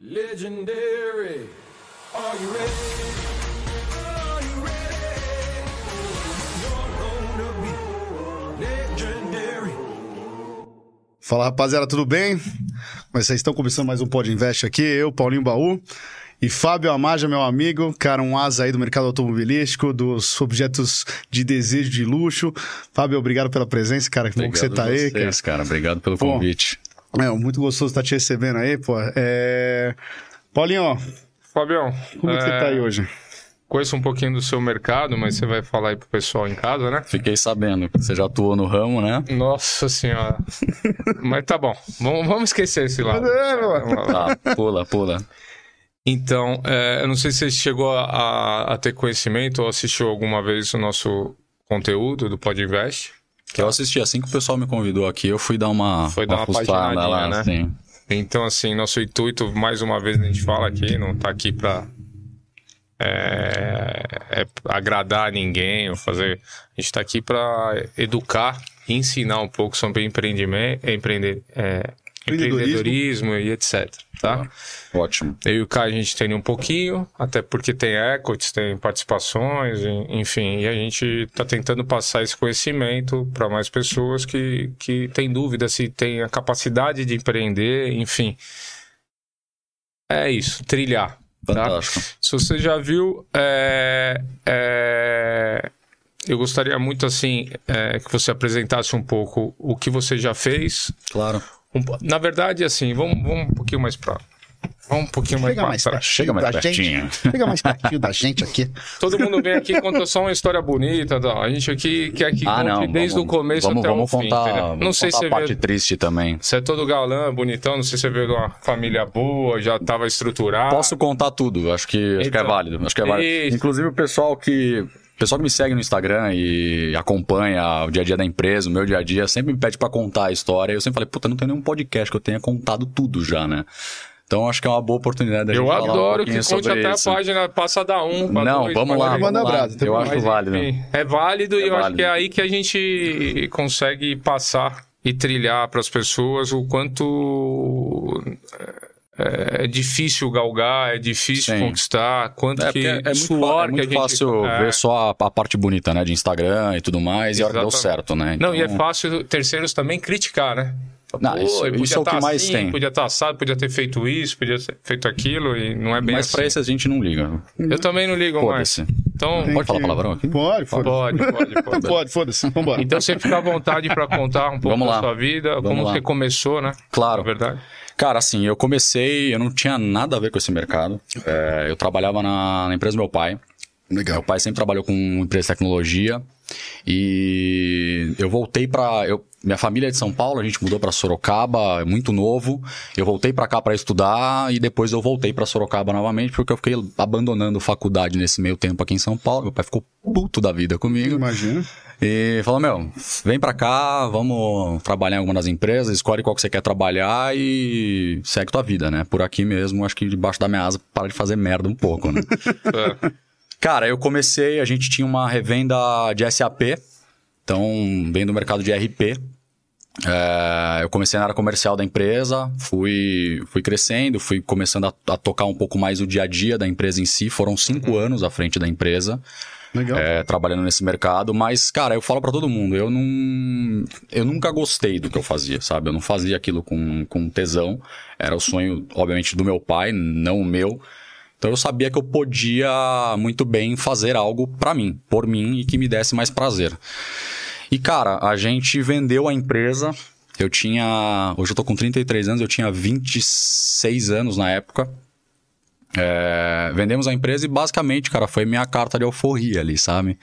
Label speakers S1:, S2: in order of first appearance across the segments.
S1: Legendary. Are you ready? Are you ready? You're gonna be legendary.
S2: Fala rapaziada, tudo bem? Mas vocês estão começando mais um Pod Invest aqui, eu, Paulinho Baú e Fábio Amaja, meu amigo, cara, um asa aí do mercado automobilístico, dos objetos de desejo de luxo. Fábio, obrigado pela presença, cara, que bom que você tá aí, cara.
S3: cara. Obrigado pelo
S2: Pô.
S3: convite.
S2: É, muito gostoso estar te recebendo aí, pô. É... Paulinho,
S4: Fabião,
S2: como é que você tá aí hoje?
S4: conheço um pouquinho do seu mercado, mas você vai falar aí pro pessoal em casa, né?
S3: Fiquei sabendo que você já atuou no ramo, né?
S4: Nossa senhora. mas tá bom, vamos, vamos esquecer esse lado.
S2: É.
S3: Tá, pula, pula.
S4: Então, é, eu não sei se você chegou a, a ter conhecimento ou assistiu alguma vez o nosso conteúdo do Pod Invest.
S3: Que eu assisti assim que o pessoal me convidou aqui, eu fui dar uma,
S4: Foi dar uma paginadinha,
S3: lá,
S4: né?
S3: assim.
S4: Então, assim, nosso intuito, mais uma vez a gente fala aqui, não tá aqui pra é, é agradar ninguém ou fazer. A gente tá aqui pra educar e ensinar um pouco sobre empreendimento, empreender, é,
S2: Empreendedorismo.
S4: empreendedorismo e etc. Tá?
S3: Ótimo.
S4: Eu e o Caio a gente tem um pouquinho, até porque tem equities, tem participações, en- enfim, e a gente está tentando passar esse conhecimento para mais pessoas que, que têm dúvida se tem a capacidade de empreender, enfim. É isso, trilhar. Tá?
S3: Fantástico.
S4: Se você já viu, é, é, eu gostaria muito assim é, que você apresentasse um pouco o que você já fez,
S3: Claro.
S4: Um na verdade, assim, vamos, vamos um pouquinho mais pra. Vamos um pouquinho mais
S2: Chega
S4: pra
S2: mais
S4: trás.
S2: pertinho
S3: Chega mais pertinho.
S2: gente. Chega mais pertinho da gente aqui.
S4: Todo mundo vem aqui e conta só uma história bonita. Tá? A gente aqui quer que
S3: Ah, não.
S4: desde
S3: vamos,
S4: o começo
S3: vamos,
S4: até
S3: vamos
S4: o fim.
S3: contar,
S4: entendeu?
S3: vamos
S4: Não sei se
S3: a parte
S4: vê,
S3: triste também.
S4: você é todo galã, bonitão, não sei se você veio de uma família boa, já estava estruturado.
S3: Posso contar tudo, acho que, acho que é
S4: Então,
S3: válido. Acho que é válido.
S4: isso.
S3: Inclusive o pessoal que. O pessoal que me segue no Instagram e acompanha o dia a dia da empresa, o meu dia a dia, sempre me pede pra contar a história. Eu sempre falei, puta, não tem nenhum podcast que eu tenha contado tudo já, né? Então acho que é uma boa oportunidade da
S4: Eu
S3: gente falar um
S4: adoro que
S3: pouquinho
S4: conte até
S3: isso.
S4: a página, passa da 1. pra
S3: Não,
S4: dois,
S3: vamos lá, vamos lá.
S2: brasa, tem
S3: Eu acho
S4: Mas,
S3: válido.
S4: enfim, é válido
S3: É
S4: e eu acho
S3: válido.
S4: que é aí que a gente consegue passar e trilhar para as pessoas o quanto é, é difícil galgar, é difícil
S3: Sim.
S4: conquistar, quanto
S3: É,
S4: que
S3: é muito,
S4: suor
S3: fa- é muito
S4: que a gente...
S3: fácil
S4: é.
S3: ver só a, a parte bonita, né? De Instagram e tudo mais, e a hora que deu
S4: Exatamente.
S3: certo, né?
S4: Não, e é
S3: Então,
S4: fácil terceiros também criticar, né?
S3: Não,
S4: Pô,
S3: isso-
S4: ele
S3: isso é o
S4: tá
S3: que mais
S4: assim,
S3: tem.
S4: Podia estar assado, podia ter feito isso, podia ter feito aquilo, e não é bem
S3: Mas
S4: assim.
S3: pra esse a gente não liga.
S4: Eu também não ligo mais. Então,
S2: Tem
S3: Pode falar
S2: que-
S3: palavrão aqui?
S2: Pode, foda-se.
S4: pode, pode, pode.
S2: Pode, foda-se. Vambora.
S4: Então você fica à vontade para contar um pouco
S3: Vamos
S4: da sua vida,
S3: Vamos
S4: como
S3: lá.
S4: você começou, né?
S3: Claro.
S4: Na verdade.
S3: Cara, assim, eu comecei, eu não tinha nada a ver com esse mercado. É, eu trabalhava na, na empresa do meu pai.
S2: Legal.
S3: Meu pai sempre trabalhou com empresa de tecnologia. E eu voltei pra. Eu, minha família é de São Paulo, a gente mudou pra Sorocaba, muito novo. Eu voltei pra cá pra estudar e depois eu voltei pra Sorocaba novamente porque eu fiquei abandonando faculdade nesse meio tempo aqui em São Paulo. Meu pai ficou puto da vida comigo.
S2: Imagina.
S3: E falou, meu, vem pra cá, vamos trabalhar em alguma das empresas, escolhe qual que você quer trabalhar e segue tua vida, né? Por aqui mesmo, acho que debaixo da minha asa, para de fazer merda um pouco, né?
S4: É.
S3: Cara, eu comecei, a gente tinha uma revenda de SAP, então vem do mercado de RP. É, eu comecei na área comercial da empresa, fui, fui crescendo, fui começando a, a tocar um pouco mais o dia a dia da empresa em si. Foram cinco anos à frente da empresa é, trabalhando nesse mercado, mas, cara, eu falo pra todo mundo, eu não. Eu nunca gostei do que eu fazia, sabe? Eu não fazia aquilo com, com tesão. Era o sonho, obviamente, do meu pai, não o meu. Então eu sabia que eu podia muito bem fazer algo pra mim, por mim e que me desse mais prazer. E, cara, a gente vendeu a empresa. Eu tinha. Hoje eu tô com 33 anos, eu tinha 26 anos na época. É, vendemos a empresa e basicamente, cara, foi minha carta de alforria ali, sabe?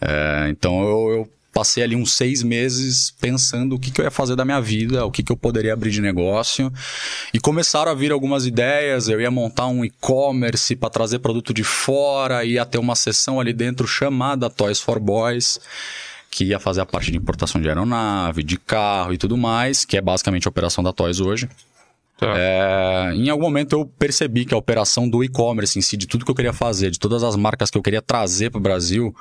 S3: É, então eu, eu passei ali uns seis meses pensando o que, que eu ia fazer da minha vida, o que, que eu poderia abrir de negócio. E começaram a vir algumas ideias. Eu ia montar um e-commerce para trazer produto de fora, ia ter uma seção ali dentro chamada Toys for Boys. Que ia fazer a parte de importação de aeronave, de carro e tudo mais, que é basicamente a operação da Toys hoje.
S4: Tá.
S3: É, em algum momento eu percebi que a operação do e-commerce em si, de tudo que eu queria fazer, de todas as marcas que eu queria trazer para o Brasil,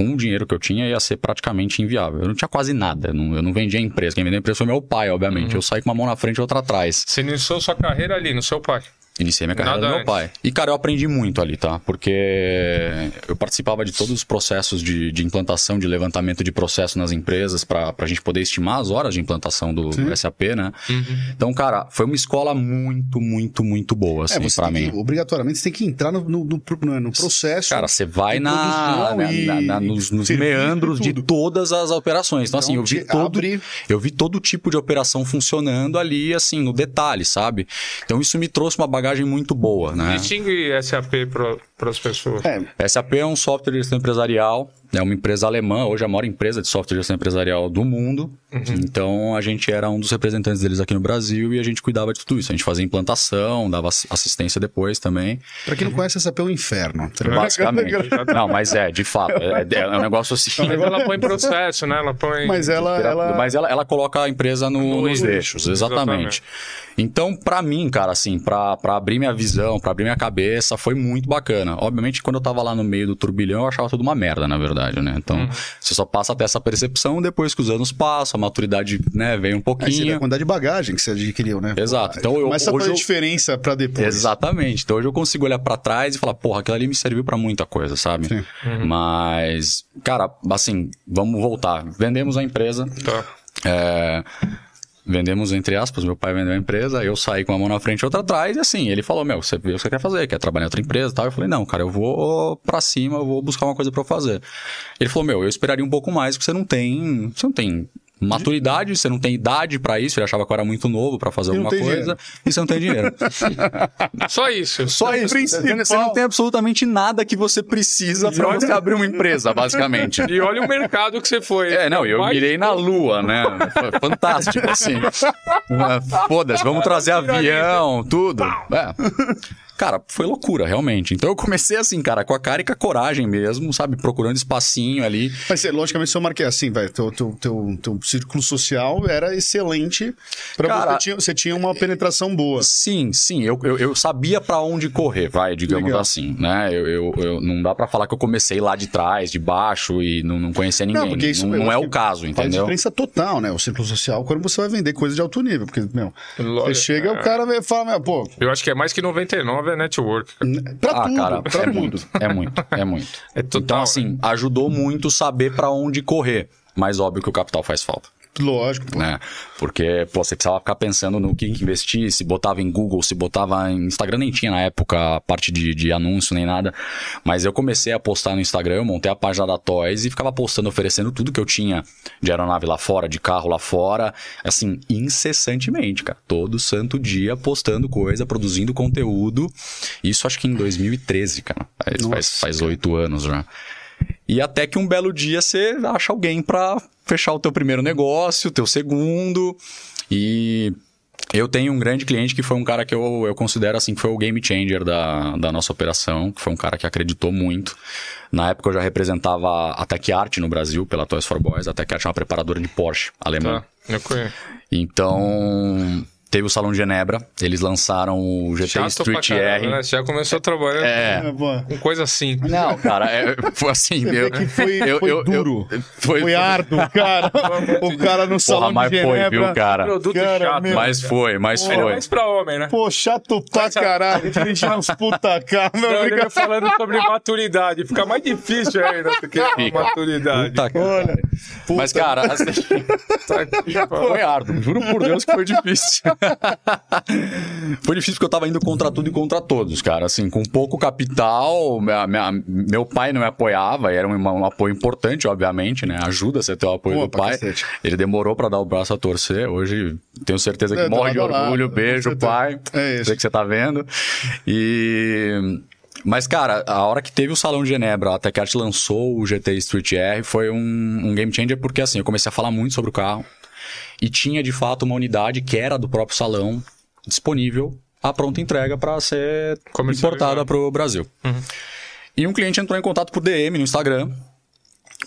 S3: com o dinheiro que eu tinha, ia ser praticamente inviável. Eu não tinha quase nada, eu não, eu não vendia empresa. Quem vendeu empresa foi meu pai, obviamente. Eu saí com uma mão na frente e outra atrás.
S4: Você iniciou sua carreira ali, no seu pai.
S3: Iniciei minha carreira
S4: Nada
S3: do meu
S4: antes.
S3: pai. E, cara, eu aprendi muito ali, tá? Porque eu participava de todos os processos de, de implantação, de levantamento de processo nas empresas para a gente poder estimar as horas de implantação do SAP, né?
S4: Uhum.
S3: Então, cara, foi uma escola muito, muito, muito boa, assim,
S2: é, você
S3: pra mim.
S2: que, obrigatoriamente você tem que entrar no, no, no- no- processo.
S3: Cara, você vai na, na-
S2: e
S3: na- na- nos, nos meandros de todas as operações. Então, assim, eu vi
S2: te
S3: todo,
S2: abre-
S3: eu vi todo tipo de operação funcionando ali, assim, no detalhe, sabe? Então, isso me trouxe uma bagagem muito boa, né?
S4: Distingue SAP para as pessoas.
S2: É,
S3: SAP é um software de gestão empresarial, é uma empresa alemã, hoje é a maior empresa de software de gestão empresarial do mundo. Então a gente era um dos representantes deles aqui no Brasil e a gente cuidava de tudo isso. A gente fazia implantação, dava ass- assistência depois também.
S2: pra quem não conhece, essa é o inferno.
S3: Basicamente. Não, mas é, de fato. É, é um negócio assim.
S4: Mas ela põe processo, né? Ela põe.
S2: Mas ela, ela...
S3: Mas ela, ela coloca a empresa no-
S4: No
S3: nos
S4: eixo,
S3: eixos, exatamente.
S4: exatamente.
S3: Então, pra mim, cara, assim, pra, pra abrir minha visão, pra abrir minha cabeça, foi muito bacana. Obviamente, quando eu tava lá no meio do turbilhão, eu achava tudo uma merda, na verdade, né? Então,
S4: Uhum.
S3: você só passa até essa percepção depois que os anos passam, a maturidade, né, vem um
S2: Aí você a
S3: pouquinho.
S2: quantidade de bagagem que você adquiriu, né?
S3: Exato. Então, eu-
S2: Começa a
S3: hoje
S2: fazer
S3: eu-
S2: diferença pra depois.
S3: Exatamente. Então hoje eu consigo olhar pra trás e falar, porra, aquilo ali me serviu pra muita coisa, sabe?
S2: Sim.
S3: Mas, cara, assim, vamos voltar. Vendemos a empresa.
S4: Tá.
S3: É, vendemos, entre aspas, meu pai vendeu a empresa, eu saí com uma mão na frente e outra atrás, e assim, ele falou, meu, você vê o que você quer fazer, quer trabalhar em outra empresa e tal? Eu falei, não, cara, eu vou pra cima, eu vou buscar uma coisa pra eu fazer. Ele falou, meu, eu esperaria um pouco mais, porque você não tem, você não tem maturidade, você não tem idade pra isso, ele achava que eu era muito novo pra fazer alguma coisa,
S2: dinheiro.
S3: e você não tem dinheiro.
S4: Só isso.
S3: Só isso. Você não tem absolutamente nada que você precisa pra você abrir uma empresa, basicamente.
S4: E olha o mercado que você foi.
S3: É, não, eu mirei na lua, né? Foi Fantástico, assim. É, Foda-se, vamos trazer avião, tudo. É. Cara, foi loucura, realmente. Então eu comecei assim, cara, com a cara e com a coragem mesmo, sabe? Procurando espacinho ali.
S2: Mas, você, logicamente, se eu marquei assim, velho, teu, teu, teu, teu círculo social era excelente pra
S3: Cara-
S2: você. Tinha, você tinha uma penetração boa.
S3: Sim, sim, eu, eu, eu sabia pra onde correr, vai, digamos
S2: Legal.
S3: assim, né? Eu, eu, eu- não dá pra falar que eu comecei lá de trás, de baixo e não, não conhecia ninguém.
S2: Não, porque isso
S3: não, não é o caso,
S2: Faz
S3: entendeu?
S2: diferença total, né? O círculo social, quando você vai vender coisa de alto nível. Porque, meu, você
S4: Lógico,
S2: chega,
S4: é.
S2: o cara vai falar, meu, pô,
S4: Eu acho que é mais que 99 é network.
S2: pra
S3: ah,
S2: tudo,
S3: cara,
S2: pra
S3: é
S2: tudo.
S3: muito, é muito, é muito.
S4: É total,
S3: então, assim, ajudou muito saber pra onde correr. Mas óbvio que o capital faz falta.
S2: Lógico, pô.
S3: né? Porque, pô, você precisava ficar pensando no que investir, se botava em Google, se botava em Instagram, nem tinha na época a parte de, de anúncio nem nada. Mas eu comecei a postar no Instagram, eu montei a página da Toys e ficava postando, oferecendo tudo que eu tinha de aeronave lá fora, de carro lá fora, assim, incessantemente, cara. Todo santo dia postando coisa, produzindo conteúdo. Isso acho que em 2013, cara. Faz- oito anos já. E até que um belo dia você acha alguém pra fechar o teu primeiro negócio, o teu segundo. E eu tenho um grande cliente que foi um cara que eu, eu considero assim, que foi o game changer da, da nossa operação, que foi um cara que acreditou muito. Na época eu já representava a Tech Art no Brasil, pela Toys for Boys. A Tech Art é uma preparadora de Porsche alemã.
S4: Tá. Eu conheço.
S3: Então, teve o Salão de Genebra, eles lançaram o GT
S4: Chato pra
S3: Street
S4: caramba,
S3: R.
S4: né? Você já começou trabalhando
S3: É.
S2: É,
S4: com coisa assim.
S3: Não, cara, é, foi assim. Eu,
S2: que foi,
S3: eu-
S2: foi
S3: eu- eu-
S2: duro.
S3: foi,
S2: foi árduo, cara. o cara no salão
S3: Porra, mas
S2: de
S3: foi,
S2: Genebra.
S3: viu, cara?
S4: Produto
S2: Cara,
S4: chato.
S2: meu-
S3: Mas foi, mas foi.
S4: mais pra homem, né?
S2: Pô, chato pra caralho. Dirigindo uns puta carro.
S4: Não,
S2: amigo.
S4: vai falando sobre maturidade. Fica mais difícil ainda do que
S3: Fica.
S4: maturidade.
S3: Puta
S2: Olha,
S3: pariu. Mas, cara, assim,
S4: Tá aqui,
S3: foi árduo. Juro por Deus que foi difícil. foi difícil porque eu tava indo contra tudo e contra todos, cara. Assim, com pouco capital, minha- minha- meu pai não me apoiava, era um, um apoio importante, obviamente, né? Ajuda você ter o apoio
S2: Pô,
S3: do pai.
S2: cacete.
S3: Ele demorou pra dar o braço a torcer. Hoje tenho certeza que
S2: É,
S3: morre de orgulho.
S2: com
S3: Beijo, pai.
S2: É isso.
S3: Sei que você tá vendo. E. Mas, cara, a hora que teve o Salão de Genebra, a TechArt lançou o GT Street R, foi um, um game changer, porque assim, eu comecei a falar muito sobre o carro. E tinha, de fato, uma unidade que era do próprio salão disponível a pronta entrega para ser importada para o Brasil. E um cliente entrou em contato por DM no Instagram,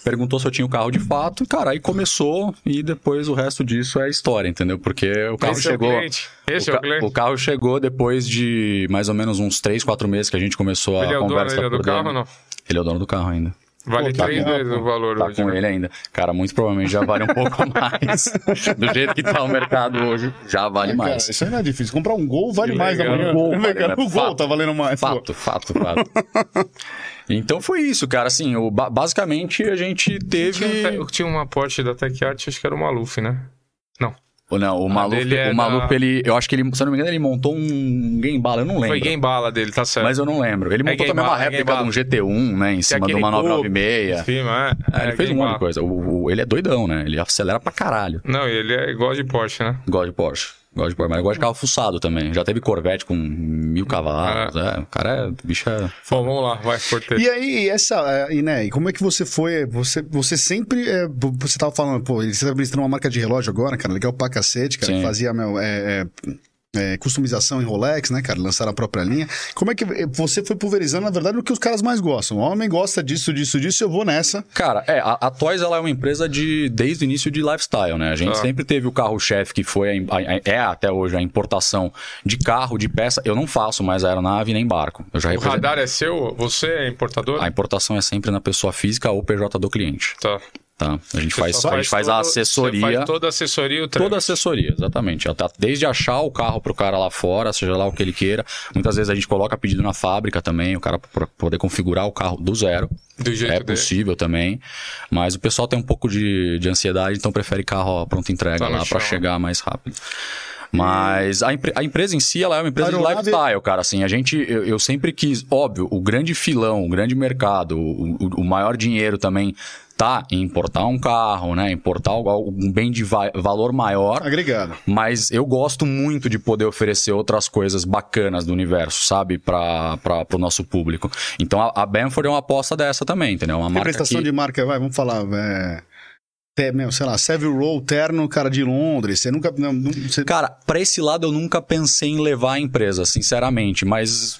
S3: perguntou se eu tinha o carro de fato, e, cara, aí começou, e depois o resto disso é história, entendeu? Porque o carro
S4: Esse é o
S3: chegou.
S4: cliente. Esse
S3: o,
S4: é o cliente.
S3: o carro chegou depois de mais ou menos uns 3, 4 meses que a gente começou
S4: Ele
S3: a
S4: é o dono
S3: conversa
S4: ainda
S3: por
S4: do carro
S3: DM.
S4: ou não?
S3: Ele é o dono do carro ainda.
S4: Vale
S2: Pô, tá
S4: três
S2: bom,
S4: vezes
S2: pô.
S4: o valor
S3: Tá
S4: hoje.
S3: com
S4: né?
S3: ele ainda. Cara, muito provavelmente já vale um pouco mais. Do jeito que tá o mercado hoje, já vale
S2: Cara,
S3: mais.
S2: isso aí não é difícil. Comprar um gol vale
S4: Que
S2: mais
S4: legal.
S2: amanhã.
S3: Um gol, vale,
S2: Cara,
S3: né?
S2: o gol
S3: Fato.
S2: tá valendo mais. pô.
S3: Fato, fato, fato. Então foi isso, cara. Assim, o, ba- basicamente a gente teve.
S4: Tinha, um tinha uma Porsche da Tech Art, acho que era o Maluf, né? Não.
S3: Ou Não, o Maluf,
S4: dele é
S3: o Maluf
S4: da-
S3: ele. Eu acho que ele, se eu não me engano, ele montou um Game Bala, eu não lembro.
S4: Foi game bala dele, tá certo.
S3: Mas eu não lembro. Ele montou
S4: Game
S3: também uma
S4: é
S3: réplica de um GT1, né? Em cima de
S4: aquele
S3: uma
S4: cubo
S3: 996.
S4: em cima, é.
S3: É, ele
S4: É,
S3: fez um monte de coisa. O, o- ele é doidão, né? Ele acelera pra caralho.
S4: Não, ele é igual de Porsche, né?
S3: Gosta de Porsche. Gosta de Porsche, mas ele gosta de carro fuçado também. Já teve Corvette com mil cavalos. É, o cara é. O bicho é.
S4: Bom, vamos lá, vai, Cortez.
S2: E aí, essa, é, e, né, e como é que você foi? Você, você sempre. é, você tava falando, pô, ele você tá administrando uma marca de relógio agora, cara, legal pra cacete, cara,
S3: Sim.
S2: fazia meu, é, é, é, customização em Rolex, né, cara? Lançaram a própria linha. Como é que você foi pulverizando, na verdade, no que os caras mais gostam? O homem gosta disso, disso, disso, eu vou nessa.
S3: Cara, é, a, a Toys ela é uma empresa de desde o início de lifestyle, né? A gente
S4: Ah.
S3: sempre teve o carro-chefe que foi a- a- é até hoje a importação de carro, de peça. Eu não faço mais aeronave nem barco. Eu já
S4: O
S3: represento.
S4: radar é seu? Você é importador?
S3: A importação é sempre na pessoa física ou PJ do cliente,
S4: Tá.
S3: Tá? A gente
S4: Você
S3: faz,
S4: só
S3: a gente faz a
S4: todo- Você
S3: assessoria.
S4: faz toda a assessoria, o
S3: Toda a assessoria, exatamente. Ela tá Desde achar o carro pro cara lá fora, seja lá o que ele queira. Muitas vezes a gente coloca pedido na fábrica também, o cara pra poder configurar o carro do zero.
S4: Do jeito
S3: É
S4: dele.
S3: possível também. Mas o pessoal tem um pouco de, de ansiedade, então prefere carro pronto entrega
S4: Tá
S3: lá pra
S4: chão.
S3: chegar mais rápido. Mas a, empre- a empresa em si, ela é uma empresa de lifestyle, cara. Assim, a gente, eu, eu sempre quis, óbvio, o grande filão, o grande mercado, o, o- o maior dinheiro também tá em importar um carro, né? Importar algo- um bem de va- valor maior.
S2: Agregado.
S3: Mas eu gosto muito de poder oferecer outras coisas bacanas do universo, sabe? Para o nosso público. Então a, a Benford é uma aposta dessa também, entendeu? Uma marca
S2: Representação
S3: que...
S2: de marca, vai, vamos falar. É, é, meu, sei lá, Savile Row, terno, cara de Londres. Você nunca. Não, não- você-
S3: Cara, pra esse lado eu nunca pensei em levar a empresa, sinceramente, mas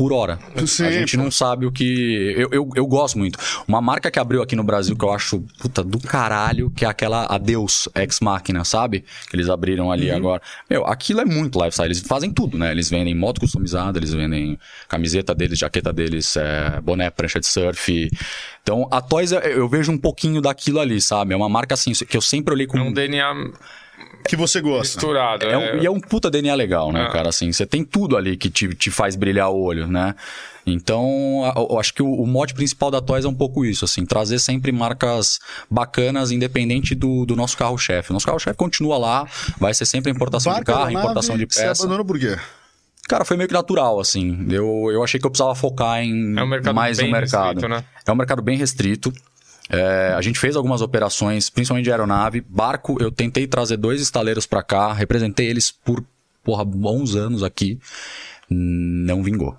S3: por hora.
S2: Sim,
S3: a gente
S2: pô.
S3: não sabe o que. Eu, eu, eu gosto muito. Uma marca que abriu aqui no Brasil que eu acho puta do caralho, que é aquela Adeus Ex Máquina, sabe? Que eles abriram
S2: Uhum.
S3: ali agora. Meu, aquilo é muito lifestyle. Eles fazem tudo, né? Eles vendem moto customizada, eles vendem camiseta deles, jaqueta deles, é, boné, prancha de surf. Então, a Toys eu- eu vejo um pouquinho daquilo ali, sabe? É uma marca assim, que eu sempre olhei com.
S4: É um DNA
S2: que você gosta.
S4: misturado.
S3: É um-
S4: é-
S3: e é um puta DNA legal, né,
S4: Ah.
S3: cara? Assim, você tem tudo ali que te, te faz brilhar o olho, né? Então, eu acho que o, o mote principal da Toys é um pouco isso, assim, trazer sempre marcas bacanas, independente do, do nosso carro-chefe. O nosso carro-chefe continua lá, vai ser sempre a importação
S2: Barca,
S3: de carro, importação de
S2: Você
S3: peça.
S2: abandonou por quê?
S3: Cara, foi meio que natural, assim. Eu, eu achei que eu precisava focar em
S4: É um mercado
S3: mais
S4: bem
S3: no mercado.
S4: restrito, né?
S3: É um mercado bem restrito. É, a gente fez algumas operações, principalmente de aeronave. Barco, eu tentei trazer dois estaleiros pra cá, representei eles por, porra, bons anos aqui. Não vingou.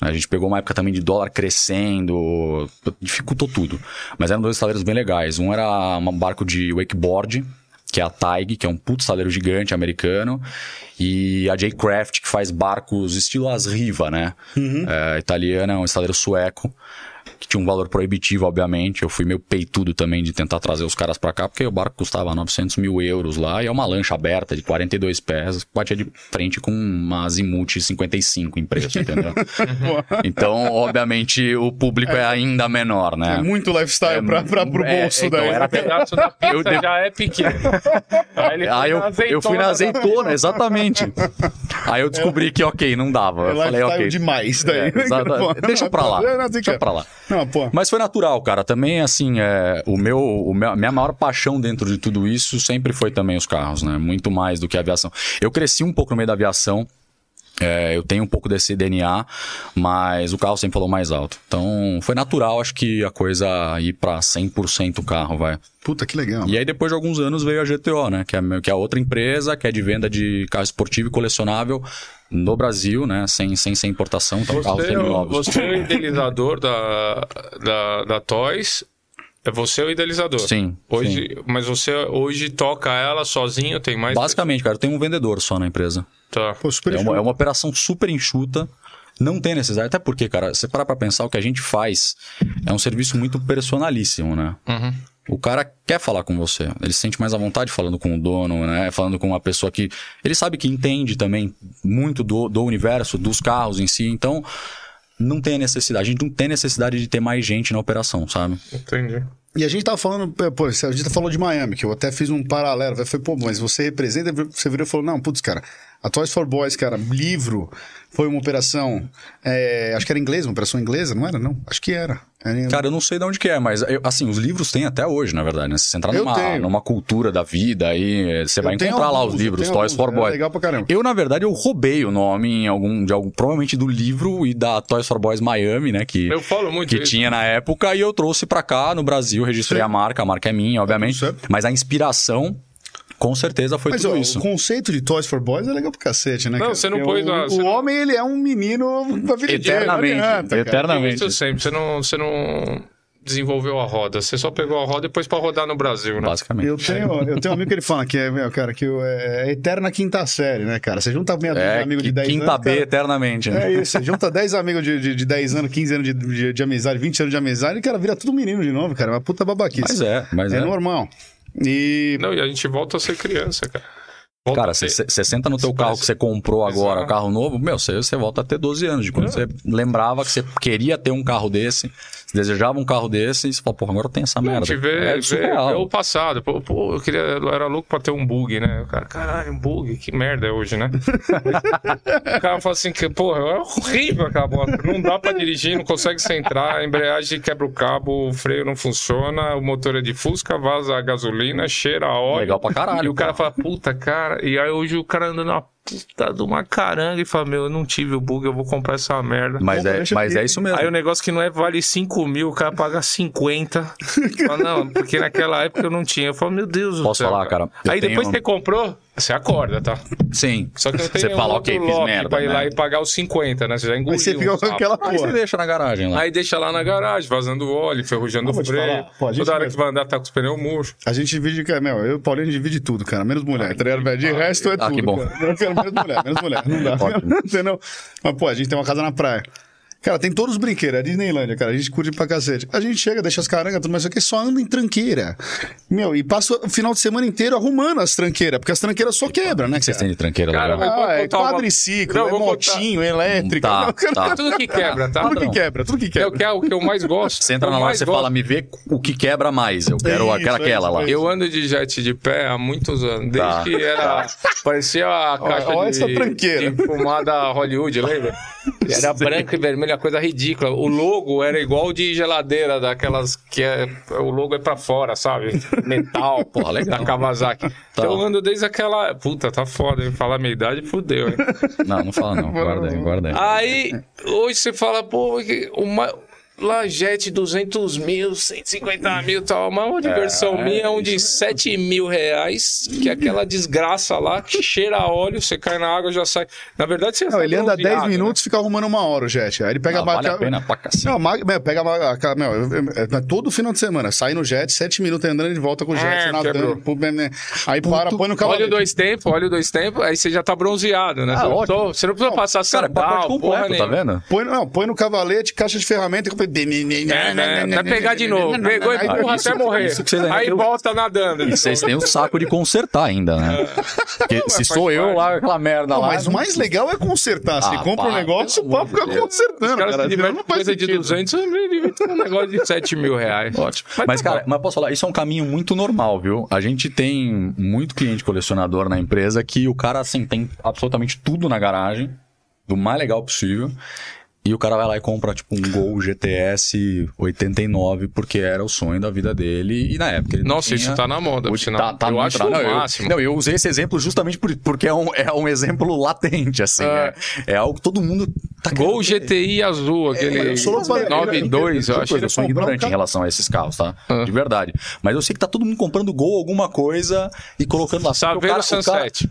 S3: A gente pegou uma época também de dólar crescendo, dificultou tudo. Mas eram dois estaleiros bem legais. Um era um barco de wakeboard, que é a Taig, que é um puto estaleiro gigante americano. E a J-Craft, que faz barcos estilo as Riva, né? É, italiana, é um estaleiro sueco. Que tinha um valor proibitivo, obviamente. Eu fui meio peitudo também de tentar trazer os caras pra cá, porque o barco custava 900 mil euros lá. E é uma lancha aberta de 42 pés, batia de frente com uma Azimuth 55 em preço, entendeu? então, obviamente, o público é ainda menor, né?
S2: É muito lifestyle
S3: É,
S2: pra, pra, pro
S3: é,
S2: bolso
S3: então,
S2: daí.
S3: era
S4: O pedaço da pizza já é pequeno. Aí ele foi
S3: Aí eu, eu fui na azeitona, exatamente. Aí eu descobri que, ok, não dava.
S2: É
S3: Eu falei, ok.
S2: demais daí.
S3: É, exato.
S2: Pô,
S3: Deixa pra lá.
S2: É,
S3: Deixa
S2: que-
S3: pra lá.
S2: Não, pô.
S3: Mas foi natural, cara. Também, assim, é, o meu, o meu, minha maior paixão dentro de tudo isso sempre foi também os carros, né? Muito mais do que a aviação. Eu cresci um pouco no meio da aviação. É, eu tenho um pouco desse DNA, mas o carro sempre falou mais alto. Então, foi natural, acho que a coisa ir pra 100% carro, vai.
S2: Puta, que legal.
S3: E aí, depois de alguns anos, veio a GTO, né? Que é, que é outra empresa que é de venda de carro esportivo e colecionável no Brasil, né? Sem, sem ser importação, então carros
S4: Você, é o-
S3: seminovos.
S4: você é o idealizador da, da, da Toys. É você o idealizador.
S3: Sim,
S4: Hoje, Mas você hoje toca ela sozinho, tem mais.
S3: Basicamente, cara, tem um vendedor só na empresa.
S4: Tá.
S2: Pô, super
S3: É uma, é uma operação super enxuta. Não tem necessidade. Até porque, cara, você parar pra pensar, o que a gente faz é um serviço muito personalíssimo, né?
S4: Uhum.
S3: O cara quer falar com você. Ele se sente mais à vontade falando com o dono, né? Falando com uma pessoa que. Ele sabe que entende também muito do, do universo, dos carros em si. Então. Não tem a necessidade. A gente não tem necessidade de ter mais gente na operação, sabe?
S4: Entendi.
S2: E a gente tava falando, é, pô, a gente falou de Miami, que eu até fiz um paralelo. Eu falei, pô, mas você representa, você virou e falou, não, putz, cara, a Toys for Boys, cara, livro, foi uma operação, é, acho que era inglesa, uma operação inglesa, não era? Não, acho que era. Era-
S3: Cara, eu não sei de onde que é, mas eu- assim, os livros tem até hoje, na verdade, né? Se você entrar
S2: Eu
S3: numa,
S2: tenho.
S3: numa cultura da vida aí, você vai
S2: Eu
S3: encontrar lá
S2: alguns,
S3: os
S2: eu
S3: livros, Toys
S2: alguns,
S3: for
S2: é
S3: Boys.
S2: legal pra caramba.
S3: Eu, na verdade, eu roubei o nome em algum, de algum, provavelmente do livro e da Toys for Boys Miami, né? Que,
S4: Eu falo muito
S3: que
S4: isso.
S3: tinha na época e eu trouxe pra cá no Brasil, registrei
S2: Sim.
S3: a marca, a marca é minha, obviamente.
S2: certo.
S3: Mas a inspiração, com certeza, foi
S2: Mas
S3: tudo
S2: ó,
S3: isso.
S2: o conceito de Toys for Boys é legal pro cacete, né?
S4: Não,
S2: cara?
S4: você não
S2: Porque
S4: pôs
S2: o,
S4: lá,
S2: o
S4: não-
S2: homem, ele é um menino da vida inteira, não
S3: Eternamente,
S2: adianta, cara.
S3: eternamente.
S4: Isso sempre. Você não, você não desenvolveu a roda. Você só pegou a roda depois pra rodar no Brasil, né?
S3: Basicamente.
S2: Eu tenho, eu tenho um amigo que ele fala que é, meu, cara, que o- é eterna quinta série, né, cara? Você junta meia dúzia de
S3: É,
S2: amigo de
S3: que
S2: 10
S3: quinta
S2: anos.
S3: B
S2: cara,
S3: eternamente, né?
S2: É isso, você junta 10 amigos de, de, de 10 anos, 15 anos de, de, de amizade, 20 anos de amizade, e, cara, vira tudo menino de novo, cara. É Uma puta babaquice.
S3: Mas é, mas
S2: É,
S3: é.
S2: normal. E.
S4: Não, e a gente volta a ser criança, cara. Volta
S3: Cara, você senta no teu carro
S4: parece-
S3: que você comprou agora,
S4: Exato.
S3: carro novo, meu, você volta a ter 12 anos. De quando
S4: É.
S3: você lembrava que você queria ter um carro desse, você desejava um carro desse, e você fala, porra, agora tem essa merda.
S4: gente vê,
S3: é
S4: vê,
S3: surreal.
S4: vê o passado. Pô, pô, eu, queria, eu era louco pra ter um bug, né? O cara, caralho, um bug, que merda é hoje, né? o cara fala assim, que, porra, é horrível aquela bosta. Não dá pra dirigir, não consegue centrar, a embreagem quebra o cabo, o freio não funciona, o motor é de fusca, vaza a gasolina, cheira a óleo.
S3: Legal pra caralho,
S4: E o cara
S3: pô.
S4: fala, puta, cara. E aí hoje o cara anda na puta de uma caranga e fala, meu, eu não tive o bug, eu vou comprar essa merda.
S3: Mas,
S2: Pô,
S3: é, mas é isso mesmo.
S4: Aí o negócio que não é vale 5 mil, o cara paga 50. Fala, não, porque naquela época eu não tinha. Eu falo, meu Deus do
S3: Posso
S4: céu.
S3: falar, cara? Eu
S4: Aí depois
S3: tenho-
S4: que você comprou, você acorda, tá?
S3: Sim.
S4: Só que não tem
S3: Você fala, ok, fiz merda.
S4: pra ir lá
S3: né?
S4: e pagar os 50, né? Você já engoliu.
S2: Aí você fica
S4: um
S2: com aquela
S3: Aí você
S2: porra.
S3: deixa na garagem lá.
S4: Aí deixa lá na garagem, vazando óleo, enferrujando
S2: Eu
S4: o freio.
S2: falar, pô,
S4: Toda hora
S2: vai-
S4: que vai andar tá com os pneus murchos.
S2: A gente divide, cara, meu, eu e o Paulinho a gente divide tudo, cara, menos mulher, tá ligado? velho? De resto é
S3: Ah,
S2: tudo.
S3: que bom.
S2: Cara. Eu quero menos mulher, menos mulher. Não dá. Entendeu? Mas, pô, a gente tem uma casa na praia. Cara, tem todos os brinquedos, é Disneylândia, cara. A gente curte pra cacete. A gente chega, deixa as carangas, tudo, mas isso aqui só anda em tranqueira. Meu, e passa o final de semana inteiro arrumando as tranqueiras, porque as tranqueiras só quebram, né,
S3: Vocês
S2: cara?
S3: têm de tranqueira
S4: Cara,
S3: lá.
S2: Ah, é
S4: contar uma-
S2: quadriciclo,
S4: Não,
S2: é
S4: contar-
S2: motinho, é elétrica.
S3: Tá,
S2: Não, cara,
S3: tá.
S4: Tudo que quebra, tá?
S2: Tudo que quebra, tudo que
S4: É o
S2: quebra.
S4: que, é o que eu mais gosto.
S3: Você entra na loja
S4: mais
S3: e fala, me vê o que quebra mais. Eu quero
S2: Isso,
S3: aquela,
S2: é
S3: aquela
S2: isso,
S3: lá.
S2: é isso.
S4: Eu ando de jet de pé há muitos anos. Desde
S3: Tá.
S4: que era. Parecia a caixa
S2: olha
S4: de,
S2: essa tranqueira.
S4: de fumada Hollywood, lembra? Era branco e vermelho, coisa ridícula. O logo era igual de geladeira, daquelas que é, o logo é pra fora, sabe? Metal,
S3: Porra, legal.
S4: da Kawasaki. Então eu ando desde aquela. Puta, tá foda, hein? Falar a minha idade, fudeu, hein?
S3: Não, não fala não. Guarda aí, guarda aí.
S4: Aí, hoje você fala, pô, uma. Lá, jet 200 mil, 150 mil e tal. Mas uma diversão minha é um de 7 mil reais, que é aquela desgraça lá, que cheira a óleo, você cai na água já sai. Na verdade, você
S2: Não, ele anda
S4: bronzeado,
S2: 10
S4: né?
S2: minutos e fica arrumando uma hora o jet. Aí ele pega
S3: Ah,
S2: a
S3: vale a pena pra cacete.
S2: Não, ma- meu, pega a meu, eu- é todo final de semana. Sai no jet, 7 minutos andando de volta com o jet,
S4: É,
S2: nadando. pô, né, né. Aí para, põe no
S4: Olha
S2: cavalete.
S4: o dois tempos, olha o dois tempos, aí você já tá bronzeado, né?
S3: Ah,
S4: você, não
S3: ótimo.
S4: tô- você não precisa passar
S3: Cara, é
S4: sandal, porra
S3: completo, tá
S4: nenhuma.
S3: vendo?
S2: Põe, não, põe no cavalete, caixa de ferramenta e
S4: É, né? Vai pegar de novo. Pegou e empurra até morrer. Aí volta nadando.
S3: E vocês têm o saco de consertar ainda, né? Porque se sou eu lá, aquela merda
S2: Não,
S3: lá.
S2: mas o mais legal é consertar. Você
S3: Ah,
S2: compra um negócio, o papo fica consertando. Cara. Não faz
S4: coisa de
S2: sentido.
S4: 200, eu devia ter um negócio de 7 mil reais.
S3: Ótimo.
S4: Mas
S3: cara, mas posso falar, isso é um caminho muito normal, viu? A gente tem muito cliente colecionador na empresa que o cara, assim, tem absolutamente tudo na garagem, do mais legal possível. E o cara vai lá e compra, tipo, um Gol GTS 89, porque era o sonho da vida dele. E na época ele não
S4: Nossa,
S3: tinha...
S4: isso tá na moda, por sinal.
S3: tá, tá
S4: eu acho
S3: não, eu-
S4: máximo.
S3: não, eu usei esse exemplo justamente por- porque é um, é um exemplo latente, assim.
S4: É.
S3: É, é algo que todo mundo tá
S4: Gol
S3: ter.
S4: GTI azul, aquele
S2: eu sou louco pra-
S4: 92, eu
S3: Outra
S4: acho.
S3: eu sou
S2: um
S3: ignorante
S2: carro-
S3: em relação a esses carros, tá?
S4: Ah.
S3: De verdade. Mas eu sei que tá todo mundo comprando Gol alguma coisa e colocando lá. Só que
S4: Saveiro
S3: o cara- o cara-
S4: Sunset.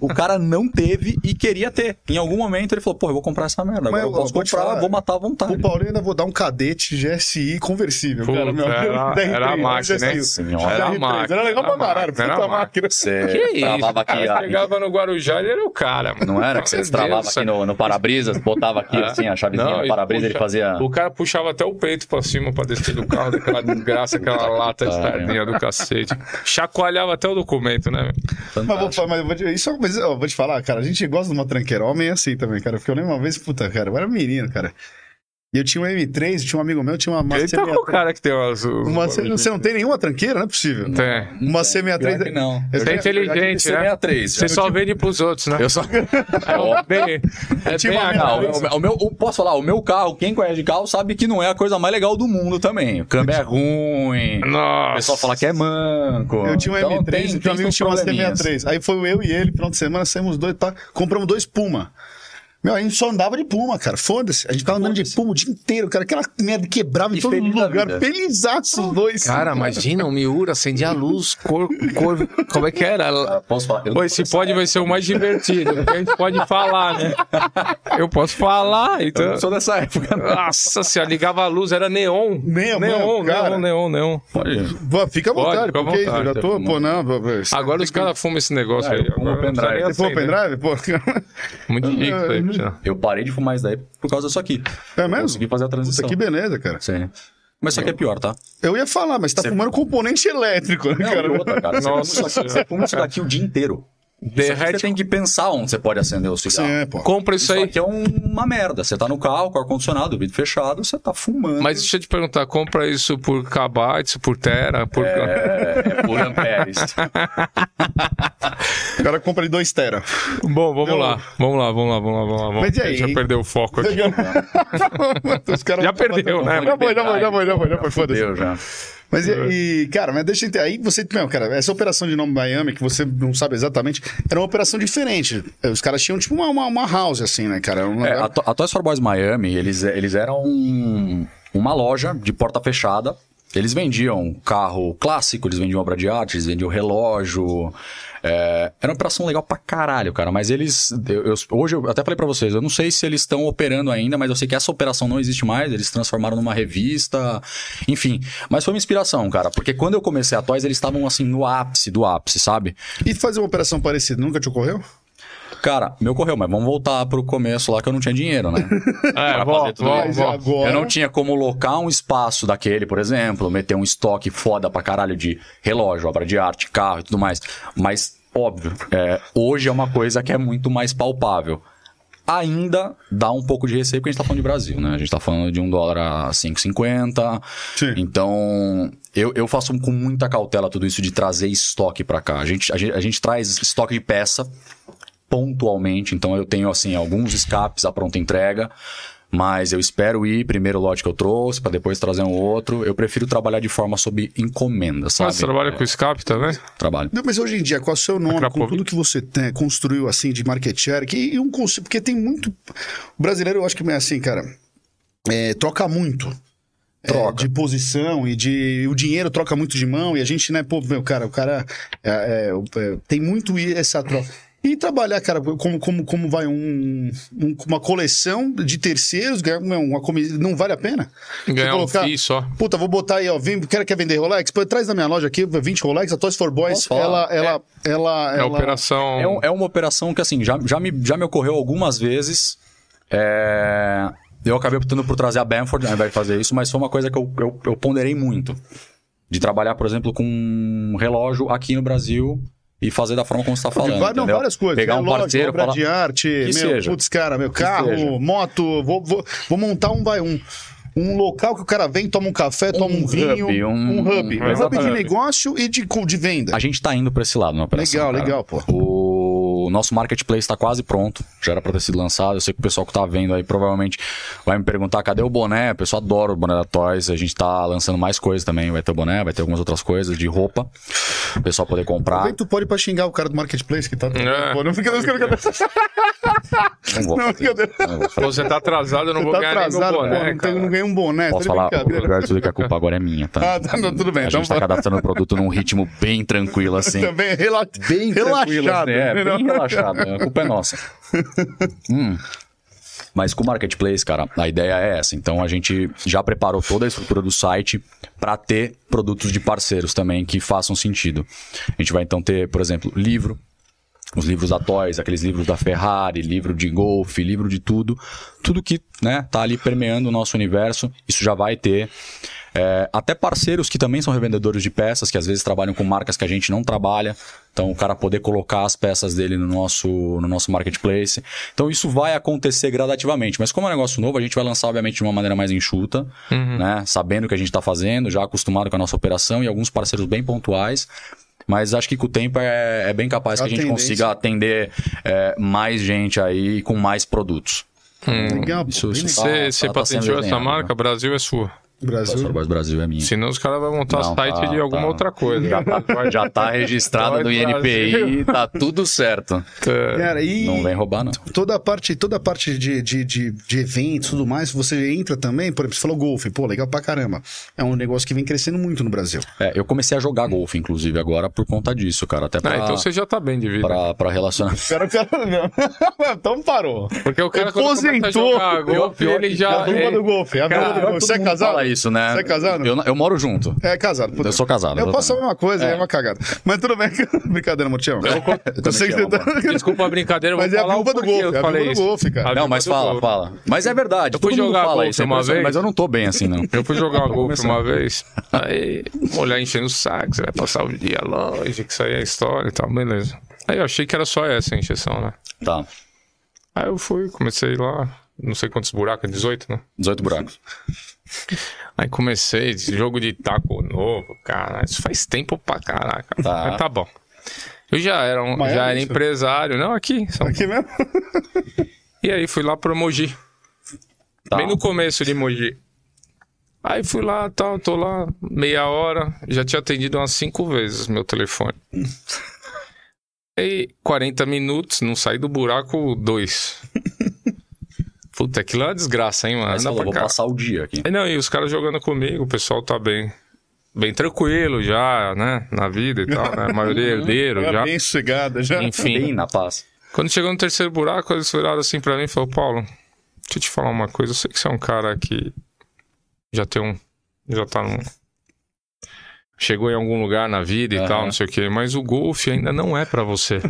S3: O cara não teve e queria ter. Em algum momento ele falou, pô, eu vou comprar essa merda. Agora
S2: Mas
S3: eu posso
S2: vou
S3: comprar,
S2: falar,
S3: vou matar à vontade.
S2: O Paulinho ainda vou dar um cadete GSI conversível,
S4: Puta,
S2: cara. Meu,
S4: era-
S2: da R3,
S4: era a máquina,
S2: GSI.
S4: hein?
S3: Senhora.
S4: Era a
S2: R3,
S4: máquina,
S2: Era legal pra caralho, puta máquina.
S3: Você
S4: Que isso?
S3: travava aqui,
S4: Cara,
S3: ó.
S4: chegava no Guarujá, ele era o cara, mano.
S3: Não era que você
S4: Deus,
S3: aqui no, no para-brisa, botava aqui
S4: É.
S3: assim, a chavezinha
S4: Não,
S3: no
S4: e
S3: para-brisa, ele fazia.
S4: O cara puxava até o peito pra cima pra descer do carro, daquela desgraça, aquela lata externinha do cacete. Chacoalhava até o documento, né?
S2: Mas, vou, falar, mas eu Só, mas ó, vou te falar, cara, a gente gosta de uma tranqueira. Homem é assim também, cara. Porque eu lembro uma vez, puta, cara, eu era menino, cara. E eu tinha um M3, tinha um amigo meu, tinha uma,
S4: Ele tá com o
S2: C63.
S4: cara que tem umas.
S2: Uma C- você não tem nenhuma tranqueira, não é possível.
S4: Tem.
S2: Uma C63.
S3: Pior que não.
S2: Eu
S4: Você é inteligente, né?
S3: 63.
S4: Você só vende pros outros, né?
S3: Eu só.
S4: É bem, é
S2: Tinha
S4: bem
S2: uma
S3: Não, o, o meu, o- posso falar, o meu carro, quem conhece de carro sabe que não é a coisa mais legal do mundo também. O câmbio é ruim. O
S4: Nossa.
S3: pessoal fala que é manco.
S2: Eu tinha um
S3: Então,
S2: M3
S3: tem-
S2: e
S3: tem
S2: tinha um amigo tinha uma
S3: probleminhas.
S2: C63. Aí foi eu e ele, final de semana, saímos dois, pá, compramos dois Puma. Meu, a gente só andava de Puma, cara. Foda-se. A gente ficava andando de Puma o dia inteiro, cara. Aquela merda quebrava em
S3: E
S2: todo lugar. Felizaço os dois.
S4: Cara, imagina, o Miura acendia a luz, cor, cor. Como é que era?
S3: Posso falar? Eu
S4: Pô, esse pode vai ser o mais divertido, porque a gente pode falar, né? Eu posso falar,
S3: eu
S4: então.
S3: não sou dessa época.
S4: Nossa, se ligava a luz, era neon.
S2: Neon,
S4: neon, neon, neon, neon.
S3: Pode.
S2: Pô, fica à
S4: Pode,
S2: vontade,
S4: fica à
S2: porque
S4: vontade.
S2: eu já tô, pô, não.
S4: Agora os caras fumam esse negócio
S3: Ah,
S4: aí.
S3: eu
S4: precisa
S3: pendrive.
S2: for
S4: acender.
S2: pendrive, pô.
S4: Muito chique isso Cristiano.
S3: Eu parei de fumar isso daí por causa disso aqui.
S2: É mesmo?
S3: Consegui fazer a transição.
S2: que beleza, cara.
S3: Sim. Mas isso aqui é pior, tá?
S2: Eu ia falar, mas tá fumando componente elétrico, né,
S3: Não,
S2: cara?
S3: e outra, cara.
S4: Nossa
S3: isso aqui, você fuma isso daqui o dia inteiro.
S4: Derrete.
S3: Você tem que pensar onde você pode acender o
S2: Sim,
S3: cigarro.
S2: é, pô.
S4: Compra isso
S3: Isso
S4: aí.
S3: aqui é um- uma merda. Você tá no carro com o ar-condicionado, vidro fechado, você tá fumando.
S4: Mas deixa eu te perguntar, compra isso por kbytes, por tera, por...
S3: É, é por amperes.
S2: O cara compra de 2 tera.
S4: Bom, vamos lá, vamos lá, vamos lá, vamos lá, vamos lá. Vamos.
S2: Mas e aí?
S4: Já perdeu o foco aqui. Já perdeu, né?
S2: Já foi, já foi, já foi, já foi, já foi, foda-se.
S3: Já.
S2: Mas e, e, cara, mas deixa eu entender. Aí você, meu, cara, essa operação de nome Miami, que você não sabe exatamente, era uma operação diferente. Os caras tinham tipo uma, uma, uma house, assim, né, cara? Um
S3: É, a, a Toys for Boys Miami, eles, eles eram um- uma loja de porta fechada. Eles vendiam carro clássico, eles vendiam obra de arte, eles vendiam relógio. É, era uma operação legal pra caralho, cara. Mas eles. eu- eu- hoje eu até falei pra vocês, eu não sei se eles estão operando ainda, mas eu sei que essa operação não existe mais. Eles transformaram numa revista. Enfim. Mas foi uma inspiração, cara. Porque quando eu comecei a Toys, eles estavam assim no ápice do ápice, sabe?
S2: E fazer uma operação parecida nunca te ocorreu?
S3: Cara, me ocorreu, mas vamos voltar pro começo lá que eu não tinha dinheiro, né?
S4: É,
S3: Pra fazer tudo.
S2: Mas agora...
S3: Eu não tinha como locar um espaço daquele, por exemplo, meter um estoque foda pra caralho de relógio, obra de arte, carro e tudo mais. Mas, óbvio, é, hoje é uma coisa que é muito mais palpável. Ainda dá um pouco de receio porque a gente tá falando de Brasil, né? A gente tá falando de um dólar a 5,50.
S2: Sim.
S3: Então, eu, eu faço com muita cautela tudo isso de trazer estoque pra cá. A gente, a gente, a gente traz estoque de peça pontualmente, então eu tenho, assim, alguns escapes à pronta entrega. Mas eu espero ir primeiro o lote que eu trouxe, pra depois trazer um outro. Eu prefiro trabalhar de forma sob encomenda, sabe?
S4: Mas você trabalha com escape também?
S3: Trabalho.
S2: Não, mas hoje em dia, qual é o seu nome, com
S4: Krapovic.
S2: tudo que você tem, construiu assim de market share, que, e um conceito, porque tem muito. O brasileiro, eu acho que é assim, cara, é, troca muito. É,
S3: Troca.
S2: de posição e de. O dinheiro troca muito de mão e a gente, né, pô, meu, cara, o cara é, é, é, tem muito essa troca. E trabalhar, cara, como, como, como vai um, um- uma coleção de terceiros, ganhar uma, não vale a pena?
S4: Ganhar
S2: Você
S4: um FII só.
S2: Puta, vou botar aí, ó. Vem, quer, quer vender Rolex? Pô, traz na minha loja aqui, 20 Rolex, a Toys for Boys. Ela, ela, ela,
S4: É
S2: ela.
S4: operação.
S3: É, um- é uma operação que, assim, já, já, me, já me ocorreu algumas vezes. É, Eu acabei optando por trazer a Bamford ao invés de fazer isso, mas foi uma coisa que eu, eu, eu ponderei muito. De trabalhar, por exemplo, com um relógio aqui no Brasil e fazer da forma como você está falando.
S2: Vai- não, várias coisas.
S3: Pegar um
S2: relógio,
S3: parceiro
S2: obra
S3: falar,
S2: de arte, meu,
S3: seja.
S2: putz, cara, meu carro,
S3: seja.
S2: moto, vou, vou, vou montar um, vai, um, um local que o cara vem, toma um café, toma um vinho,
S3: hub, um-
S2: um hub.
S3: um-
S2: Um hub de negócio e de, de venda.
S3: A gente tá indo pra esse lado na operação.
S2: Legal,
S3: cara.
S2: legal, pô.
S3: O nosso marketplace está quase pronto. Já era para ter sido lançado. Eu sei que o pessoal que tá vendo aí provavelmente vai me perguntar cadê o boné. O pessoal adora o boné da Toys. A gente tá lançando mais coisas também. Vai ter o boné, vai ter algumas outras coisas de roupa. O pessoal poder comprar.
S2: Aproveita, tu pode ir pra xingar o cara do Marketplace que tá.
S4: É.
S2: Pô, não fica não, fica-
S3: Não vou
S2: não.
S3: Não
S4: Pô, Você tá atrasado, eu não
S2: Você
S4: vou
S2: tá
S4: ganhar
S2: atrasado,
S4: nenhum boné,
S2: pô, não, ganhei um boné.
S3: Posso
S2: tá
S3: falar? O tudo que a culpa agora é minha, tá?
S2: Ah, tá, não, tudo bem.
S3: a
S2: então
S3: gente tá cadastrando o produto num ritmo bem tranquilo, assim.
S2: Também rela...
S3: Bem tranquilo,
S2: relaxado.
S3: assim, é,
S2: né?
S3: bem relaxado. A culpa é nossa. Hum. Mas com o Marketplace, cara, a ideia é essa. Então a gente já preparou toda a estrutura do site para ter produtos de parceiros também que façam sentido. A gente vai então ter, por exemplo, livro. Os livros da Toys, aqueles livros da Ferrari, livro de golfe, livro de tudo. Tudo que né, tá ali permeando o nosso universo, isso já vai ter. É, até parceiros que também são revendedores de peças, que às vezes trabalham com marcas que a gente não trabalha. Então, o cara poder colocar as peças dele no nosso, no nosso marketplace. Então, isso vai acontecer gradativamente. Mas como é um negócio novo, a gente vai lançar, obviamente, de uma maneira mais enxuta, né? Sabendo o que a gente está fazendo, já acostumado com a nossa operação e alguns parceiros bem pontuais. Mas acho que com o tempo é, é bem capaz
S2: A
S3: que a gente
S2: tendência.
S3: consiga atender é, mais gente aí com mais produtos.
S2: Legal, pô,
S3: Isso-
S2: legal.
S3: tá-
S4: Você você
S3: tá- tá sendo
S4: patenteou essa marca, Brasil é sua.
S2: Brasil.
S3: Starbucks Brasil é minha.
S4: Senão os caras vão montar
S3: Não,
S4: site
S3: tá-
S4: de alguma
S3: tá.
S4: outra coisa.
S3: Já tá registrado no INPI, tá tudo certo.
S4: É.
S2: Cara, e
S3: Não vem roubar, não.
S2: toda a parte, toda a parte de, de, de, de eventos e tudo mais, você entra também, por exemplo, você falou golfe, pô, legal pra caramba. É um negócio que vem crescendo muito no Brasil.
S3: É, eu comecei a jogar golfe, inclusive, agora por conta disso, cara. Até pra,
S4: Ah, então você já tá bem de vida.
S3: pra, pra relacionar.
S2: Não. então parou.
S4: Porque o cara
S2: Aposentou.
S4: jogar golfe,
S3: Pior-
S4: ele
S2: É
S4: já...
S2: a turma
S4: é-
S2: do golfe. É a
S4: Cara,
S2: do golfe. Você é casado?
S3: Isso, né?
S2: Você é casado?
S3: Eu, eu moro junto.
S2: É casado. puta.
S3: Eu sou casado,
S2: Eu faço a
S3: exatamente.
S2: mesma coisa, é,
S3: É.
S2: uma cagada. Mas tudo bem. Brincadeira, Motião. Eu,
S3: também
S2: sei que
S3: amo,
S2: tá...
S4: Desculpa a brincadeira, eu vou
S2: Mas é a
S4: falar
S2: culpa do golfe,
S4: eu
S2: é a culpa do
S4: isso.
S2: golfe, cara.
S3: Não, mas fala, fala. Mas é verdade.
S4: Eu fui
S3: todo mundo
S4: jogar
S3: fala
S4: golfe
S3: isso, é
S4: uma vez.
S3: Mas eu não tô bem assim, não.
S4: Eu fui jogar golfe uma vez, aí mulher enchendo o saco, você vai passar o dia longe, que isso aí é história e tal, beleza. Aí eu achei que era só essa a encheção, né?
S3: Tá.
S4: Aí eu fui, comecei lá, não sei quantos buracos, 18, né?
S3: 18 buracos.
S4: Aí comecei, esse jogo de taco novo, cara, isso faz tempo pra caraca.
S3: Tá.
S4: Mas tá bom. Eu já era, um, já era
S2: isso?
S4: empresário, não, aqui, São
S2: Aqui mesmo?
S4: E aí fui lá pro Mogi.
S3: Tá.
S4: Bem no começo de Mogi. Aí fui lá, tal, tô lá, meia hora, já tinha atendido umas cinco vezes meu telefone. Aí, 40 minutos, não saí do buraco dois. Puta, aquilo é uma desgraça, hein, mano?
S3: Você
S4: Não
S3: falou, vou
S4: cá.
S3: passar o dia aqui.
S4: Aí, Não, e os caras jogando comigo, o pessoal tá bem, bem tranquilo já, né? Na vida e tal, né? A maioria é herdeiro
S2: Era
S4: já.
S2: bem sossegada já.
S4: Enfim.
S3: Bem na paz.
S4: Quando chegou no terceiro buraco, eles viraram assim pra mim e falaram, Paulo, deixa eu te falar uma coisa, eu sei que você é um cara que já tem um. Já tá num. Chegou em algum lugar na vida e
S3: Aham.
S4: tal, não sei o quê, mas o golfe ainda não é pra você.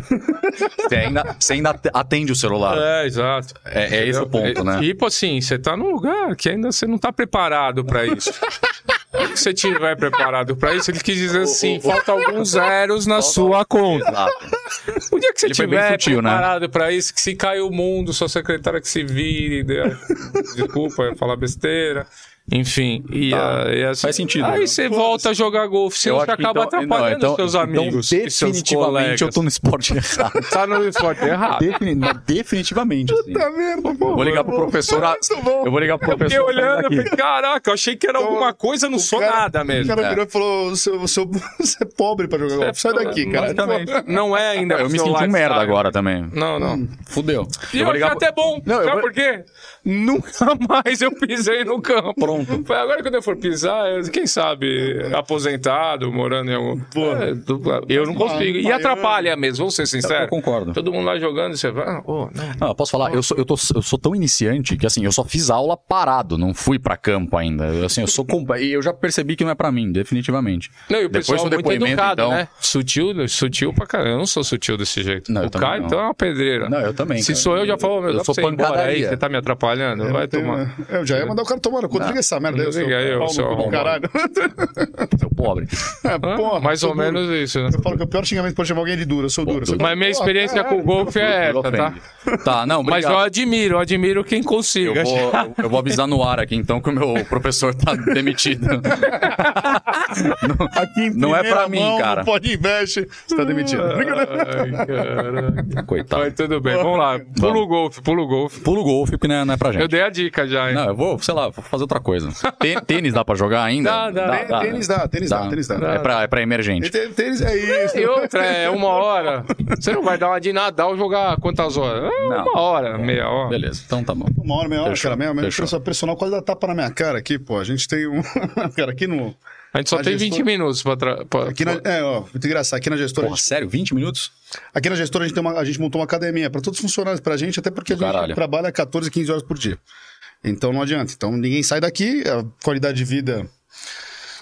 S3: Você ainda, você ainda at- atende o celular.
S4: é, exato.
S3: É, é esse o ponto,
S4: É,
S3: né?
S4: Tipo assim, você tá num lugar que ainda você não tá preparado pra isso. Se você tiver preparado pra isso, ele quis dizer assim, falta alguns zeros na sua conta.
S3: Exato.
S4: O dia que você
S3: Ele
S4: tiver
S3: sutil, né?
S4: preparado pra isso, que se cair o mundo, sua secretária que se vire, desculpa, eu ia falar besteira. Enfim, e,
S3: Tá.
S4: ah, e assim,
S3: Faz sentido,
S4: Aí
S3: né?
S4: você volta a jogar golfe, você acaba
S3: então-
S4: atrapalhando
S3: não, então-
S4: seus amigos
S3: Então,
S4: e seus
S3: definitivamente eu tô no esporte errado.
S4: Tá no esporte errado.
S3: Não, definitivamente, assim.
S2: Tá vendo?
S3: Eu vou ligar pro professor. a-
S2: Muito bom.
S3: Eu vou ligar pro
S4: Eu fiquei
S3: professor.
S4: olhando, eu falei, caraca, eu achei que era alguma coisa, não sou
S2: cara-
S4: nada
S2: O
S4: mesmo.
S2: cara
S3: É.
S2: virou e falou: "Seu- seu- você é pobre pra jogar golfe. Sai daqui, cara.
S4: Basicamente. Não é ainda.
S3: Eu me senti um merda agora também.
S4: Não, não.
S3: Fudeu.
S4: E
S3: Eu
S4: eu até bom. Sabe por quê? Nunca mais eu pisei no campo.
S3: Pronto.
S4: Foi agora quando eu for pisar, quem sabe, aposentado, morando em algum. É, du- eu não consigo. E atrapalha mesmo, vamos ser sinceros.
S3: Eu concordo.
S4: Todo mundo lá jogando, você vai. ah, oh, não.
S3: Não, eu posso falar, eu sou, eu, tô, eu sou tão iniciante que assim, eu só fiz aula parado, não fui pra campo ainda. Assim, eu sou e eu já percebi que não é pra mim, definitivamente.
S4: Não, e o
S3: Depois
S4: pessoal
S3: do depoimento,
S4: educado,
S3: então-
S4: né? Sutil, sutil pra caramba. Eu não sou sutil desse jeito.
S3: Não,
S4: o
S3: não.
S4: então, é uma pedreira.
S3: Não, eu também,
S4: Se
S3: cara.
S4: sou eu, já falo, meu,
S3: Eu sou
S4: embora aí,
S3: pancadaria.
S4: você tá me atrapalhando.
S2: Eu
S4: vai
S2: tenho-
S4: tomar.
S2: Eu já ia mandar o cara tomar. Quando liga essa merda aí, eu no
S4: seu
S2: cu caralho.
S3: Seu pobre.
S2: É,
S4: Ah,
S2: porra,
S4: mais ou
S2: duro.
S4: menos isso, né?
S2: Eu falo que o pior xingamento pode chamar alguém de duro. Eu sou duro. Você
S3: duro.
S4: Mas minha
S2: "Pô,
S4: experiência
S2: é,
S4: com o golfe é essa, tá?
S3: Tá, não,
S4: Mas eu admiro, eu admiro quem consiga.
S3: Eu vou, eu vou avisar no ar aqui, então, que o meu professor tá demitido.
S2: Aqui em
S3: Não é pra mim, cara.
S2: não Pode investe. Você tá demitido.
S4: Ai, caraca.
S3: Coitado.
S4: Mas tudo bem, vamos lá. Pula o golfe, pula o golfe.
S3: Pulo golfe, porque não é, não é pra gente.
S4: Eu dei a dica já, hein?
S3: Não, eu vou, sei lá, vou fazer outra coisa. Tê- Tênis dá pra jogar ainda?
S4: Dá, dá.
S2: Tê- Tênis dá, tênis dá, tênis dá.
S3: É pra, é pra emergente.
S2: Tê- Tênis é isso.
S4: E outra, é uma hora. Você não vai dar uma de Nadal jogar quantas horas? É
S3: Não.
S4: uma hora, meia hora.
S3: Beleza, então tá bom.
S2: Uma hora, meia hora,
S3: Fechou,
S2: cara. Meia, meia
S3: fechou.
S2: pessoa personal quase dá tapa na minha cara aqui, pô. A gente tem um. cara, aqui no.
S4: A gente só
S2: A
S4: tem
S2: gestora-
S4: 20 minutos pra. Tra... pra-
S2: Aqui na, é, ó, muito engraçado. Aqui na gestora. a
S3: Porra,
S2: gente-
S3: sério? 20 minutos?
S2: aqui na gestora a gente, tem uma, a gente montou uma academia para todos os funcionários, pra gente, até porque a gente
S3: caralho.
S2: trabalha 14, 15 horas por dia. Então não adianta. Então ninguém sai daqui, a qualidade de vida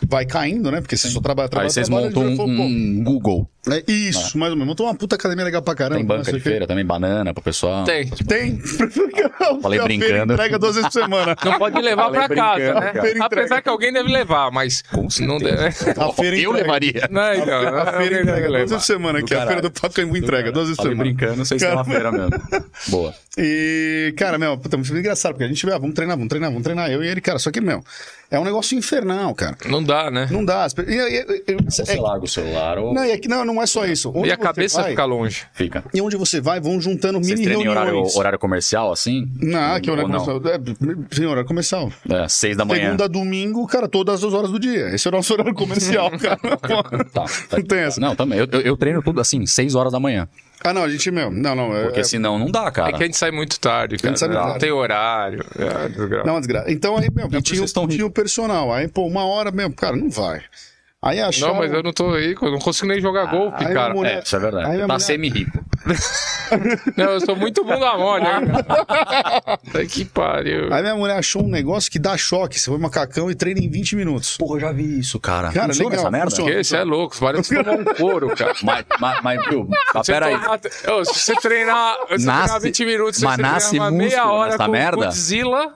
S2: vai caindo, né? Porque você só trabalha, trabalha,
S3: Aí vocês
S2: trabalha,
S3: montam
S2: a
S3: um, um Google.
S2: É isso, mais ou menos. Montou uma puta academia legal pra caramba.
S3: Tem banca
S2: não sei
S3: de feira também, banana pro pessoal.
S4: Tem.
S2: Tem.
S3: Falei
S2: A feira
S3: brincando.
S2: Entrega duas vezes por semana.
S4: Não pode levar
S3: Falei
S4: pra casa, né?
S3: cara.
S2: Feira.
S4: Apesar que alguém deve levar, mas não deve.
S2: A feira
S3: Eu
S2: entrega.
S3: levaria.
S4: Não, então,
S2: A feira
S4: alguém deve
S2: entrega duas
S4: levar.
S2: vezes por semana aqui. A
S3: caralho.
S2: feira do Pacaembu entrega duas vezes por
S3: Falei
S2: semana.
S3: brincando, vocês estão na feira mesmo. Boa.
S2: E, cara, meu, puta, muito engraçado, porque a gente vê, ah, vamos treinar, vamos treinar, vamos treinar. Eu e ele, cara, só que, meu, é um negócio infernal, cara.
S4: Não dá, né?
S2: Não dá. e- e- e-
S3: você
S2: é-
S3: larga o celular ou
S2: não, e aqui, não, não é só isso. Onde
S4: E a
S2: você
S4: cabeça
S2: vai,
S4: fica longe.
S3: fica.
S2: E onde você vai, vão juntando
S3: Vocês
S2: mini
S3: em horário,
S2: reuniões.
S3: horário comercial, assim?
S2: Não, que horário
S3: não?
S2: comercial. É, sim, horário comercial.
S3: É, seis da manhã.
S2: Segunda a domingo, cara, todas as horas do dia. Esse é o nosso horário comercial, cara.
S3: Tá, tá.
S2: Não tem essa.
S3: Não, também. Eu, eu, treino tudo assim, seis horas da manhã.
S2: Ah, não, a gente, meu, não, não. É,
S3: Porque
S2: é-
S3: senão não dá, cara.
S4: É que a gente sai muito tarde, cara.
S2: sai muito
S4: Não
S2: tarde.
S4: tem horário. É, desgraça.
S2: Não, é desgraça. Então aí, meu,
S3: por
S2: tinha,
S3: vocês estão
S2: tinha o personal. Aí, pô, uma hora mesmo, cara, não vai. Aí acharam...
S4: Não, mas eu não tô rico, eu não consigo nem jogar golfe,
S2: aí
S4: cara.
S2: mulher-
S3: É, isso é verdade.
S2: Aí
S3: tá
S2: mulher-
S3: semi-rico.
S4: Não, eu sou muito bunda mole, hein? Puta que pariu.
S2: Aí minha mulher achou um negócio que dá choque. Você foi macacão e treina em 20 minutos.
S3: Porra, eu já vi isso, cara.
S2: Cara,
S3: funciona
S2: legal,
S3: essa merda?
S2: funciona.
S4: Porque esse é louco, parece tomar um couro, cara.
S3: Mas, mas, mas, viu, mas peraí.
S4: se você treinar, se você
S3: Nasce-
S4: treinar 20 minutos,
S3: mas
S4: você
S3: nasce
S4: treinar uma meia hora
S3: nessa
S4: com
S3: merda?
S4: Godzilla,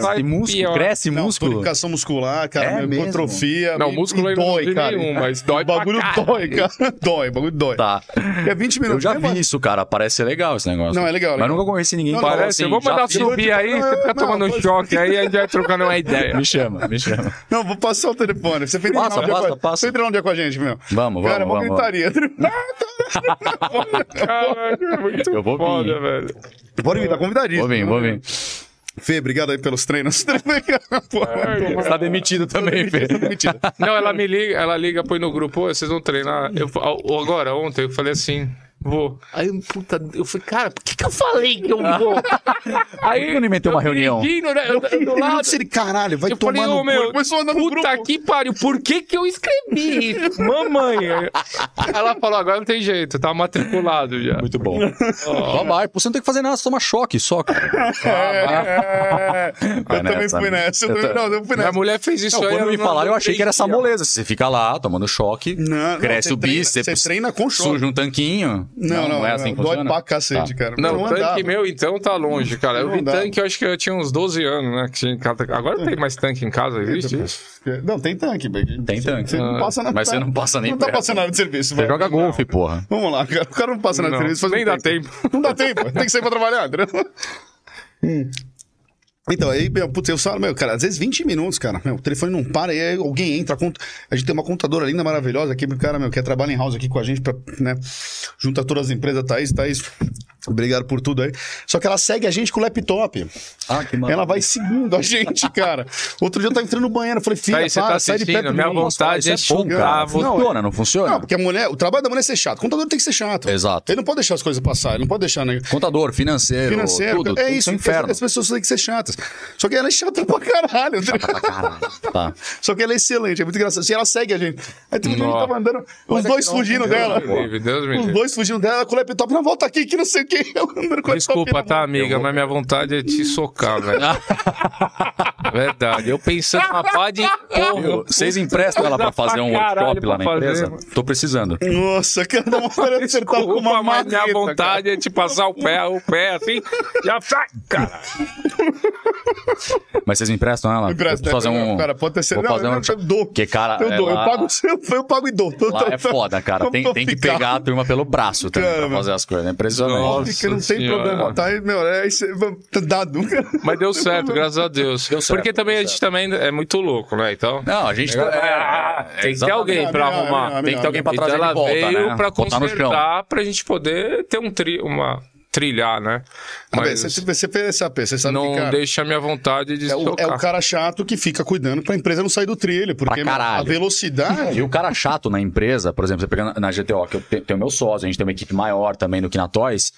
S4: Vai
S3: músculo,
S4: pior.
S3: cresce
S2: Não,
S3: músculo.
S2: tonificação muscular, cara,
S3: É
S2: hipotrofia.
S4: Não, músculo
S2: e
S4: não
S2: dói,
S4: vi
S2: cara.
S4: nenhum, mas dói
S2: O bagulho
S4: pra
S2: dói, cara. Dói, o bagulho dói.
S3: Tá.
S2: É 20 minutos.
S3: Eu já vi isso, cara. Parece ser legal esse negócio.
S2: Não, é legal,
S3: Mas
S2: legal.
S3: nunca conheci ninguém
S2: Não,
S3: que
S4: Parece,
S3: assim,
S4: vamos
S3: já
S4: mandar subir aí, você fica
S2: Não,
S4: tomando um choque aí, a gente vai trocando uma ideia.
S3: Me chama, me chama.
S2: Não, vou passar o telefone. Você fez
S3: Passa,
S2: um
S3: passa,
S2: com a-
S3: passa.
S2: Você um dia com a gente, meu.
S3: Vamos,
S2: Cara,
S3: vamos,
S2: uma
S3: vamos,
S2: gritaria.
S4: Caralho, é muito
S3: Eu vou vir.
S4: foda, velho.
S2: Pode vir, tá convidadíssimo.
S3: Vou vir, vou vir.
S2: Fê, obrigado aí pelos treinos. Pô,
S3: Você tá demitido também, Fê.
S4: Não, ela me liga, ela liga, põe no grupo, "Ô, vocês vão treinar. Eu, agora, ontem, eu falei assim, vou. Aí, puta, eu falei, cara, por que, que eu falei que eu vou? Aí
S3: eu não inventei uma
S4: eu
S3: reunião?
S4: né, eu, eu do lado.
S2: Ele, caralho, vai
S4: Eu
S2: tomar
S4: falei,
S2: no
S4: ô meu.
S2: Começou a andar no
S4: puta
S2: grupo.
S4: que pariu, por que que eu escrevi isso? Mamãe. Ela falou, agora não tem jeito, tá matriculado já.
S3: Muito bom. Pô, Você não tem que fazer nada, você toma choque só, cara.
S2: É, eu
S3: Vai
S2: também
S3: nessa,
S2: fui nessa. Eu
S3: Eu
S2: também,
S3: tô-
S2: não, eu fui
S4: Minha
S2: nessa.
S4: mulher fez isso
S3: Não,
S4: aí.
S3: quando me
S4: não
S3: falaram, eu achei que era essa moleza. Você fica lá, tomando choque,
S2: Não, não,
S3: cresce
S2: você
S3: o
S2: treina-
S3: bíceps,
S2: você treina com choque.
S3: suja um tanquinho.
S2: Não, não,
S3: é assim que
S2: dói pra cacete,
S3: Tá.
S2: cara.
S4: Não, o tanque
S2: andava.
S4: meu então tá longe, cara. Eu
S2: Não
S4: vi
S2: dá.
S4: tanque, eu acho que eu tinha uns 12 anos, né? Que tinha em casa. Agora tem mais tanque em casa, existe isso?
S2: Não, tem tanque.
S3: Tem tanque.
S2: Você não
S4: Ah,
S2: passa nada.
S3: mas você não passa nem
S2: Não tá passando nada de serviço.
S3: Você joga golfe, porra.
S2: Vamos lá, cara. O cara não passa nada de
S4: Não,
S2: serviço.
S4: nem
S2: um
S4: dá tempo.
S2: Não dá tempo. Tem que sair pra trabalhar, entendeu? Hum. Então, aí, meu, putz, eu falo, meu, cara, às vezes 20 minutos, cara, meu, o telefone não para, e aí alguém entra, a, gente tem uma contadora linda, maravilhosa aqui, cara, meu, que trabalha em house aqui com a gente, pra, né, junta todas as empresas, Thaís, Thaís, obrigado por tudo aí. Só que ela segue a gente com o laptop.
S3: Ah, que
S2: Ela vai seguindo a gente, cara. Outro dia eu tava entrando no banheiro, eu falei, filha,
S4: Aí você
S2: para,
S4: tá
S2: sai de perto
S4: minha
S2: mim.
S4: vontade é
S3: é
S4: você.
S3: Funciona, não funciona?
S2: Não, porque a mulher, o trabalho da mulher é ser chato. O contador tem que ser chato.
S3: Exato.
S2: Ele não pode deixar as coisas passar, ele não pode deixar, né?
S3: Contador, financeiro,
S2: Financeiro,
S3: tudo.
S2: é
S3: tudo
S2: isso,
S3: é inferno.
S2: As pessoas têm que ser chatas. Só que ela é chata pra caralho.
S3: Caralho. Tá.
S2: Só que ela é excelente, é muito engraçado. Se ela segue a gente. Aí tem um dia que tava andando, os dois fugindo dela. Os dois fugindo dela, com o laptop, não, volta aqui, que não sei o que. Eu
S4: Desculpa, tá, amiga, mas minha vontade é te socar, velho. Verdade. Eu pensando na pá de porra.
S3: Vocês emprestam ela pra fazer um workshop lá na empresa? Tô precisando.
S2: Nossa, cara, dá vontade de acertar com uma
S4: mas minha vontade é te passar o pé, o pé assim, já sai, cara.
S3: Mas vocês emprestam ela?
S2: Empresta,
S3: Eu fazer
S2: né?
S3: um...
S2: Cara, pode ter sido.
S3: Vou fazer
S2: não,
S3: um
S2: eu dou.
S3: Porque, cara,
S2: eu
S3: é
S2: dou. Eu
S3: lá-
S2: pago, eu, eu pago e dou.
S3: Lá é foda, cara. Tem, tem que pegar a turma pelo braço também
S2: Cara,
S3: pra fazer as coisas. É impressionante.
S2: Fica, não tem
S4: Senhora.
S2: problema, tá? aí, Meu, é isso, é dado.
S4: Mas deu certo, graças a Deus.
S3: Deu certo,
S4: Porque também a gente também é muito louco, né? Então.
S3: Não, a gente...
S4: Ah,
S3: é,
S4: tem que ter alguém pra arrumar.
S3: Tem que ter alguém pra
S4: Então
S3: trazer
S4: ela
S3: de volta,
S4: veio
S3: né?
S4: pra consertar pra gente poder ter um tri, uma trilhar, né?
S2: Mas
S4: Mas
S2: você, você fez essa peça, você sabe
S4: não
S2: que, cara,
S4: deixa a minha vontade de
S2: é, o, é o cara chato que fica cuidando pra empresa não sair do trilho, porque a velocidade...
S3: E o cara chato na empresa, por exemplo, você pega na- na GTO, que eu te- tenho meu sócio, a gente tem uma equipe maior também do que na Toys.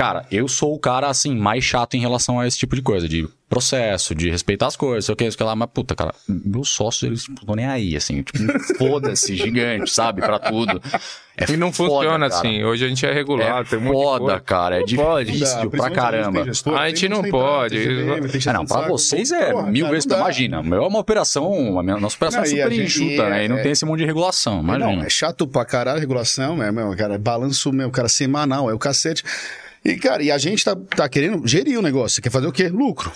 S3: Cara, eu sou o cara, assim, mais chato em relação a esse tipo de coisa, de processo, de respeitar as coisas, sei o que, sei o que lá, mas puta, cara, meus sócios, eles não estão nem aí, assim, tipo, foda-se, gigante, sabe, pra tudo. É
S4: E não
S3: foda,
S4: funciona
S3: cara.
S4: assim. Hoje a gente é regulado,
S3: É
S4: tem de
S3: foda, cara, é
S4: pode.
S3: difícil pra caramba.
S4: A gente não pode.
S3: Ah, não, pra vocês é mil vezes, imagina, o meu é uma operação, a minha, nossa operação
S2: Não,
S3: é super
S2: gente-
S3: enxuta, né, e não
S2: é-
S3: tem esse monte de regulação, imagina.
S2: Não, é chato pra caralho a regulação, meu, meu, cara, é balanço, meu, cara, semanal, é o cacete. E, cara, e a gente tá, tá querendo gerir o negócio, quer fazer o quê? Lucro.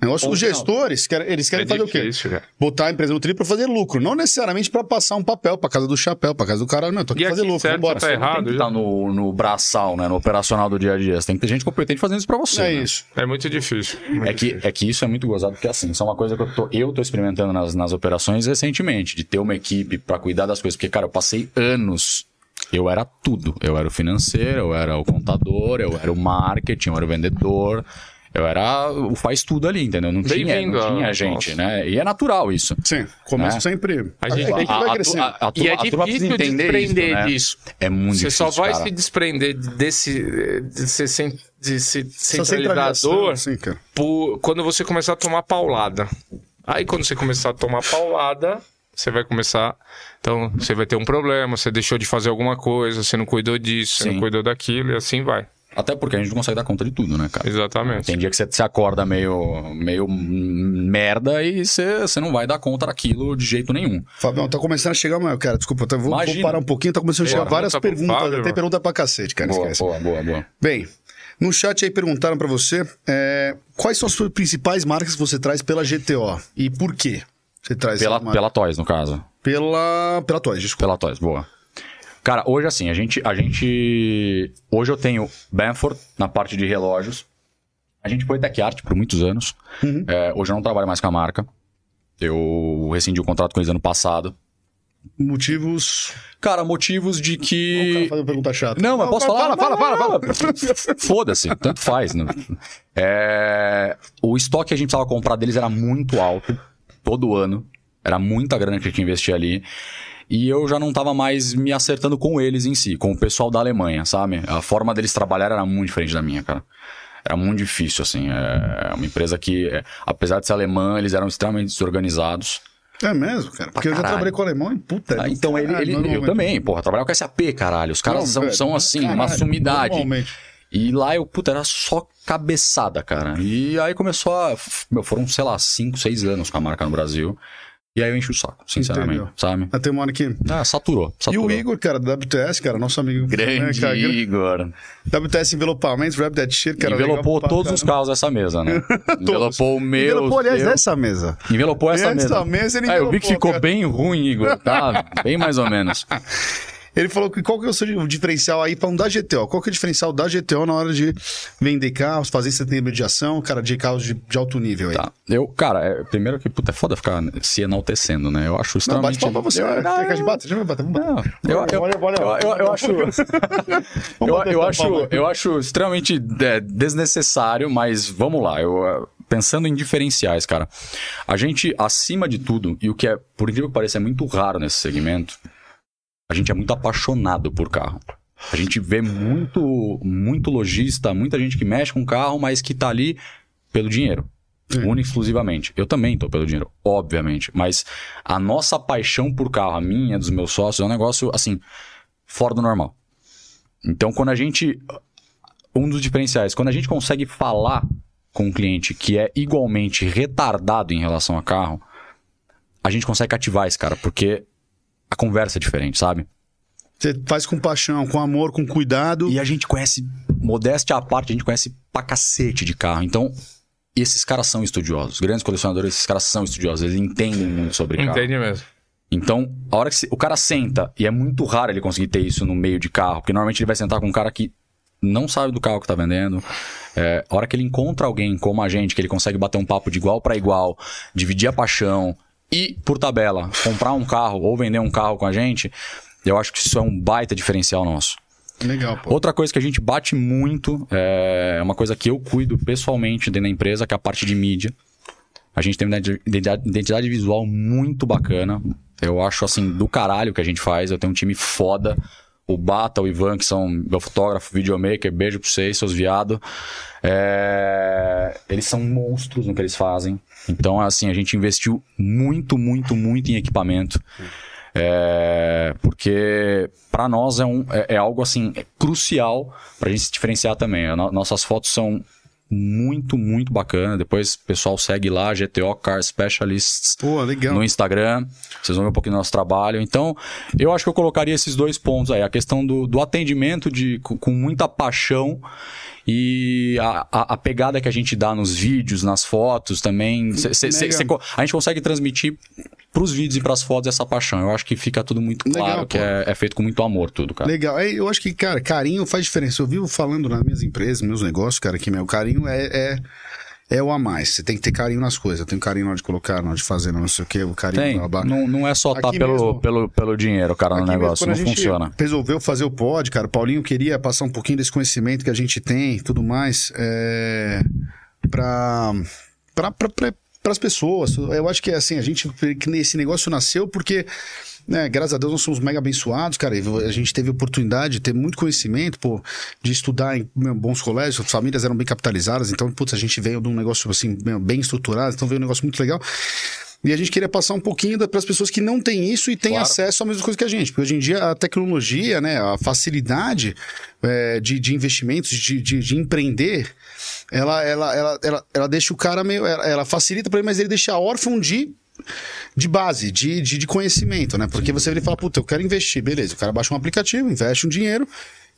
S2: O negócio
S3: Ou
S2: dos gestores, querem, eles querem
S4: É
S2: fazer
S4: difícil,
S2: o quê?
S4: cara.
S2: Botar a empresa no trilho pra fazer lucro, não necessariamente pra passar um papel pra casa do chapéu, pra casa do caralho, não, tô aqui
S4: E
S2: pra fazer
S4: aqui,
S2: lucro,
S4: certo,
S2: vambora.
S4: tá errado.
S3: Tem que estar no, no braçal, né, no operacional do dia a dia. Você tem que ter gente competente fazendo isso pra você.
S2: É
S3: né?
S2: isso.
S4: É muito difícil. muito
S3: É que,
S4: difícil.
S3: é que isso é muito gozado, porque assim, isso é uma coisa que eu tô, eu tô experimentando nas, nas operações recentemente, de ter uma equipe pra cuidar das coisas. Porque, cara, eu passei anos. Eu era tudo. Eu era o financeiro, eu era o contador, eu era o marketing, eu era o vendedor. Eu era o faz tudo ali, entendeu? Não tinha,
S4: Bem-vindo
S3: não tinha gente, né? E é natural isso.
S2: Sim, começa
S3: É.
S2: sempre.
S4: A gente
S2: a, vai crescendo.
S3: a- a
S4: E é difícil desprender
S3: isso, né?
S4: disso.
S3: É muito
S4: Você
S3: difícil,
S4: só vai
S3: cara.
S4: se desprender desse de ser, cen- de ser centralizador
S2: sim, cara.
S4: por- quando você começar a tomar paulada. Aí quando você começar a tomar paulada, você vai começar. Então, você vai ter um problema, você deixou de fazer alguma coisa, você não cuidou disso, você
S3: Sim.
S4: não cuidou daquilo, e assim vai.
S3: Até porque a gente não consegue dar conta de tudo, né, cara?
S4: Exatamente.
S3: Tem dia que você se acorda meio, meio merda e você, você não vai dar conta daquilo de jeito nenhum.
S2: Fabião, tá começando a chegar, mas, cara, desculpa, tá, vou, vou parar um pouquinho, tá começando a chegar
S4: Bora,
S2: várias
S4: pro
S2: perguntas,
S4: Fábio,
S2: tem pergunta pra cacete, cara,
S3: Boa,
S2: esquece.
S3: boa, boa, boa.
S2: Bem, no chat aí perguntaram pra você é, quais são as suas principais marcas que você traz pela GTO e por quê você traz
S3: Pela,
S2: marcas?
S3: pela Toys, no caso.
S2: pela pela Toys, desculpa.
S3: Pela Toys, boa. Cara, hoje assim, a gente, a gente... Hoje eu tenho Banford na parte de relógios. A gente foi Tech Art por muitos anos.
S2: Uhum.
S3: É, hoje eu não trabalho mais com a marca. Eu rescindi o contrato com eles ano passado.
S2: Motivos.
S3: Cara, motivos de
S2: O cara
S3: que...
S2: faz uma pergunta chata.
S3: Não, mas posso falar?
S2: Fala, fala, fala, fala.
S3: Foda-se, tanto faz. Né? É, O estoque que a gente precisava comprar deles era muito alto, todo ano. Era muita grana que a gente investia ali. E eu já não tava mais me acertando com eles em si, com o pessoal da Alemanha, sabe? A forma deles trabalhar era muito diferente da minha, cara. Era muito difícil, assim. É uma empresa que, é, apesar de ser alemã, eles eram extremamente desorganizados.
S2: É mesmo, cara. Porque eu já trabalhei com alemão e puta.
S3: Ah, então, ele,
S2: caralho,
S3: ele- eu
S2: normalmente.
S3: também, porra, trabalhava com SAP, caralho. Os caras
S2: Não,
S3: são,
S2: velho,
S3: são assim, uma
S2: caralho,
S3: sumidade.
S2: Normalmente.
S3: E lá eu, puta, era só cabeçada, cara. E aí começou a. Meu, foram, sei lá, 5, 6 anos com a marca no Brasil. E aí eu enchi o saco, sinceramente,
S2: Entendeu.
S3: sabe?
S2: Ah, Tem uma hora aqui.
S3: Ah, saturou,
S2: E
S3: saturou.
S2: o Igor, cara, da WTS, cara, nosso amigo.
S3: Grande
S2: né, cara,
S3: Igor.
S2: WTS envelopamentos, Rap That Shit, cara.
S3: Envelopou
S2: legal
S3: todos os carros dessa mesa, né? Envelopou o meu.
S2: Envelopou, aliás, dessa mesa.
S3: Envelopou essa
S2: Essa
S3: mesa.
S2: mesa ele
S3: É, eu vi que ficou
S2: cara.
S3: bem ruim, Igor. Tá bem mais ou menos.
S2: Ele falou que qual que é o seu diferencial aí, falando da GTO, qual que é o diferencial da GTO na hora de vender carros, fazer essa intermediação, cara, de carros de, de alto nível aí?
S3: Tá. Eu, cara, é, primeiro que, puta, é foda ficar se enaltecendo, né? Eu acho
S2: Não, bate
S3: extremamente...
S2: palma pra você.
S3: Eu-
S2: Quer que a gente bate? A gente vai bater, vamos.
S3: Não, eu, eu, eu, eu, eu acho, eu, eu acho, eu acho extremamente é, desnecessário, mas vamos lá. Eu, eh, pensando em diferenciais, cara, a gente, acima de tudo, e o que é, por incrível que pareça, é muito raro nesse segmento, a gente é muito apaixonado por carro. A gente vê muito, muito lojista, muita gente que mexe com carro, mas que tá ali pelo dinheiro.
S2: Sim.
S3: Única e exclusivamente. Eu também tô pelo dinheiro, obviamente. Mas a nossa paixão por carro, a minha, dos meus sócios, é um negócio, assim, fora do normal. Então, quando a gente. Um dos diferenciais, quando a gente consegue falar com um cliente que é igualmente retardado em relação a carro, a gente consegue cativar esse cara, porque a conversa é diferente, sabe?
S2: Você faz com paixão, com amor, com cuidado.
S3: E a gente conhece, modéstia à parte, a gente conhece pra cacete de carro. Então, esses caras são estudiosos. Grandes colecionadores, esses caras são estudiosos. Eles entendem muito sobre carro.
S4: Entende mesmo.
S3: Então, a hora que se- o cara senta, e é muito raro ele conseguir ter isso no meio de carro, porque normalmente ele vai sentar com um cara que não sabe do carro que tá vendendo. É, a hora que ele encontra alguém como a gente, que ele consegue bater um papo de igual para igual, dividir a paixão e, por tabela, comprar um carro ou vender um carro com a gente, eu acho que isso é um baita diferencial nosso.
S2: Legal, pô.
S3: Outra coisa que a gente bate muito, é uma coisa que eu cuido pessoalmente dentro da empresa, que é a parte de mídia. A gente tem uma identidade, identidade visual muito bacana. Eu acho, assim, do caralho que a gente faz. Eu tenho um time foda. O Bata, o Ivan, que são meu fotógrafo, videomaker, beijo pra vocês, seus viados. É, Eles são monstros no que eles fazem. Então, assim, a gente investiu muito, muito, muito em equipamento. É, porque para nós é, um, é, é algo assim é crucial para a gente se diferenciar também. Nossas fotos são muito, muito bacana. Depois o pessoal segue lá, GTO Car Specialists
S2: Pô,
S3: no Instagram. Vocês vão ver um pouquinho do nosso trabalho. Então, eu acho que eu colocaria esses dois pontos aí. A questão do, do atendimento de, com, com muita paixão e a, a, a pegada que a gente dá nos vídeos, nas fotos também. Cê- cê- cê-
S2: Legal.
S3: a gente consegue transmitir pros vídeos e pras fotos essa paixão. Eu acho que fica tudo muito
S2: Legal,
S3: claro, que
S2: pô.
S3: é, é feito com muito amor tudo, cara.
S2: Legal. É, eu acho que, cara, carinho faz diferença. Eu vivo falando nas minhas empresas, meus negócios, cara, que meu carinho é, é, é o a mais. Você tem que ter carinho nas coisas. Eu tenho carinho na hora de colocar, na hora de fazer, não sei o quê, o carinho.
S3: Tem.
S2: blá, blá.
S3: Não, não é só estar
S2: Aqui
S3: pelo,
S2: mesmo.
S3: pelo, pelo dinheiro, cara, no
S2: mesmo,
S3: negócio.
S2: quando
S3: Não funciona.
S2: resolveu fazer o pod, cara, o Paulinho queria passar um pouquinho desse conhecimento que a gente tem e tudo mais é, para as pessoas. Eu acho que é assim, a gente que esse negócio nasceu porque né, graças a Deus nós somos mega abençoados, cara. e A gente teve oportunidade de ter muito conhecimento, pô, de estudar em meu, bons colégios, as famílias eram bem capitalizadas, então, putz, a gente veio de um negócio assim, bem estruturado, então veio um negócio muito legal. E a gente queria passar um pouquinho para as pessoas que não têm isso e têm
S3: Claro.
S2: acesso à mesma coisa que a gente. Porque hoje em dia a tecnologia, né, a facilidade é, de, de investimentos, de, de, de empreender, ela, ela, ela, ela, ela deixa o cara meio. Ela, ela facilita para ele, mas ele deixa órfão de. De base, de, de, de conhecimento, né? Porque você vira e fala, puta, eu quero investir, beleza. O cara baixa um aplicativo, investe um dinheiro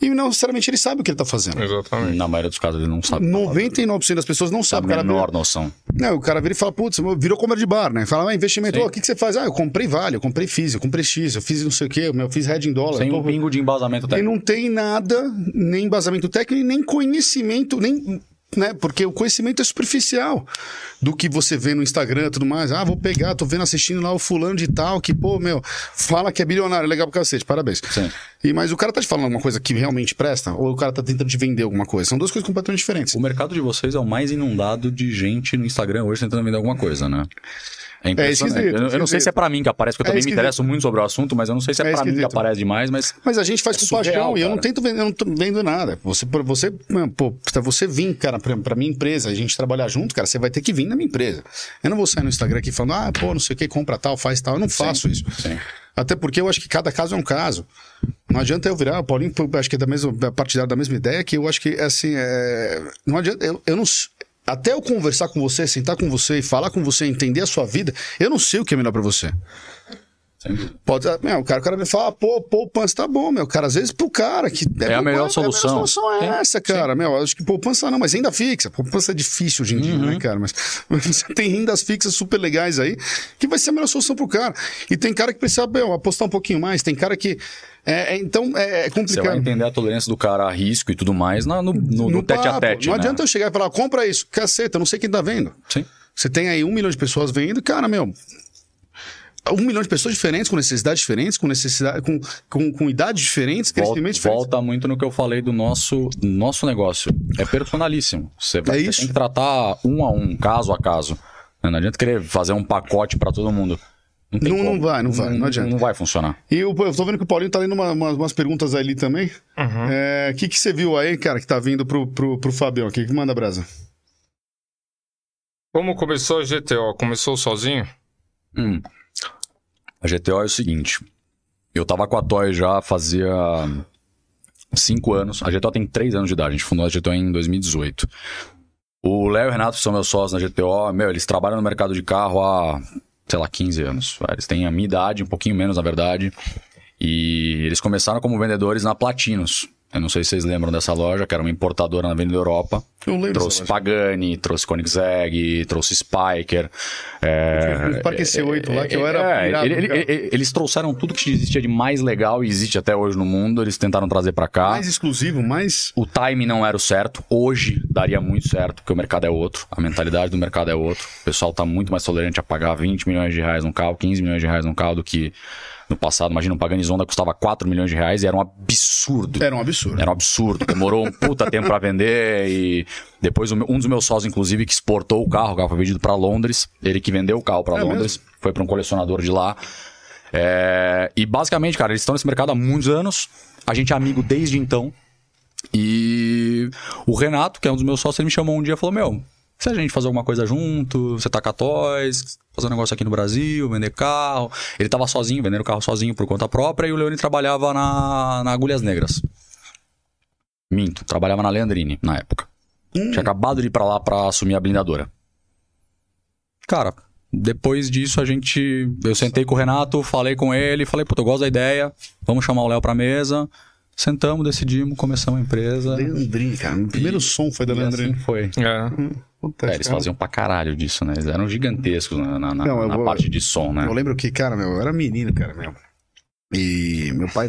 S2: e não necessariamente ele sabe o que ele tá fazendo.
S4: Exatamente.
S3: Na maioria dos casos ele não sabe.
S2: 99% das pessoas não
S3: Sabe
S2: sabem. O
S3: a
S2: cara vira-
S3: menor noção.
S2: não, o cara vira e fala, putz, virou compra de bar, né? Fala, ah, investimento, o que, que você faz? Ah, eu comprei Vale, eu comprei FIS, eu comprei X, eu fiz não sei o quê, eu fiz Red em dólar.
S3: Sem
S2: tô-
S3: um pingo de embasamento
S2: E
S3: técnico.
S2: não tem nada, nem embasamento técnico, nem conhecimento, nem. Né? Porque o conhecimento é superficial do que você vê no Instagram e tudo mais. Ah, vou pegar, tô vendo, assistindo lá o fulano de tal, que, pô, meu, fala que é bilionário, legal pro cacete, parabéns.
S3: Sim.
S2: E, mas o cara tá te falando alguma coisa que realmente presta, ou o cara tá tentando te vender alguma coisa? São duas coisas completamente diferentes.
S3: O mercado de vocês é o mais inundado de gente no Instagram hoje tentando vender alguma coisa, né? É impressionante.
S2: esquisito,
S3: eu, eu não sei se é pra mim que aparece, porque eu
S2: É
S3: também me interesso muito sobre o assunto, mas eu não sei se é,
S2: É
S3: pra mim que aparece demais, mas
S2: Mas a gente faz
S3: É
S2: com paixão e eu não
S3: cara.
S2: tento vender, eu não tô vendo nada. Você, você, mano, pô, você vir, cara, pra, pra minha empresa, a gente trabalhar junto, cara, você vai ter que vir na minha empresa. Eu não vou sair no Instagram aqui falando, ah, pô, não sei o que, compra tal, faz tal. Eu não faço isso.
S3: sim.
S2: Até porque eu acho que cada caso é um caso. Não adianta eu virar, o Paulinho, acho que é da mesma, partidário da mesma ideia, que eu acho que, assim, é, não adianta, eu, eu não. Até eu conversar com você, sentar com você e falar com você, entender a sua vida, eu não sei o que é melhor pra você. Pode, meu, o cara, o cara me fala, pô, poupança tá bom, meu. Cara, às vezes pro cara que.
S3: É a melhor solução.
S2: A melhor solução é
S3: Sim,
S2: essa, cara. Meu, acho que poupança não, mas renda fixa. Poupança é difícil hoje em dia,
S3: Uhum.
S2: né, cara? Mas você tem rendas fixas super legais aí, que vai ser a melhor solução pro cara. E tem cara que precisa, meu, apostar um pouquinho mais. Tem cara que. É, é, então, é, é
S3: Você vai
S2: complicado.
S3: entender a tolerância do cara a risco e tudo mais na- no, no, no tete a
S2: papo.
S3: tete.
S2: Não
S3: né?
S2: adianta eu chegar e falar, compra isso. Caceta, eu não sei quem tá vendo.
S3: Sim.
S2: Você tem aí um milhão de pessoas vendo, cara, meu. Um milhão de pessoas diferentes, com necessidades diferentes, com necessidade, com, com, com idades diferentes,
S3: Volta,
S2: crescimentos diferentes.
S3: volta muito no que eu falei do nosso, nosso negócio. É personalíssimo. Você, vai,
S2: É
S3: você tem que tratar um a um, caso a caso. Não adianta querer fazer um pacote pra todo mundo. Não,
S2: Não- não vai, não vai, não adianta.
S3: Não vai funcionar.
S2: E eu, eu tô vendo que o Paulinho tá lendo uma- uma- umas perguntas ali também. É, O que, que você viu aí, cara, que tá vindo pro, pro, pro Fabião aqui? Que manda brasa.
S4: Como começou a GTO? Começou sozinho?
S3: Hum. A GTO é o seguinte. Eu tava com a Toy já fazia cinco anos. A GTO tem três anos de idade. A gente fundou a GTO em 2018. O Léo e o Renato são meus sócios na GTO. Meu, eles trabalham no mercado de carro há, sei lá, 15 anos. Eles têm a minha idade, um pouquinho menos, na verdade. E eles começaram como vendedores na Platinos. Eu não sei se vocês lembram dessa loja, que era uma importadora na Avenida Europa.
S2: Eu lembro.
S3: Trouxe. Pagani, trouxe Koenigsegg, trouxe Spiker. É,
S2: Parque C8 lá, que eu era
S3: é,
S2: pirado
S3: ele- ele- eles trouxeram tudo que existia de mais legal e existe até hoje no mundo. Eles tentaram trazer pra cá.
S2: Mais exclusivo, mais.
S3: O time não era o certo. Hoje daria muito certo, porque o mercado é outro. A mentalidade do mercado é outro. O pessoal tá muito mais tolerante a pagar 20 milhões de reais num carro, 15 milhões de reais num carro do que no passado. Imagina, um Pagani Zonda custava 4 milhões de reais e era um absurdo.
S2: Era um absurdo.
S3: Era um absurdo. Demorou um puta tempo pra vender e depois um dos meus sócios, inclusive, que exportou o carro, o carro foi vendido pra Londres. Ele que vendeu o carro pra
S2: É
S3: Londres, foi pra um colecionador de lá. É, e basicamente, cara, eles estão nesse mercado há muitos anos. A gente é amigo desde então. E o Renato, que é um dos meus sócios, ele me chamou um dia e falou: Meu, se a gente fazer alguma coisa junto, você taca toys, fazer um negócio aqui no Brasil, vender carro. Ele tava sozinho, vendendo carro sozinho por conta própria, e o Leone trabalhava na, na Agulhas Negras. Minto, trabalhava na Leandrine na época. Tinha acabado de ir pra lá pra assumir a blindadora. Cara, depois disso a gente. Eu sentei com o Renato, falei com ele, falei, puta, eu gosto da ideia, vamos chamar o Léo pra mesa. Sentamos, decidimos, começamos a empresa.
S2: Leandrinho, cara. O primeiro som foi da
S3: E assim
S2: Leandrinho.
S3: foi.
S4: É.
S2: Puta,
S3: É, eles
S2: cara.
S3: faziam pra caralho disso, né? Eles eram gigantescos na, na- na-
S2: Não,
S3: na
S2: vou-
S3: parte de som, né?
S2: Eu lembro que, cara, meu, eu era menino, cara, meu. E meu pai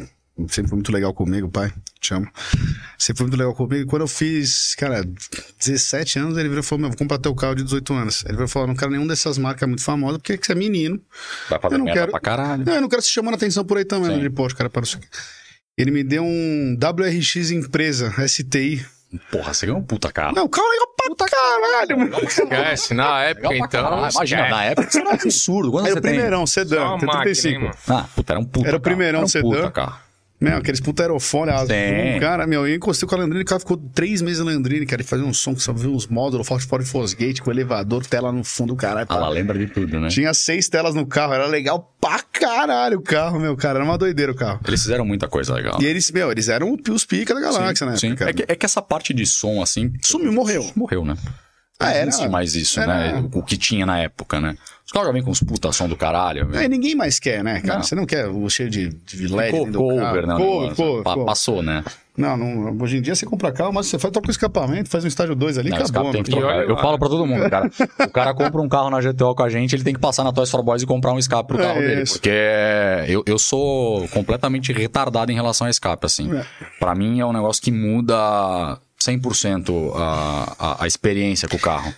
S2: sempre foi muito legal comigo, pai, te amo. Sempre foi muito legal comigo. E quando eu fiz, cara, 17 anos, ele virou e falou: Meu, vou comprar teu carro de 18 anos. Ele virou e falou: Não quero nenhum dessas marcas muito famosas, porque você é menino.
S3: Vai fazer
S2: eu não
S3: merda
S2: quero-
S3: pra caralho.
S2: Não, eu não quero se chamando a atenção por aí também.
S3: Sim.
S2: Ele, poxa, cara, para isso aqui. Ele me deu um WRX empresa, STI.
S3: Porra, você ganhou um puta carro.
S2: Não, o carro é legal pra caralho, mano.
S4: Esquece, na época
S3: Legal
S4: então.
S3: caralho. Imagina,
S4: esquece.
S3: na época isso era um absurdo. Quantos
S2: Era
S3: você
S2: o primeirão, sedã, tem
S4: máquina,
S2: 35.
S4: hein, mano?
S3: tem? Ah, puta, era um puta
S2: Era o
S3: carro.
S2: primeirão
S3: era um
S2: sedã.
S3: puta carro.
S2: Meu, aqueles puta aerofone azul,
S3: Sim.
S2: cara, meu, eu encostei com a Landrini, o cara ficou três meses na Landrini, cara, e fazia um som que só viu uns módulos, Ford Ford Fosgate, com elevador, tela no fundo, caralho.
S3: Ah,
S2: pá.
S3: lá lembra de tudo, né?
S2: Tinha seis telas no carro, era legal pra caralho o carro, meu, cara, era uma doideira o carro.
S3: Eles fizeram muita coisa legal.
S2: E eles, meu, eles eram os pica da galáxia, né?
S3: Sim.
S2: cara?
S3: É, que, é que essa parte de som, assim.
S2: Sumiu, morreu.
S3: Morreu, né?
S2: Ah,
S3: Não
S2: era?
S3: existe mais isso,
S2: era-
S3: né? O que tinha na época, né? Os caras já vêm com os puta som do caralho.
S2: É, ninguém mais quer, né, cara?
S3: Não.
S2: Você não quer o cheio de, de LED dentro do carro.
S3: cover, né? o
S2: Cover,
S3: negócio.
S2: cover,
S3: Pa-
S2: cover.
S3: Passou, né?
S2: Não, não, hoje em dia você compra carro, mas você faz troca o escapamento, faz um estágio 2 ali
S3: Não,
S2: acabou.
S3: tem que trocar. Eu
S4: lá.
S3: falo pra todo mundo, cara. O cara compra um carro na GTO com a gente, ele tem que passar na Toys for Boys e comprar um escape pro
S2: É
S3: carro dele.
S2: isso.
S3: Porque eu, eu sou completamente retardado em relação a escape, assim.
S2: É.
S3: Pra mim é um negócio que muda 100% a, a, a experiência com o carro.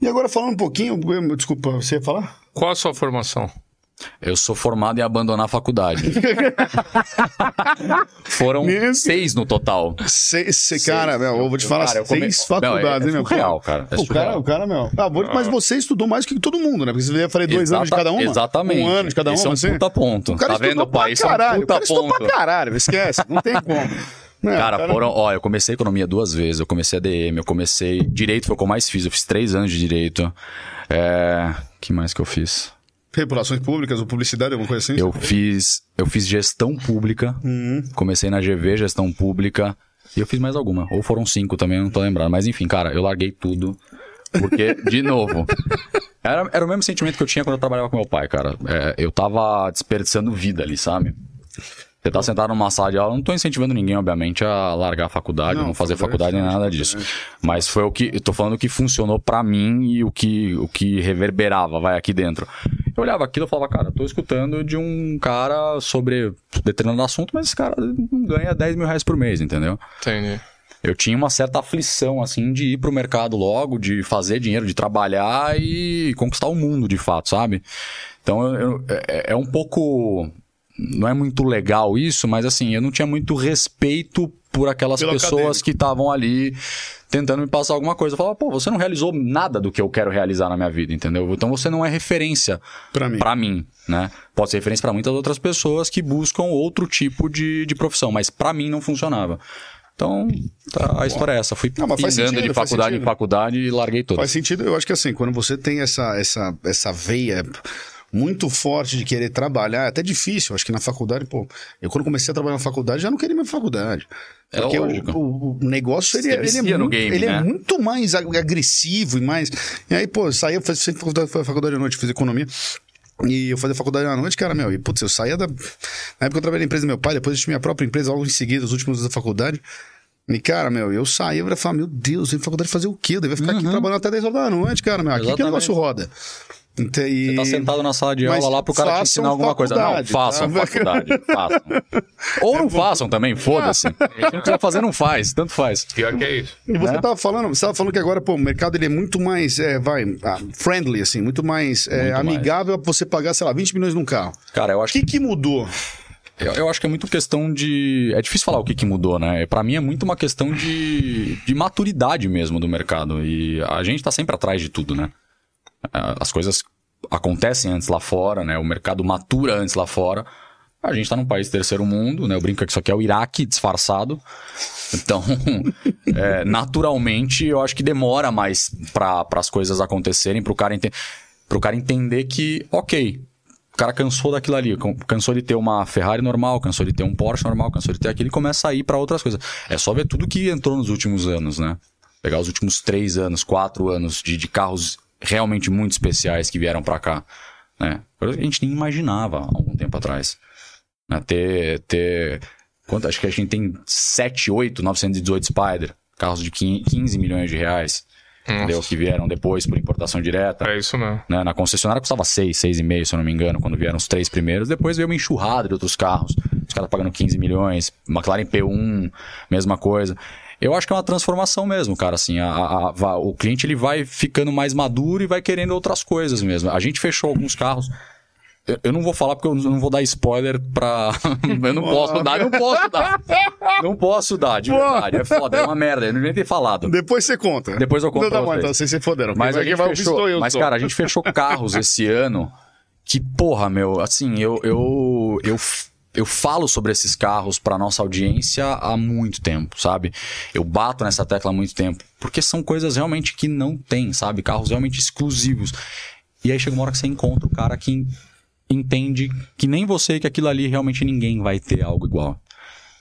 S2: E agora falando um pouquinho, eu- desculpa, você ia falar?
S4: Qual a sua formação?
S3: Eu sou formado em abandonar a faculdade. Foram
S2: Meu
S3: seis no total.
S2: Seis, se- cara, meu, eu vou te falar,
S3: Cara, eu come-
S2: seis
S3: Não, é-
S2: faculdades,
S3: é
S2: hein, meu?
S3: surreal, cara, é
S2: o, cara o cara, meu. Ah, vou- mas você estudou mais que todo mundo, né? Porque você ia fazer dois anos de
S3: Exata-
S2: cada uma?
S3: Exatamente.
S2: Um ano de cada
S3: Esse
S2: uma,
S3: é um
S2: assim?
S3: puta ponto.
S2: O cara
S3: tá vendo, pai? Isso é um
S2: caralho. o
S3: puta
S2: cara estudou
S3: ponto.
S2: pra caralho, esquece, não tem como. Não,
S3: Cara,
S2: cara,
S3: foram. Ó, eu comecei economia duas vezes. Eu comecei ADM, eu comecei. Direito foi o que eu mais fiz. Eu fiz três anos de direito. É. que mais que eu fiz?
S2: Relações públicas ou publicidade, alguma coisa assim?
S3: Eu fiz. Eu fiz gestão pública.
S2: Uhum.
S3: Comecei na GV, gestão pública. E eu fiz mais alguma. Ou foram cinco também, não tô lembrando. Mas enfim, cara, eu larguei tudo. Porque, de novo. Era, era o mesmo sentimento que eu tinha quando eu trabalhava com meu pai, cara. É, eu tava desperdiçando vida ali, sabe? Você tá sentado numa sala de aula, não tô incentivando ninguém, obviamente, a largar a faculdade,
S2: Não,
S3: não, fazer
S2: faculdade
S3: nem
S2: é
S3: nada disso. Mas foi o que. Eu tô falando o que funcionou pra mim e o que, o que reverberava, vai aqui dentro. Eu olhava aquilo e falava, cara, tô escutando de um cara sobre determinado assunto, mas esse cara não ganha 10 mil reais por mês, entendeu?
S4: Entendi.
S3: eu tinha uma certa aflição, assim, de ir pro mercado logo, de fazer dinheiro, de trabalhar e conquistar o mundo, de fato, sabe? Então, eu- eu- é, é um pouco... Não é muito legal isso, mas assim, eu não tinha muito respeito por aquelas
S2: Pelo
S3: pessoas
S2: acadêmico.
S3: que estavam ali tentando me passar alguma coisa. Eu falava, pô, você não realizou nada do que eu quero realizar na minha vida, entendeu? Então você não é referência
S2: Pra mim.
S3: Pra mim, né? Pode ser referência pra muitas outras pessoas que buscam outro tipo de, de profissão, mas pra mim não funcionava. Então, tá, a história é essa. Fui
S2: Não,
S3: pingando
S2: sentido,
S3: de faculdade em faculdade e larguei tudo.
S2: Faz sentido, eu acho que assim, quando você tem essa, essa, essa veia muito forte de querer trabalhar, é até difícil, acho que na faculdade, pô, eu quando comecei a trabalhar na faculdade já não queria pra faculdade.
S3: É
S2: Porque
S3: lógico.
S2: o- o negócio ele, é- ele, é, muito,
S3: game,
S2: ele é
S3: né?
S2: muito mais ag- agressivo e mais. E aí, pô, eu saía, eu sempre faculdade, faculdade à noite, fiz economia. E eu fazia faculdade à noite, cara, meu, e putz, eu saía da. Na época eu trabalhei na empresa do meu pai, depois eu tive minha própria empresa logo em seguida, os últimos anos da faculdade. E, cara, meu, eu saía e falava, meu Deus, eu faculdade fazer o quê? Eu devia ficar aqui trabalhando até 10 horas da noite, cara, meu. Aqui que o
S3: Uhum. Exatamente.
S2: negócio roda. E...
S3: Você tá sentado na sala de
S2: Mas
S3: aula lá pro cara te ensinar alguma coisa. Não, façam
S2: tá?
S3: faculdade. façam. Ou não façam também, foda-se. Se não quiser fazer, não faz. Tanto faz.
S4: Pior que é isso.
S2: E você
S3: né?
S2: tava falando, você tava falando que agora, pô, o mercado ele é muito mais, é, vai, ah, friendly, assim, muito mais é,
S3: Muito mais.
S2: amigável pra você pagar, sei lá, 20 milhões num carro.
S3: Cara, eu
S2: O
S3: acho
S2: que que mudou?
S3: Eu, eu acho que é muito questão de. É difícil falar o que, que mudou, né? Pra mim é muito uma questão de, de maturidade mesmo do mercado. E a gente tá sempre atrás de tudo, né? Ah, As coisas acontecem antes lá fora, né? O mercado matura antes lá fora. A gente tá num país terceiro mundo, né? Eu brinco que isso aqui é o Iraque disfarçado. Então, é, naturalmente, eu acho que demora mais para as coisas acontecerem, para o cara, ente cara entender que, ok, o cara cansou daquilo ali, cansou de ter uma Ferrari normal, cansou de ter um Porsche normal, cansou de ter aquilo e começa a ir para outras coisas. É só ver tudo que entrou nos últimos anos, né? Pegar os últimos três anos, quatro anos de, de carros realmente muito especiais que vieram para cá, né? A gente nem imaginava há algum tempo atrás. Né? Ter, ter quanto, acho que a gente tem 7, 8, 918 Spider, carros de 15 milhões de reais. Entendeu? Que vieram depois por importação direta.
S4: É isso mesmo.
S3: Né? Na concessionária custava 6, 6,5, se eu não me engano, quando vieram os três primeiros. Depois veio uma enxurrada de outros carros. Os caras pagando 15 milhões. McLaren P1, mesma coisa. Eu acho que é uma transformação mesmo, cara. Assim, a, a, a, o cliente ele vai ficando mais maduro e vai querendo outras coisas mesmo. A gente fechou alguns carros eu não vou falar porque eu não vou dar spoiler pra. eu não posso dar, não posso dar. Não posso dar, de verdade. É foda, é uma merda. Eu não nem ter falado.
S2: Depois você conta.
S3: Depois eu conto. Não
S2: dá mais, então, vocês se foderam.
S3: Mas, a gente fechou, eu mas cara, a gente fechou carros esse ano que, porra, meu, assim, eu, eu, eu, eu falo sobre esses carros pra nossa audiência há muito tempo, sabe? Eu bato nessa tecla há muito tempo. Porque são coisas realmente que não tem, sabe? Carros realmente exclusivos. E aí chega uma hora que você encontra o cara que entende que nem você, que aquilo ali realmente ninguém vai ter algo igual.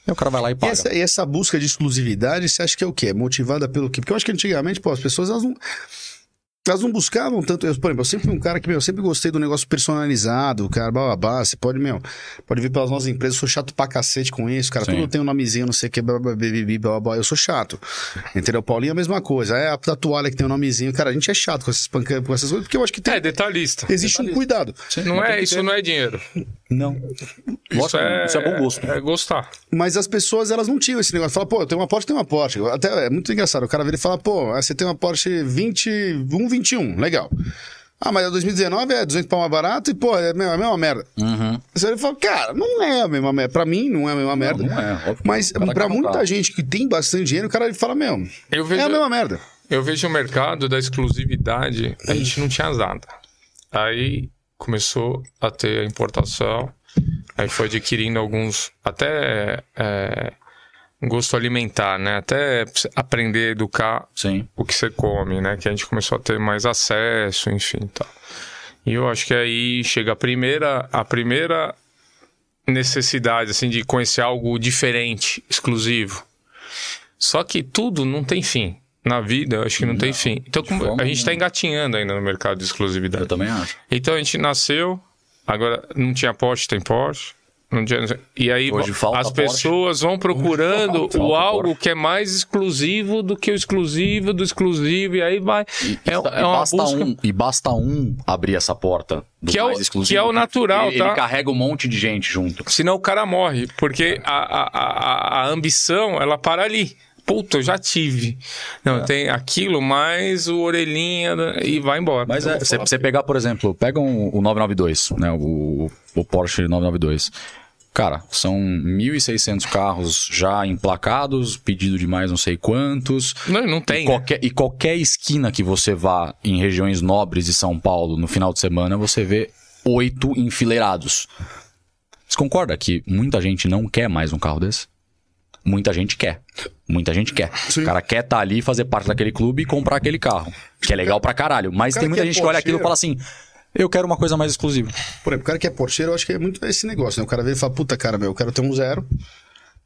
S3: E o cara vai lá e paga.
S2: E essa, e essa busca de exclusividade, você acha que é o quê? Motivada pelo quê? Porque eu acho que antigamente, pô, as pessoas elas não elas não buscavam tanto. Eu, por exemplo, eu sempre fui um cara que, meu, eu sempre gostei do negócio personalizado, cara, babá, você pode, meu, pode vir pelas nossas empresas, eu sou chato pra cacete com isso, cara. Sim. Tudo tem um nomezinho, não sei o que, babá, eu sou chato. Entendeu? Paulinho é a mesma coisa. É a toalha que tem um nomezinho, cara, a gente é chato com essas, com essas coisas, porque eu acho que tem.
S4: É, detalhista.
S2: Existe
S4: detalhista.
S2: um cuidado.
S4: Não é, isso não é dinheiro.
S3: Não.
S4: Isso, é,
S3: isso é bom gosto.
S4: É gostar.
S2: Mas as pessoas, elas não tinham esse negócio. Fala, pô, eu tenho uma Porsche, tem uma Porsche. Até é muito engraçado. O cara vira e fala, pô, você tem uma Porsche 20, 121, legal. Ah, mas é 2019 é 200 pau mais barato e, pô, é a mesma, é a mesma merda.
S3: Uhum.
S2: Você fala, cara, não é a mesma merda. Pra mim, não é a mesma merda.
S3: Não, não é, óbvio.
S2: Mas pra muita gente que tem bastante dinheiro, o cara ele fala, meu,
S4: eu vejo,
S2: é a mesma merda.
S4: Eu vejo o mercado da exclusividade, a gente não tinha nada. Aí começou a ter a importação, aí foi adquirindo alguns, até é, gosto alimentar, né? Até aprender a educar
S3: Sim.
S4: o que você come, né? Que a gente começou a ter mais acesso, enfim, tal. E eu acho que aí chega a primeira, a primeira necessidade, assim, de conhecer algo diferente, exclusivo. Só que tudo não tem fim. Na vida, eu acho que não, não tem fim. Então, como, a gente está engatinhando ainda no mercado de exclusividade.
S3: Eu também acho.
S4: Então, a gente nasceu, agora não tinha Porsche, tem Porsche. E aí as pessoas vão procurando o algo que é mais exclusivo do que o exclusivo do exclusivo, e aí vai.
S3: E, é, é uma basta busca... um, e basta um abrir essa porta do
S4: que
S3: mais
S4: é o,
S3: exclusivo.
S4: Que é o natural,
S3: ele,
S4: tá?
S3: Ele carrega um monte de gente junto.
S4: Senão o cara morre, porque a, a, a, a ambição, ela para ali. Puta, eu já tive. Não, é. tem aquilo mais o orelhinha e vai embora.
S3: Mas é, você, você pegar, por exemplo, pega um, o 992, né? O, o Porsche 992. Cara, são 1.600 carros já emplacados, pedido de mais não sei quantos.
S4: Não, não tem.
S3: E qualquer, e qualquer esquina que você vá em regiões nobres de São Paulo no final de semana, você vê oito enfileirados. Você concorda que muita gente não quer mais um carro desse? Muita gente quer. Muita gente quer. Sim. O cara quer estar tá ali, fazer parte daquele clube e comprar aquele carro. Que é legal pra caralho. Mas tem muita gente que olha aquilo e fala assim: eu quero uma coisa mais exclusiva.
S2: Por exemplo, o cara que é porcheiro, eu acho que é muito esse negócio, né? O cara vem e fala, puta, cara, meu, eu quero ter um zero.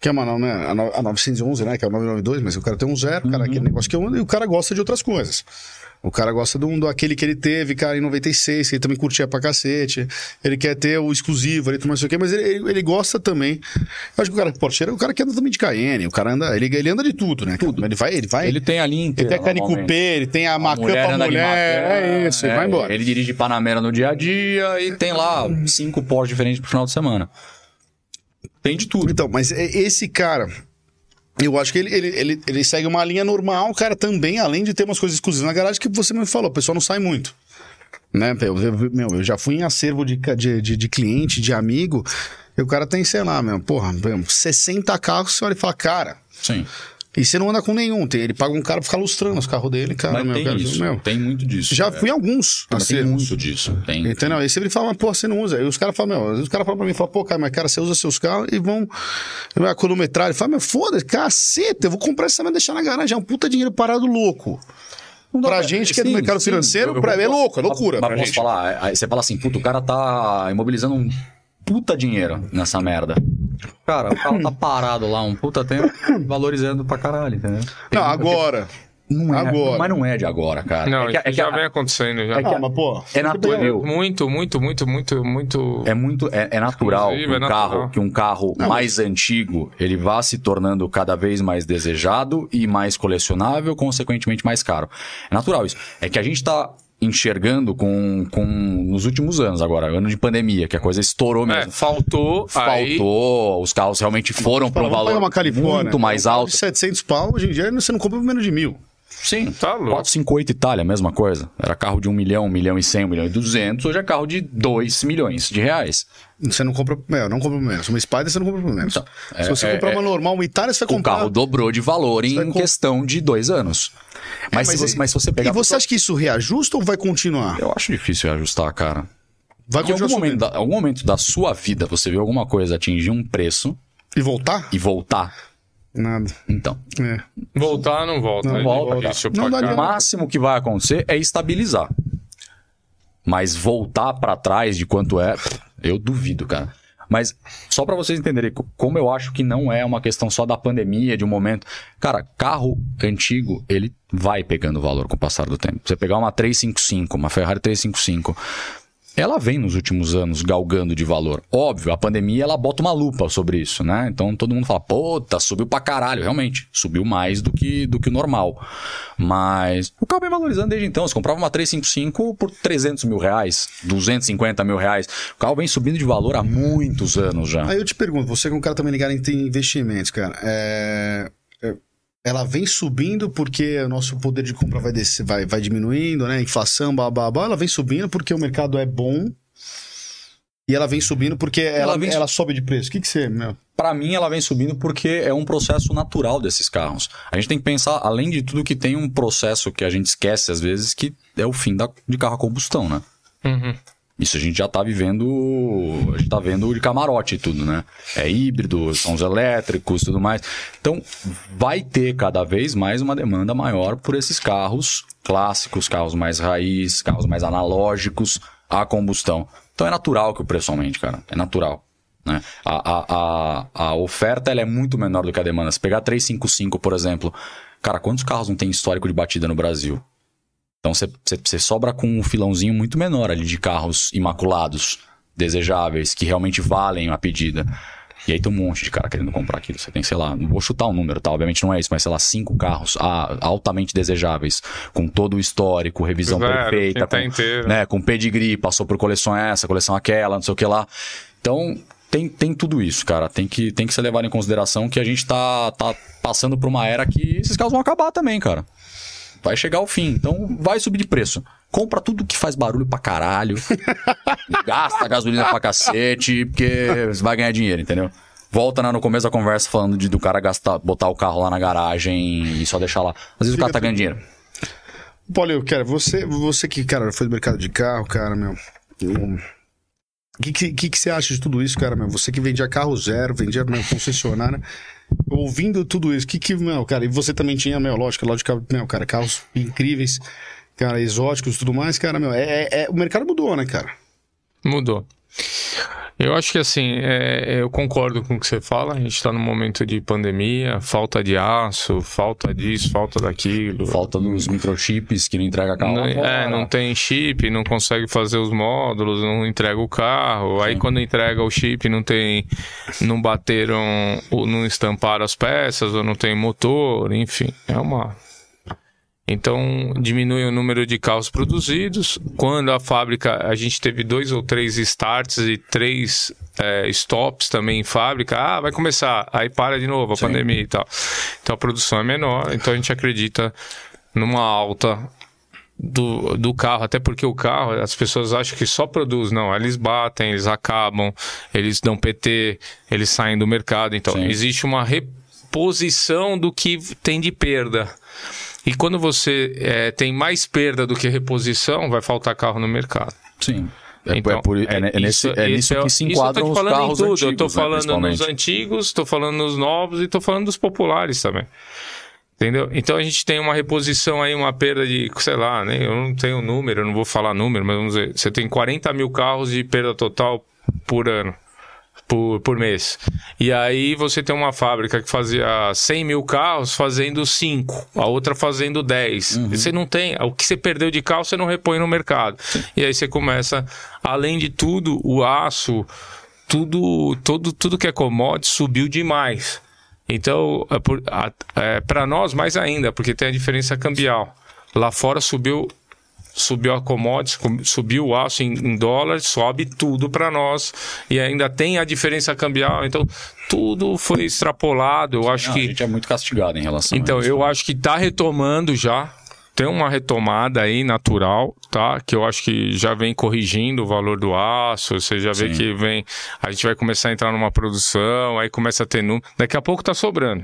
S2: Que é uma, né, a 911, né? Que é o 992, mas eu quero ter um zero, cara, uhum. aquele negócio que eu ando, e o cara gosta de outras coisas. O cara gosta do, do aquele que ele teve, cara, em 96, que ele também curtia pra cacete. Ele quer ter o exclusivo, ele não sei o quê, mas ele, ele gosta também. Eu acho que o cara porteiro é o cara que anda também de Cayenne, o cara anda, ele, ele anda de tudo, né? Tudo. Ele vai, ele vai.
S3: Ele tem a linha inteira.
S2: Ele tem a Cane Coupé, ele tem a, a Macan pra mulher, é isso, é, ele vai embora.
S3: Ele dirige Panamera no dia a dia e tem lá cinco Porsche diferentes pro final de semana. Tem de tudo.
S2: Então, mas é, esse cara, eu acho que ele, ele, ele, ele, segue uma linha normal, cara, também, além de ter umas coisas exclusivas na garagem, que você me falou, o pessoal não sai muito. Né? Eu, eu, meu, eu já fui em acervo de, de, de, de cliente, de amigo, e o cara tem, sei lá, meu, porra, 60 carros, você olha e fala, cara.
S3: Sim.
S2: E você não anda com nenhum. Tem, ele paga um cara pra ficar lustrando os carros dele, cara.
S3: Mas
S2: meu,
S3: tem
S2: cara,
S3: isso,
S2: meu.
S3: tem muito disso.
S2: Já
S3: é.
S2: fui em alguns.
S3: Mas tem muito disso. Tem.
S2: Entendeu? Aí sempre ele fala, mas pô, você não usa. Aí os caras falam, meu, às vezes os caras falam pra mim, falam, pô, cara, mas cara, você usa seus carros e vão. A quilometragem. Ele fala, meu, foda-se, caceta, eu vou comprar essa merda e deixar na garagem. É um puta dinheiro parado louco. Pra gente que é do
S3: Sim,
S2: mercado
S3: sim.
S2: financeiro,
S3: Eu- eu-
S2: pra- é louco, é loucura.
S3: Mas
S2: pra
S3: posso
S2: gente.
S3: falar, aí você fala assim, puta, o cara tá imobilizando um puta dinheiro nessa merda. Cara, o carro tá parado lá um puta tempo, valorizando pra caralho, entendeu? Tem
S2: Não, agora.
S3: Não é,
S2: agora.
S3: Mas não é de agora, cara.
S4: Não,
S3: é que, é que
S4: já
S3: a-
S4: vem acontecendo. Já.
S3: é que
S2: Ah, mas pô.
S3: é natural.
S4: Muito, muito, muito, muito, muito.
S3: É muito é, é natural que
S4: Exclusivo,
S3: um
S4: é natural.
S3: carro que um carro mais antigo ele vá se tornando cada vez mais desejado e mais colecionável, consequentemente mais caro. É natural isso. É que a gente tá enxergando com, com nos últimos anos agora, ano de pandemia, que a coisa estourou
S4: É,
S3: mesmo.
S4: faltou, aí.
S3: Faltou, os carros realmente foram para um valor
S2: uma Califórnia.
S3: muito mais alto.
S2: De 700 pau, hoje em dia você não compra por menos de mil.
S3: Sim,
S4: Tá louco.
S3: 458 Itália, mesma coisa. Era carro de 1 milhão, 1 milhão e 100, 1 milhão e 200. Hoje é carro de 2 milhões de reais.
S2: Você não compra por menos, não compra por menos. Uma Spider você não compra por menos.
S3: Então, é-
S2: Se você
S3: é-
S2: comprar
S3: é-
S2: uma normal, uma Itália, você vai
S3: O
S2: comprar.
S3: carro dobrou de valor em
S2: comp-
S3: questão de dois anos. Mas, se, você, mas se você pegar.
S2: E você acha que isso reajusta ou vai continuar?
S3: Eu acho difícil reajustar, cara.
S2: Vai
S3: Em algum
S2: continuar
S3: momento, da, algum momento da sua vida você viu alguma coisa atingir um preço
S2: E voltar?
S3: e voltar?
S2: Nada.
S3: Então.
S2: É.
S4: Voltar, não volta.
S2: Não
S4: é
S3: volta,
S2: dá
S3: O máximo que vai acontecer é estabilizar. Mas voltar pra trás de quanto é, eu duvido, cara. Mas só pra vocês entenderem co- como eu acho que não é uma questão só da pandemia, de um momento. Cara, carro antigo, ele vai pegando valor com o passar do tempo. Você pegar uma 355, uma Ferrari 355, ela vem nos últimos anos galgando de valor. Óbvio, a pandemia ela bota uma lupa sobre isso, né? Então todo mundo fala, puta, subiu pra caralho. Realmente, subiu mais do que, do que o normal. Mas o carro vem valorizando desde então. Você comprava uma 355 por 300 mil reais, 250 mil reais. O carro vem subindo de valor há muitos anos já.
S2: Aí eu te pergunto, você que é um cara também ligado em investimentos, cara, é... ela vem subindo porque o nosso poder de compra vai, descer, vai, vai diminuindo, né? Inflação, babá, ela vem subindo porque o mercado é bom e ela vem subindo porque ela,
S3: vem-
S2: ela sobe de preço. O que que você, meu?
S3: Pra mim, ela vem subindo porque é um processo natural desses carros. A gente tem que pensar, além de tudo, que tem um processo que a gente esquece às vezes, que é o fim da, de carro a combustão, né?
S4: Uhum.
S3: Isso a gente já tá vivendo, a gente tá vendo de camarote e tudo, né? É híbrido, são os elétricos tudo mais. Então, vai ter cada vez mais uma demanda maior por esses carros clássicos, carros mais raiz, carros mais analógicos a combustão. Então é natural que o preço aumente, cara. É natural. Né? A, a, a, a oferta ela é muito menor do que a demanda. Se pegar 355, por exemplo, cara, quantos carros não tem histórico de batida no Brasil? Então você- sobra com um filãozinho muito menor ali de carros imaculados, desejáveis, que realmente valem a pedida. E aí tem um monte de cara querendo comprar aquilo. Você tem, sei lá, não vou chutar um número, tá? Obviamente não é isso, mas sei lá, cinco carros ah, altamente desejáveis, com todo o histórico, revisão
S4: Zero,
S3: perfeita,
S4: quem tá
S3: com,
S4: inteiro.
S3: né, com pedigree, passou por coleção essa, coleção aquela, não sei o que lá. Então, tem, tem tudo isso, cara. Tem que, tem que ser levado em consideração que a gente tá, tá passando por uma era que esses carros vão acabar também, cara. Vai chegar ao fim. Então, vai subir de preço. Compra tudo que faz barulho pra caralho. gasta gasolina pra cacete, porque você vai ganhar dinheiro, entendeu? Volta né, no começo da conversa falando de do cara gastar, botar o carro lá na garagem e só deixar lá. Às vezes o cara tá ganhando dinheiro.
S2: Paulo, cara, você, você que, cara, foi do mercado de carro, cara, meu. O que, que, que, que você acha de tudo isso, cara, meu? Você que vendia carro zero, vendia meu, concessionária. Ouvindo tudo isso, que que, meu, cara, e você também tinha, meu, lógico, lógico, meu, cara, carros incríveis, cara, exóticos e tudo mais, cara, meu, é, é- é- o mercado mudou, né, cara?
S4: Mudou. Eu acho que assim, é, eu concordo com o que você fala. A gente está num momento de pandemia, falta de aço, falta disso, falta daquilo.
S3: Falta dos microchips que não entrega carro.
S4: Não, é, não tem chip, não consegue fazer os módulos, não entrega o carro. Aí quando entrega o chip, não tem, não bateram, ou não estamparam as peças, ou não tem motor, enfim, é uma. Então diminui o número de carros produzidos. Quando a fábrica, a gente teve dois ou três starts e três é, stops também em fábrica. Ah, vai começar, aí para de novo a pandemia e tal. Então a produção é menor. Então a gente acredita numa alta do, do carro, até porque o carro, as pessoas acham que só produz. Não, eles batem, eles acabam, eles dão PT, eles saem do mercado. Então,
S3: Sim.
S4: existe uma reposição do que tem de perda. E quando você é, tem mais perda do que reposição, vai faltar carro no mercado.
S3: Sim. É,
S4: Então,
S3: é, por- é- é nesse, é nisso que se
S4: isso
S3: enquadram os carros
S4: em tudo.
S3: antigos,
S4: eu
S3: né,
S4: falando nos
S3: principalmente.
S4: antigos, tô falando nos novos e tô falando dos populares também. Entendeu? Então a gente tem uma reposição aí, uma perda de, sei lá, né? eu não tenho número, eu não vou falar número, mas vamos dizer, você tem 40 mil carros de perda total por ano, por, por mês. E aí você tem uma fábrica que fazia 100 mil carros fazendo 5, a outra fazendo 10.
S3: Uhum.
S4: Você não tem, o que você perdeu de carro você não repõe no mercado. E aí você começa, além de tudo, o aço, tudo, todo, tudo que é commodity subiu demais. Então, para nós, mais ainda, porque tem a diferença cambial. Lá fora subiu subiu a commodities, com- subiu o aço em, em dólar, sobe tudo para nós e ainda tem a diferença cambial. Então, tudo foi extrapolado. Eu acho
S3: Não,
S4: que
S3: A gente é muito castigado em relação
S4: então,
S3: a isso.
S4: eu acho que tá retomando já. Tem uma retomada aí natural, tá? Que eu acho que já vem corrigindo o valor do aço. Você já vê
S3: Sim.
S4: que vem. A gente vai começar a entrar numa produção, aí começa a ter número. Daqui a pouco tá sobrando.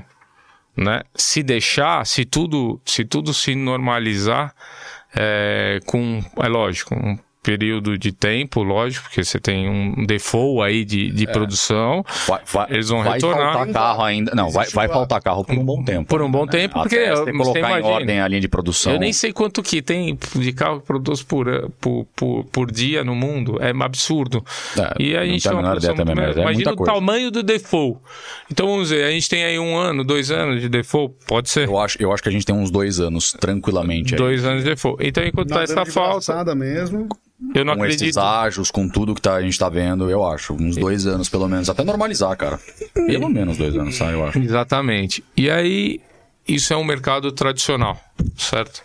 S4: Né? Se deixar, se tudo, se tudo se normalizar, é, com. É lógico, um período de tempo, lógico, porque você tem um default aí de, de produção.
S3: Vai, vai,
S4: Eles vão
S3: vai
S4: retornar.
S3: faltar carro ainda. Não, vai, vai faltar carro por um bom tempo.
S4: Por um bom tempo, porque
S3: Até
S4: eu-
S3: você
S4: você
S3: colocar em
S4: imagina.
S3: ordem a linha de produção.
S4: Eu nem sei quanto que tem de carro que produz por, por, por, por dia no mundo. É um absurdo.
S3: É,
S4: e a
S3: não
S4: gente
S3: a
S4: tem uma
S3: menor ideia
S4: produção
S3: também, mas é
S4: Imagina
S3: muita
S4: o
S3: coisa.
S4: tamanho do default. Então vamos dizer, a gente tem aí um ano, dois anos de default. Pode ser.
S3: Eu acho, eu acho que a gente tem uns dois anos tranquilamente aí.
S4: Dois anos de default. Então, enquanto tá essa falta,
S2: mesmo.
S4: Eu não
S3: com esses
S4: acredito.
S3: ágios, com tudo que tá- a gente tá vendo, eu acho. Uns dois anos, pelo menos. Até normalizar, cara. Pelo menos dois anos, sabe? Eu acho.
S4: Exatamente. E aí, isso é um mercado tradicional, certo?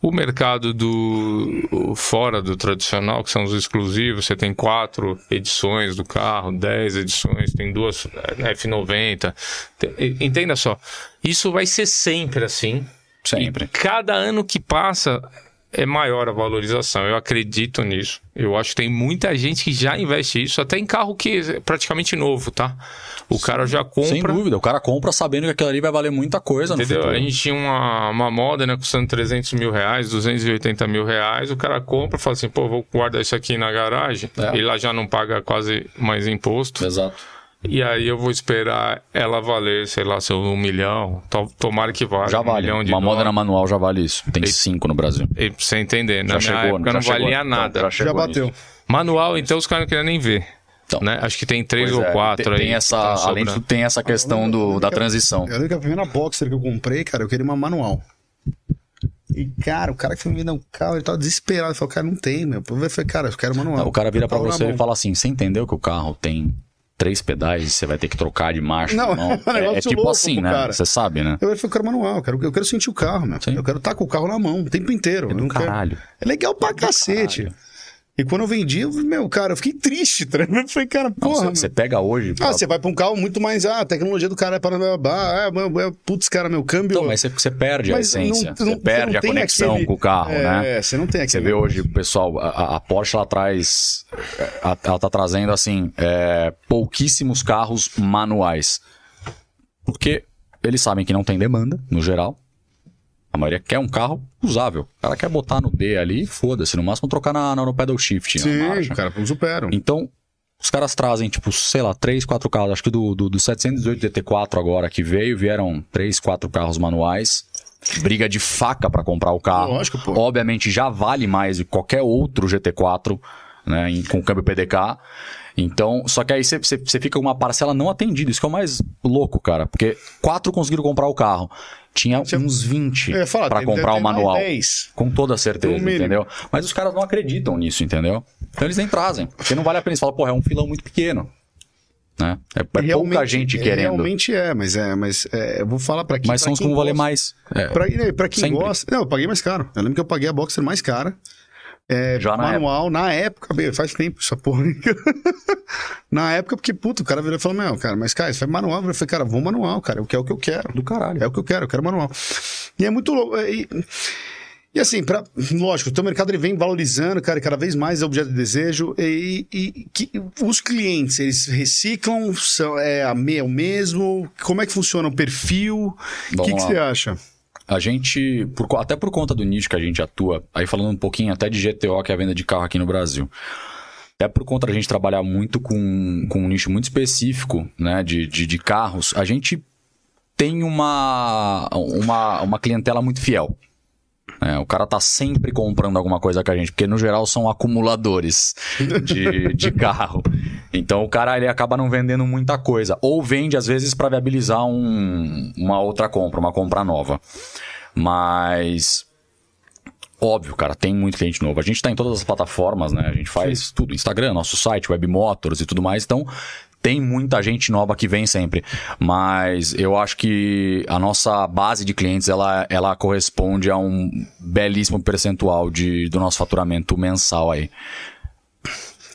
S4: O mercado do fora do tradicional, que são os exclusivos, você tem quatro edições do carro, dez edições, tem duas eh, F90. Tem- entenda só, isso vai ser sempre assim.
S3: Sempre.
S4: E cada ano que passa é maior a valorização. Eu acredito nisso. Eu acho que tem muita gente que já investe isso, até em carro que é praticamente novo, tá? O cara já compra.
S3: Sem dúvida. O cara compra sabendo que aquilo ali vai valer muita coisa no
S4: Entendeu?
S3: futuro.
S4: A gente tinha uma, uma moda, né, custando 300 mil reais, 280 mil reais. O cara compra e fala assim, pô, vou guardar isso aqui na garagem.
S3: É.
S4: E lá já não paga quase mais imposto.
S3: Exato.
S4: E aí eu vou esperar ela valer, sei lá, seu um milhão. To- Tomara que valha.
S3: Já
S4: um
S3: vale.
S4: milhão de
S3: Uma moda na manual já vale isso. Tem cinco no Brasil.
S4: E pra você entender, na
S3: Já
S4: minha
S3: chegou,
S4: época
S3: já
S4: não
S3: chegou.
S4: valia
S3: Então,
S4: nada.
S3: já
S2: Já
S3: chegou
S2: bateu.
S3: nisso.
S4: Manual, então, os caras não queriam nem ver.
S3: Então.
S4: né? Acho que tem três ou
S3: é,
S4: quatro
S3: tem,
S4: aí.
S3: tem essa, além
S4: sobrando.
S3: disso, tem essa questão do, da transição.
S2: Eu lembro que a primeira Boxer que eu comprei, cara, eu queria uma manual. E, cara, o cara que foi me vender um carro, ele tava desesperado. Ele falou, cara, não tem, meu. Eu falei, cara, eu quero manual.
S3: O cara vira
S2: na
S3: você e fala assim: você entendeu que o carro tem três pedais e você vai ter que trocar de marcha?
S2: Não,
S3: Não,
S2: é
S3: é,
S2: negócio
S3: é tipo
S2: louco
S3: assim, né? Você sabe, né?
S2: Eu quero manual, eu quero, eu quero sentir o carro, meu.
S3: Sim.
S2: Eu quero estar com o carro na mão o tempo inteiro.
S3: É do
S2: não quero-
S3: caralho.
S2: É legal pra cacete.
S3: caralho.
S2: E quando eu vendi, eu, meu, cara, eu fiquei triste, tá? Eu falei, cara, porra.
S3: você, pega hoje.
S2: Ah, você vai pra um carro muito mais. Ah, a tecnologia do cara é para. Ah, meu, putz, cara, meu câmbio.
S3: Então, mas você, você perde a essência. você perde a conexão com o carro,
S2: é,
S3: né?
S2: você não tem aquele.
S3: Você vê hoje, pessoal, a, Porsche ela traz. Ela, ela tá trazendo assim, é, pouquíssimos carros manuais. Porque eles sabem que não tem demanda, no geral. A maioria quer um carro usável. O cara quer botar no D ali foda-se. No máximo trocar na, na- no pedal shift. na
S2: Sim,
S3: marcha.
S2: cara, não superam.
S3: Então, os caras trazem, tipo, sei lá, três, quatro carros. Acho que do, do, do 718 DT4 agora que veio, vieram três, quatro carros manuais. Briga de faca pra comprar o carro.
S2: Lógico, pô.
S3: Obviamente já vale mais de qualquer outro GT4, né, em- com câmbio PDK. Então, só que aí você fica com uma parcela não atendida. Isso que é o mais louco, cara. Porque quatro conseguiram comprar o carro. Tinha uns 20
S2: Eu ia falar,
S3: pra
S2: tem-
S3: comprar o manual.
S2: 10.
S3: Com toda certeza, entendeu? Mas os caras não acreditam nisso, entendeu? Então eles nem trazem. Porque não vale a pena. Eles falam, porra, é um filão muito pequeno. Né? É, é pouca gente querendo.
S2: Realmente é, mas é, mas é, eu vou falar pra quem
S3: mas
S2: pra
S3: são os que vão valer mais. É,
S2: Pra, né, quem
S3: Sempre.
S2: gosta. Não, eu paguei mais caro. Eu lembro que eu paguei a Boxer mais cara. É,
S3: Já na
S2: manual, na época, bem, faz tempo essa porra. na época, porque, puto, o cara virou e falou: Meu, cara, mas, cara, isso foi manual. Eu falei, cara, vou manual, cara, o que é o que eu quero.
S3: do caralho.
S2: É o que eu quero, eu quero manual. E é muito louco. é, E, E assim, pra, lógico, o teu mercado ele vem valorizando, cara, e cada vez mais é objeto de desejo. E, e- que, os clientes, eles reciclam, são, é, é o mesmo? Como é que funciona o perfil? O que, que você acha?
S3: A gente, por até por conta do nicho que a gente atua, aí falando um pouquinho até de GTO, que é a venda de carro aqui no Brasil. Até por conta da gente trabalhar muito com, com um nicho muito específico, né, de, de, de carros, a gente tem uma, uma, uma clientela muito fiel. É, o cara tá sempre comprando alguma coisa com a gente, porque no geral são acumuladores de, de carro. Então o cara ele acaba não vendendo muita coisa. Ou vende, às vezes, para viabilizar um- uma outra compra, uma compra nova. Mas. Óbvio, cara, tem muito cliente novo. A gente tá em todas as plataformas, né? A gente faz tudo. Instagram, nosso site, Webmotors e tudo mais. Então, tem muita gente nova que vem sempre. Mas eu acho que a nossa base de clientes, ela, ela corresponde a um belíssimo percentual de, do nosso faturamento mensal aí.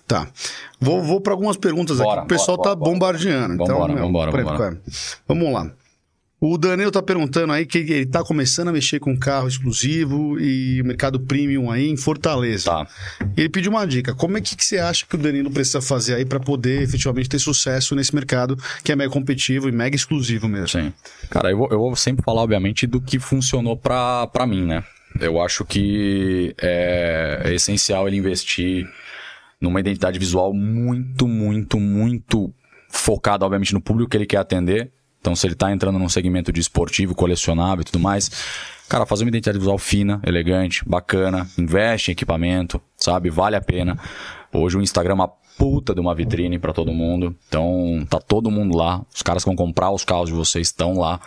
S2: Tá. Vou, vou para algumas perguntas
S3: Bora,
S2: aqui o pessoal
S3: bora,
S2: tá
S3: bora,
S2: bombardeando. então,
S3: Vambora,
S2: meu,
S3: vambora, vambora.
S2: Vamos lá. O Danilo tá perguntando aí que ele tá começando a mexer com carro exclusivo e o mercado premium aí em Fortaleza.
S3: Tá.
S2: Ele pediu uma dica. Como é que, que você acha que o Danilo precisa fazer aí para poder efetivamente ter sucesso nesse mercado que é mega competitivo e mega exclusivo mesmo?
S3: Sim. Cara, eu vou, eu vou sempre falar, obviamente, do que funcionou pra, pra mim, né? Eu acho que é, é essencial ele investir numa identidade visual muito, muito, muito focada, obviamente, no público que ele quer atender. Então, se ele tá entrando num segmento de esportivo, colecionável e tudo mais, cara, fazer uma identidade visual fina, elegante, bacana, investe em equipamento, sabe? Vale a pena. Hoje o Instagram é uma puta de uma vitrine pra todo mundo. Então, tá todo mundo lá. Os caras que vão comprar os carros de vocês estão lá.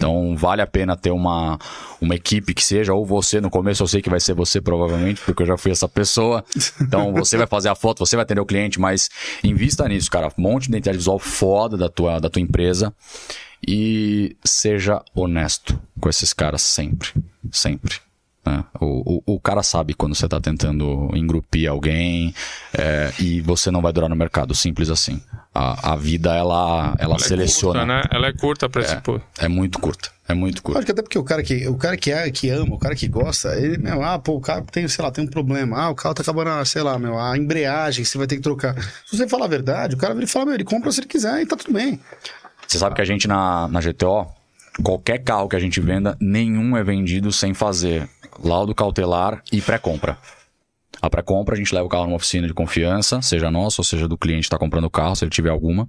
S3: Então, vale a pena ter uma, uma equipe que seja, ou você, no começo eu sei que vai ser você provavelmente, porque eu já fui essa pessoa. Então, você vai fazer a foto, você vai atender o cliente, mas invista nisso, cara. Monte de identidade visual foda da tua, da tua empresa e seja honesto com esses caras sempre. Sempre. Né? O, o, o cara sabe quando você tá tentando engrupir alguém é, e você não vai durar no mercado, simples assim. A, a vida, ela, ela,
S4: Ela
S3: seleciona.
S4: É curta, né? Ela é curta pra esse pô.
S3: É muito curta. É muito curta.
S2: Acho que até porque o cara que, o cara que, é, que ama, o cara que gosta, ele, meu, ah, pô, o carro tem, sei lá, tem um problema. Ah, o carro tá acabando, sei lá, meu, a embreagem, você vai ter que trocar. Se você falar a verdade, o cara vira e fala, meu, ele compra se ele quiser e tá tudo bem.
S3: Você sabe que a gente na, na GTO, qualquer carro que a gente venda, nenhum é vendido sem fazer laudo cautelar e pré-compra. A pré-compra, a gente leva o carro numa oficina de confiança, seja nossa ou seja do cliente que está comprando o carro, se ele tiver alguma,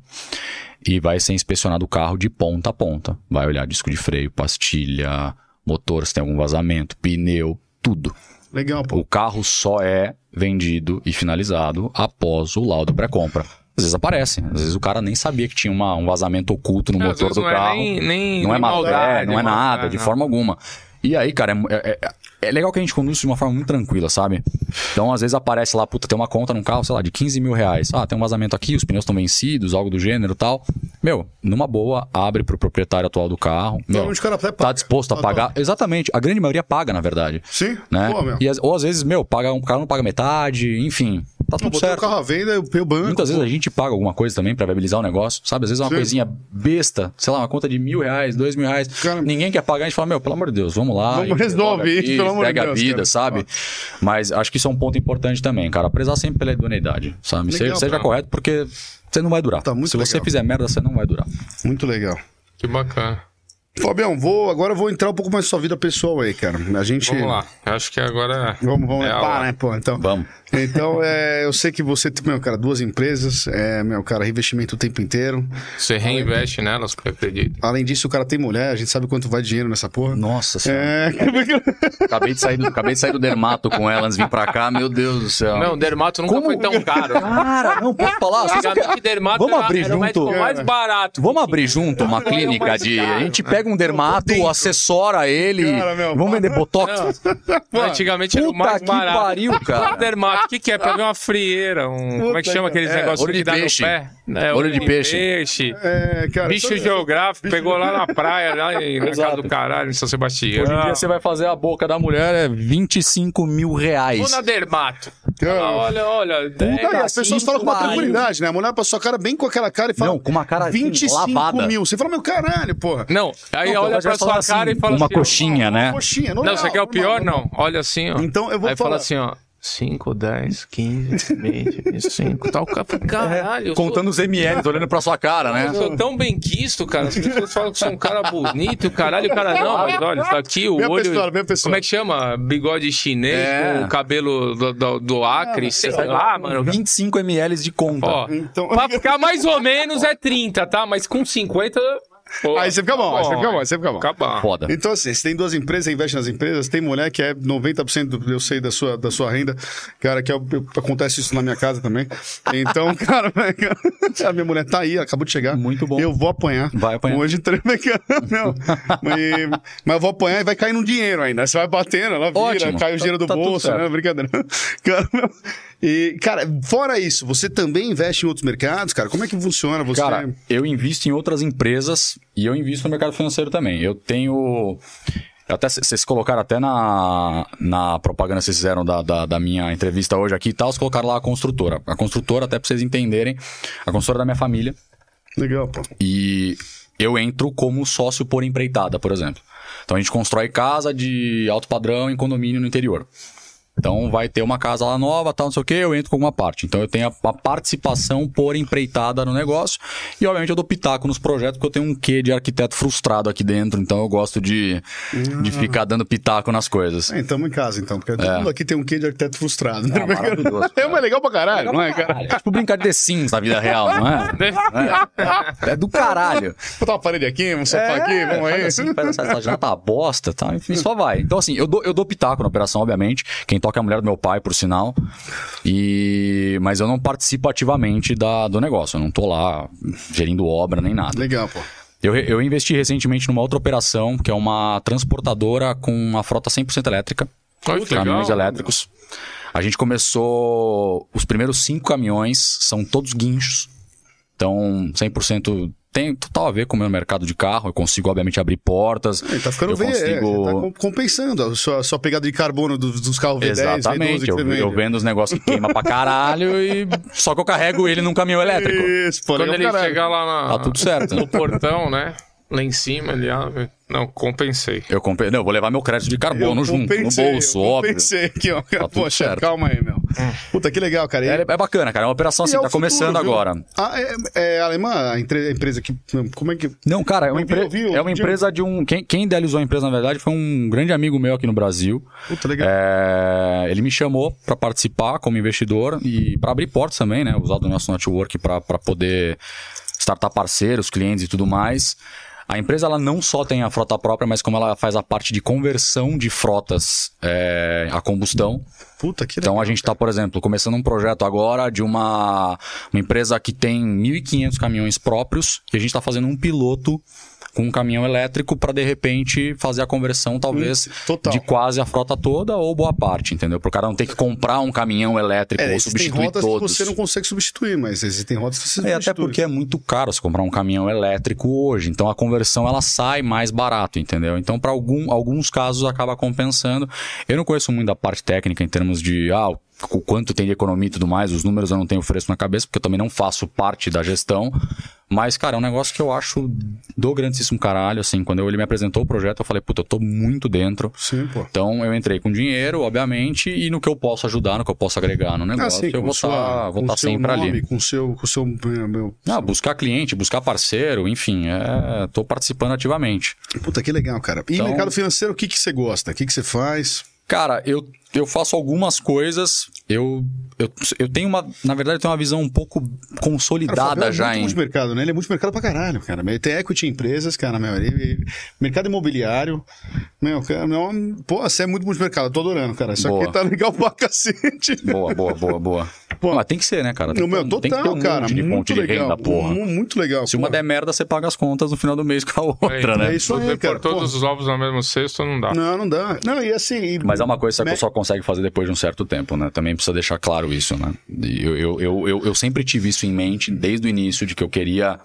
S3: e vai ser inspecionado o carro de ponta a ponta. Vai olhar disco de freio, pastilha, motor, se tem algum vazamento, pneu, tudo.
S2: Legal, pô.
S3: O carro só é vendido e finalizado após o laudo pré-compra. Às vezes aparece, às vezes o cara nem sabia que tinha uma- um vazamento oculto no
S4: É,
S3: motor do
S4: não é
S3: carro.
S4: nem- nem-
S3: não é
S4: nem
S3: má
S4: maldade,
S3: fé, não é nada, de
S4: não.
S3: forma alguma. E aí, cara, é, é- é- é legal que a gente conduz de uma forma muito tranquila, sabe? Então, às vezes aparece lá, puta, tem uma conta num carro, sei lá, de 15 mil reais. Ah, tem um vazamento aqui, os pneus estão vencidos, algo do gênero e tal. Meu, numa boa, abre pro proprietário atual do carro. Meu,
S2: o cara até
S3: tá
S2: paga.
S3: disposto a
S2: Tá,
S3: pagar. Exatamente, a grande maioria paga, na verdade.
S2: Sim?
S3: Né?
S2: Pô.
S3: E, ou às vezes, meu, paga, um cara não paga metade, enfim. Tá tudo
S2: botou o
S3: certo.
S2: carro à venda, eu banco.
S3: Muitas vezes
S2: pô.
S3: a gente paga alguma coisa também pra viabilizar o negócio, sabe? Às vezes é uma
S2: Sim.
S3: coisinha besta, sei lá, uma conta de mil reais, dois mil reais.
S2: Cara-
S3: Ninguém quer pagar, a gente fala, meu, pelo amor de Deus, vamos lá.
S2: Vamos
S3: e
S2: resolve
S3: resolve
S2: isso, pelo amor de
S3: segue a
S2: Deus,
S3: vida,
S2: cara.
S3: sabe? Mas acho que isso é um ponto importante também, cara. Prezar sempre pela idoneidade, sabe?
S2: Legal,
S3: seja
S2: cara.
S3: correto, porque você não vai durar.
S2: Tá muito
S3: Se você
S2: legal.
S3: fizer merda, você não vai durar.
S2: Muito legal.
S4: Que bacana.
S2: Fabião, vou, agora eu vou entrar um pouco mais na sua vida pessoal aí, cara. A gente.
S4: Vamos lá. Acho que agora.
S2: Vamos, vamos
S4: É
S2: pá, né, pô? Então,
S3: Vamos.
S2: então é, eu sei que você tem, meu, cara, duas empresas, é, meu, cara, reinvestimento o tempo inteiro.
S4: Você reinveste nelas, porque eu acredito.
S2: Além disso, o cara tem mulher, a gente sabe quanto vai dinheiro nessa porra.
S3: Nossa senhora.
S2: É, é
S3: Acabei, de sair do, acabei de sair do dermato com ela antes de vir pra cá, meu Deus do céu.
S4: Não, dermato nunca
S3: Como-
S4: foi tão caro.
S3: Cara, não posso falar.
S4: Antigamente,
S3: querem-
S4: dermato
S3: Vamos
S4: era,
S3: abrir
S4: era o
S3: junto.
S4: mais barato.
S3: Vamos abrir junto uma clínica de. A gente pega um dermato,
S2: dentro.
S3: assessora ele.
S2: Cara, meu,
S3: vamos vender botox.
S4: Não, Antigamente era o
S3: Puta
S4: mais
S3: que
S4: barato.
S3: pariu, cara.
S4: Dermato, o que, que é? Pra ver uma frieira, um. como é que
S2: Puta,
S4: chama aqueles
S3: é,
S4: negócios
S3: olho
S4: que
S3: de
S4: dá
S3: peixe.
S4: no pé? É,
S3: Olho de peixe.
S4: peixe.
S2: É, cara,
S4: Bicho geográfico, pegou lá na praia, lá em, na casa do caralho, em São Sebastião.
S3: Hoje em dia você vai fazer a boca da mulher é 25 mil reais.
S4: Vou na dermato. Olha, olha.
S2: Não, e as
S3: assim,
S2: pessoas falam com uma tranquilidade, né? A mulher pra sua cara bem com aquela cara e fala.
S3: Não, com uma cara, assim,
S2: 25
S3: lavada.
S2: mil. Você fala, meu caralho, porra.
S4: Não, aí
S3: Não,
S4: olha pra sua
S3: assim,
S4: cara e fala
S3: Uma
S4: assim, ó,
S3: coxinha, né?
S2: Coxinha,
S4: Não,
S2: normal,
S4: você quer o pior? Não. Olha assim, ó.
S2: Então, eu vou
S4: Aí fala
S2: falar-
S4: assim, ó. 5, 10, 15, 20, 25, tal. Cara, Caralho, eu sou-
S3: Contando os ml, olhando pra sua cara, né?
S4: Eu sou tão bem quisto, cara. As pessoas falam que sou um cara bonito, e o caralho, o cara não, mas olha, tá aqui o
S2: Minha
S4: olho.
S2: pessoa, minha pessoa.
S4: Como é que chama? Bigode chinês
S3: É.
S4: com o cabelo do, do, do Acre, sei lá, mano.
S3: 25 ml de conta.
S4: Ó,
S2: Então-
S4: pra ficar mais ou menos é 30, tá? Mas com 50. Pô,
S2: Aí você fica bom, aí você fica bom, aí você fica bom.
S4: Bom.
S3: Foda.
S2: Então, assim, você tem duas empresas, você investe nas empresas, tem mulher que é 90%, do, eu sei, da sua, da sua renda, cara, que é, o- acontece isso na minha casa também. Então, cara, a minha mulher tá aí, acabou de chegar.
S3: Muito bom.
S2: Eu vou apanhar.
S3: Vai apanhar.
S2: Hoje, não, mas, mas eu vou apanhar e vai cair no dinheiro ainda. Você vai batendo, ela vira,
S3: Ótimo.
S2: cai o dinheiro do
S3: Tá- tá tudo
S2: bolso, né? Brincadeira. Cara, meu, e, cara, fora isso, você também investe em outros mercados, cara? Como é que funciona? Você...
S3: Cara, eu invisto em outras empresas e eu invisto no mercado financeiro também. Eu tenho. Até, vocês colocaram até na, na propaganda que vocês fizeram da, da, da minha entrevista hoje aqui e tal, vocês colocaram lá a construtora. A construtora, até pra vocês entenderem, a construtora da minha família.
S2: Legal, pô.
S3: E eu entro como sócio por empreitada, por exemplo. Então a gente constrói casa de alto padrão em condomínio no interior. Então vai ter uma casa lá nova, tal, não sei o que, eu entro com alguma parte. Então eu tenho a, a participação por empreitada no negócio. E obviamente eu dou pitaco nos projetos, porque eu tenho um quê de arquiteto frustrado aqui dentro. Então eu gosto de, de ficar dando pitaco nas coisas.
S2: É, então em casa, então, porque todo mundo aqui tem um quê de arquiteto frustrado. né?
S3: Ah, maravilhoso,
S2: É, mas legal pra caralho, não é, cara?
S3: É tipo brincar de The Sims na vida real, não é? É, é do caralho.
S2: Botar uma parede aqui, um sofá aqui, vamos aí.
S3: Assim, faz essa, tá bosta, tá? Enfim, só vai. Então, assim, eu dou, eu dou pitaco na operação, obviamente. Quem toca é a mulher do meu pai, por sinal. E... Mas eu não participo ativamente da, do negócio. Eu não tô lá gerindo obra nem nada.
S2: Legal, pô.
S3: Eu, eu investi recentemente numa outra operação, que é uma transportadora com uma frota 100% elétrica.
S4: Olha que
S3: caminhões
S4: legal.
S3: elétricos. A gente começou... Os primeiros cinco caminhões são todos guinchos. Então, 100% tem total a ver com o meu mercado de carro. Eu consigo, obviamente, abrir portas.
S2: Ele tá ficando
S3: eu
S2: é,
S3: consigo...
S2: você tá com- compensando a sua, sua pegada de carbono dos, dos carros V10, V12
S3: Exatamente.
S2: que
S3: Eu,
S2: você vende.
S3: eu vendo os negócios que queima pra caralho e só que eu carrego ele num caminhão elétrico.
S2: Isso, pô,
S4: Quando
S2: legal
S4: ele
S2: caralho.
S4: chegar lá na,
S3: Tá tudo certo.
S4: no portão, né? Lá em cima, ele abre. Não, compensei.
S3: Eu comprei. Não, eu vou levar meu crédito de carbono
S2: Eu
S3: junto, no
S2: compensei,
S3: bolso,
S2: eu
S3: óbvio.
S2: Compensei aqui, ó.
S3: tudo
S2: Poxa,
S3: certo.
S2: calma aí, meu. Puta, que legal, cara. E-
S3: É, é bacana, cara. É uma operação assim,
S2: é
S3: tá começando
S2: futuro, viu?
S3: agora.
S2: Ah, é, é alemã a empresa que... Como é que...
S3: Não, cara, é uma,
S2: eu vi,
S3: é uma empresa de um. Quem, quem idealizou a empresa, na verdade, foi um grande amigo meu aqui no Brasil.
S2: Puta, legal.
S3: É, ele me chamou para participar como investidor e para abrir portas também, né? Usar do nosso network para poder startar parceiros, clientes e tudo mais. A empresa ela não só tem a frota própria, mas como ela faz a parte de conversão de frotas é, a combustão.
S2: Puta, que legal.
S3: Então a gente está, por exemplo, começando um projeto agora de uma, uma empresa que tem 1.500 caminhões próprios e a gente está fazendo um piloto com um caminhão elétrico para de repente fazer a conversão talvez
S2: Hum, total.
S3: de quase a frota toda ou boa parte, entendeu? Para o cara não ter que comprar um caminhão elétrico
S2: É,
S3: ou substituir
S2: rotas
S3: todos.
S2: que você não consegue substituir, mas existem rotas que você
S3: É, até
S2: substitui.
S3: porque é muito caro você comprar um caminhão elétrico hoje. Então a conversão ela sai mais barato, entendeu? Então para algum, alguns casos acaba compensando. Eu não conheço muito da parte técnica em termos de ah, o quanto tem de economia e tudo mais, os números eu não tenho fresco na cabeça, porque eu também não faço parte da gestão. Mas, cara, é um negócio que eu acho do grandíssimo caralho, assim. Quando ele me apresentou o projeto, eu falei, puta, eu tô muito dentro.
S2: Sim, pô.
S3: Então eu entrei com dinheiro, obviamente, e no que eu posso ajudar, no que eu posso agregar no negócio,
S2: Ah, sim,
S3: eu vou estar tá
S2: seu
S3: sempre
S2: nome,
S3: ali.
S2: Com seu, com seu, meu, meu-
S3: Ah, buscar cliente, buscar parceiro, enfim, é, tô participando ativamente.
S2: Puta, que legal, cara. E
S3: Então-
S2: mercado financeiro, o que que você gosta? O que que você faz?
S3: Cara, eu, eu faço algumas coisas, eu, eu, eu tenho uma, na verdade, eu tenho uma visão um pouco
S2: Cara, o
S3: consolidada
S2: Fabião é
S3: já
S2: muito
S3: em...
S2: multimercado, né? Ele é multimercado pra caralho, cara. Ele tem equity em empresas, cara, meu. Ele, ele- mercado imobiliário. Meu, cara, meu, pô, você é muito multimercado. Eu tô adorando, cara. Isso
S3: Boa.
S2: aqui tá legal pra cacete.
S3: Boa, boa, boa, boa.
S2: Pô,
S3: Mas tem que ser, né, cara? Tem,
S2: meu,
S3: ter- tem que ter
S2: total,
S3: um
S2: cara.
S3: monte de
S2: muito
S3: fonte de
S2: legal.
S3: renda, porra.
S2: Mu- Muito legal.
S3: Se uma
S2: porra.
S3: der merda, você paga as contas no final do mês com a outra,
S4: É,
S3: né?
S2: É isso aí, cara.
S4: pôr todos
S2: Pô.
S4: os ovos no mesmo cesto não dá.
S2: Não, não dá. Não, e assim. e-
S3: Mas é uma coisa que
S2: Me-
S3: você só consegue fazer depois de um certo tempo, né? Também precisa deixar claro isso, né? Eu, eu, eu, eu, eu sempre tive isso em mente desde o início, de que eu queria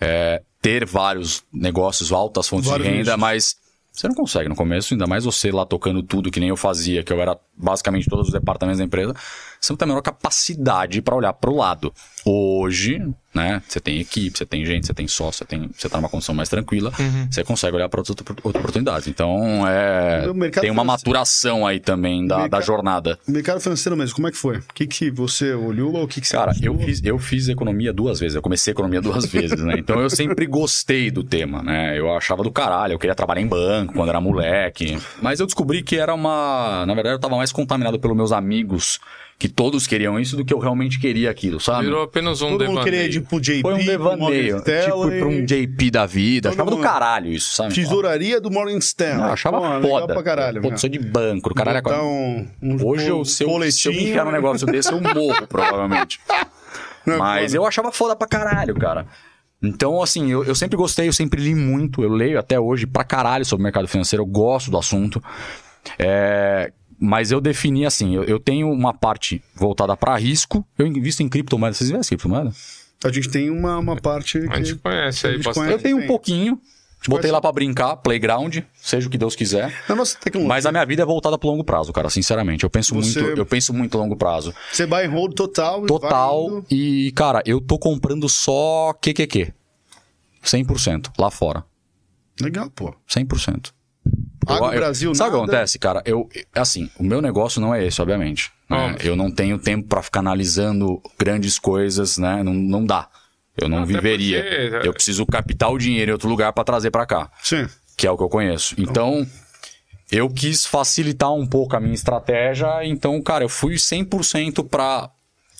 S3: é, ter vários negócios, altas fontes
S2: Vários
S3: de renda,
S2: nichos.
S3: mas você não consegue no começo, ainda mais você lá tocando tudo que nem eu fazia, que eu era basicamente todos os departamentos da empresa, você não tem a menor capacidade para olhar para o lado. Hoje, né, você tem equipe, você tem gente, você tem sócio, você, tem, você tá numa condição mais tranquila, você consegue olhar para outras, outras oportunidades. Então, é,
S2: O mercado
S3: tem uma maturação aí também da, da jornada.
S2: O mercado financeiro mesmo, como é que foi? O que, que você olhou ou o que, que você
S3: Cara, eu fiz, eu fiz economia duas vezes. Eu comecei economia duas vezes, né? Então eu sempre gostei do tema, né? Eu achava do caralho. Eu queria trabalhar em banco quando era moleque. Mas eu descobri que era uma. Na verdade, eu tava mais contaminado pelos meus amigos, que todos queriam isso, do que eu realmente queria aquilo, sabe?
S4: Virou apenas um
S2: Todo mundo
S4: devaneio.
S2: queria ir pro JP,
S3: Foi um devaneio. Tipo,
S2: Stanley,
S3: pra um JP da vida. Eu
S2: Todo
S3: achava do
S2: mundo-
S3: caralho isso, sabe?
S2: Tesouraria do Morgan Stanley.
S3: Achava
S2: Pô, legal
S3: foda.
S2: pra caralho.
S3: Pô, sou de banco, do caralho. é
S2: Botar um, um,
S3: Hoje,
S2: um
S3: eu, se, eu, se eu enfiar num negócio desse, eu morro, provavelmente.
S2: Não,
S3: Mas
S2: foda.
S3: eu achava foda pra caralho, cara. Então, assim, eu, eu sempre gostei, eu sempre li muito, eu leio até hoje pra caralho sobre o mercado financeiro, eu gosto do assunto. É, mas eu defini assim, eu, eu tenho uma parte voltada pra risco, eu invisto em criptomoeda. Vocês investem em criptomoeda?
S2: A gente tem uma, uma parte
S4: A gente
S2: que...
S4: conhece
S2: a
S4: aí
S2: gente
S4: bastante.
S2: conhece.
S3: Eu tenho um pouquinho, botei lá pra brincar, playground, seja o que Deus quiser.
S2: Na nossa tecnologia,
S3: Mas a minha vida é voltada pro longo prazo, cara, sinceramente. Eu penso
S2: Você-
S3: muito, eu penso muito longo prazo.
S2: você buy and hold total. e vai
S3: Total.
S2: indo.
S3: E, cara, eu tô comprando só QQQ. 100% lá fora.
S2: Legal, pô.
S3: 100%.
S2: Agro
S3: Eu- eu-
S2: Brasil,
S3: Sabe o que acontece, cara? Eu, assim, o meu negócio não é esse, obviamente. né? Eu não tenho tempo pra ficar analisando grandes coisas, né? Não, não dá. Eu não
S4: Até
S3: viveria.
S4: porque-
S3: Eu preciso captar o dinheiro em outro lugar pra trazer pra cá,
S2: Sim.
S3: que é o que eu conheço. Então, eu quis facilitar um pouco a minha estratégia. Então, cara, eu fui 100% pra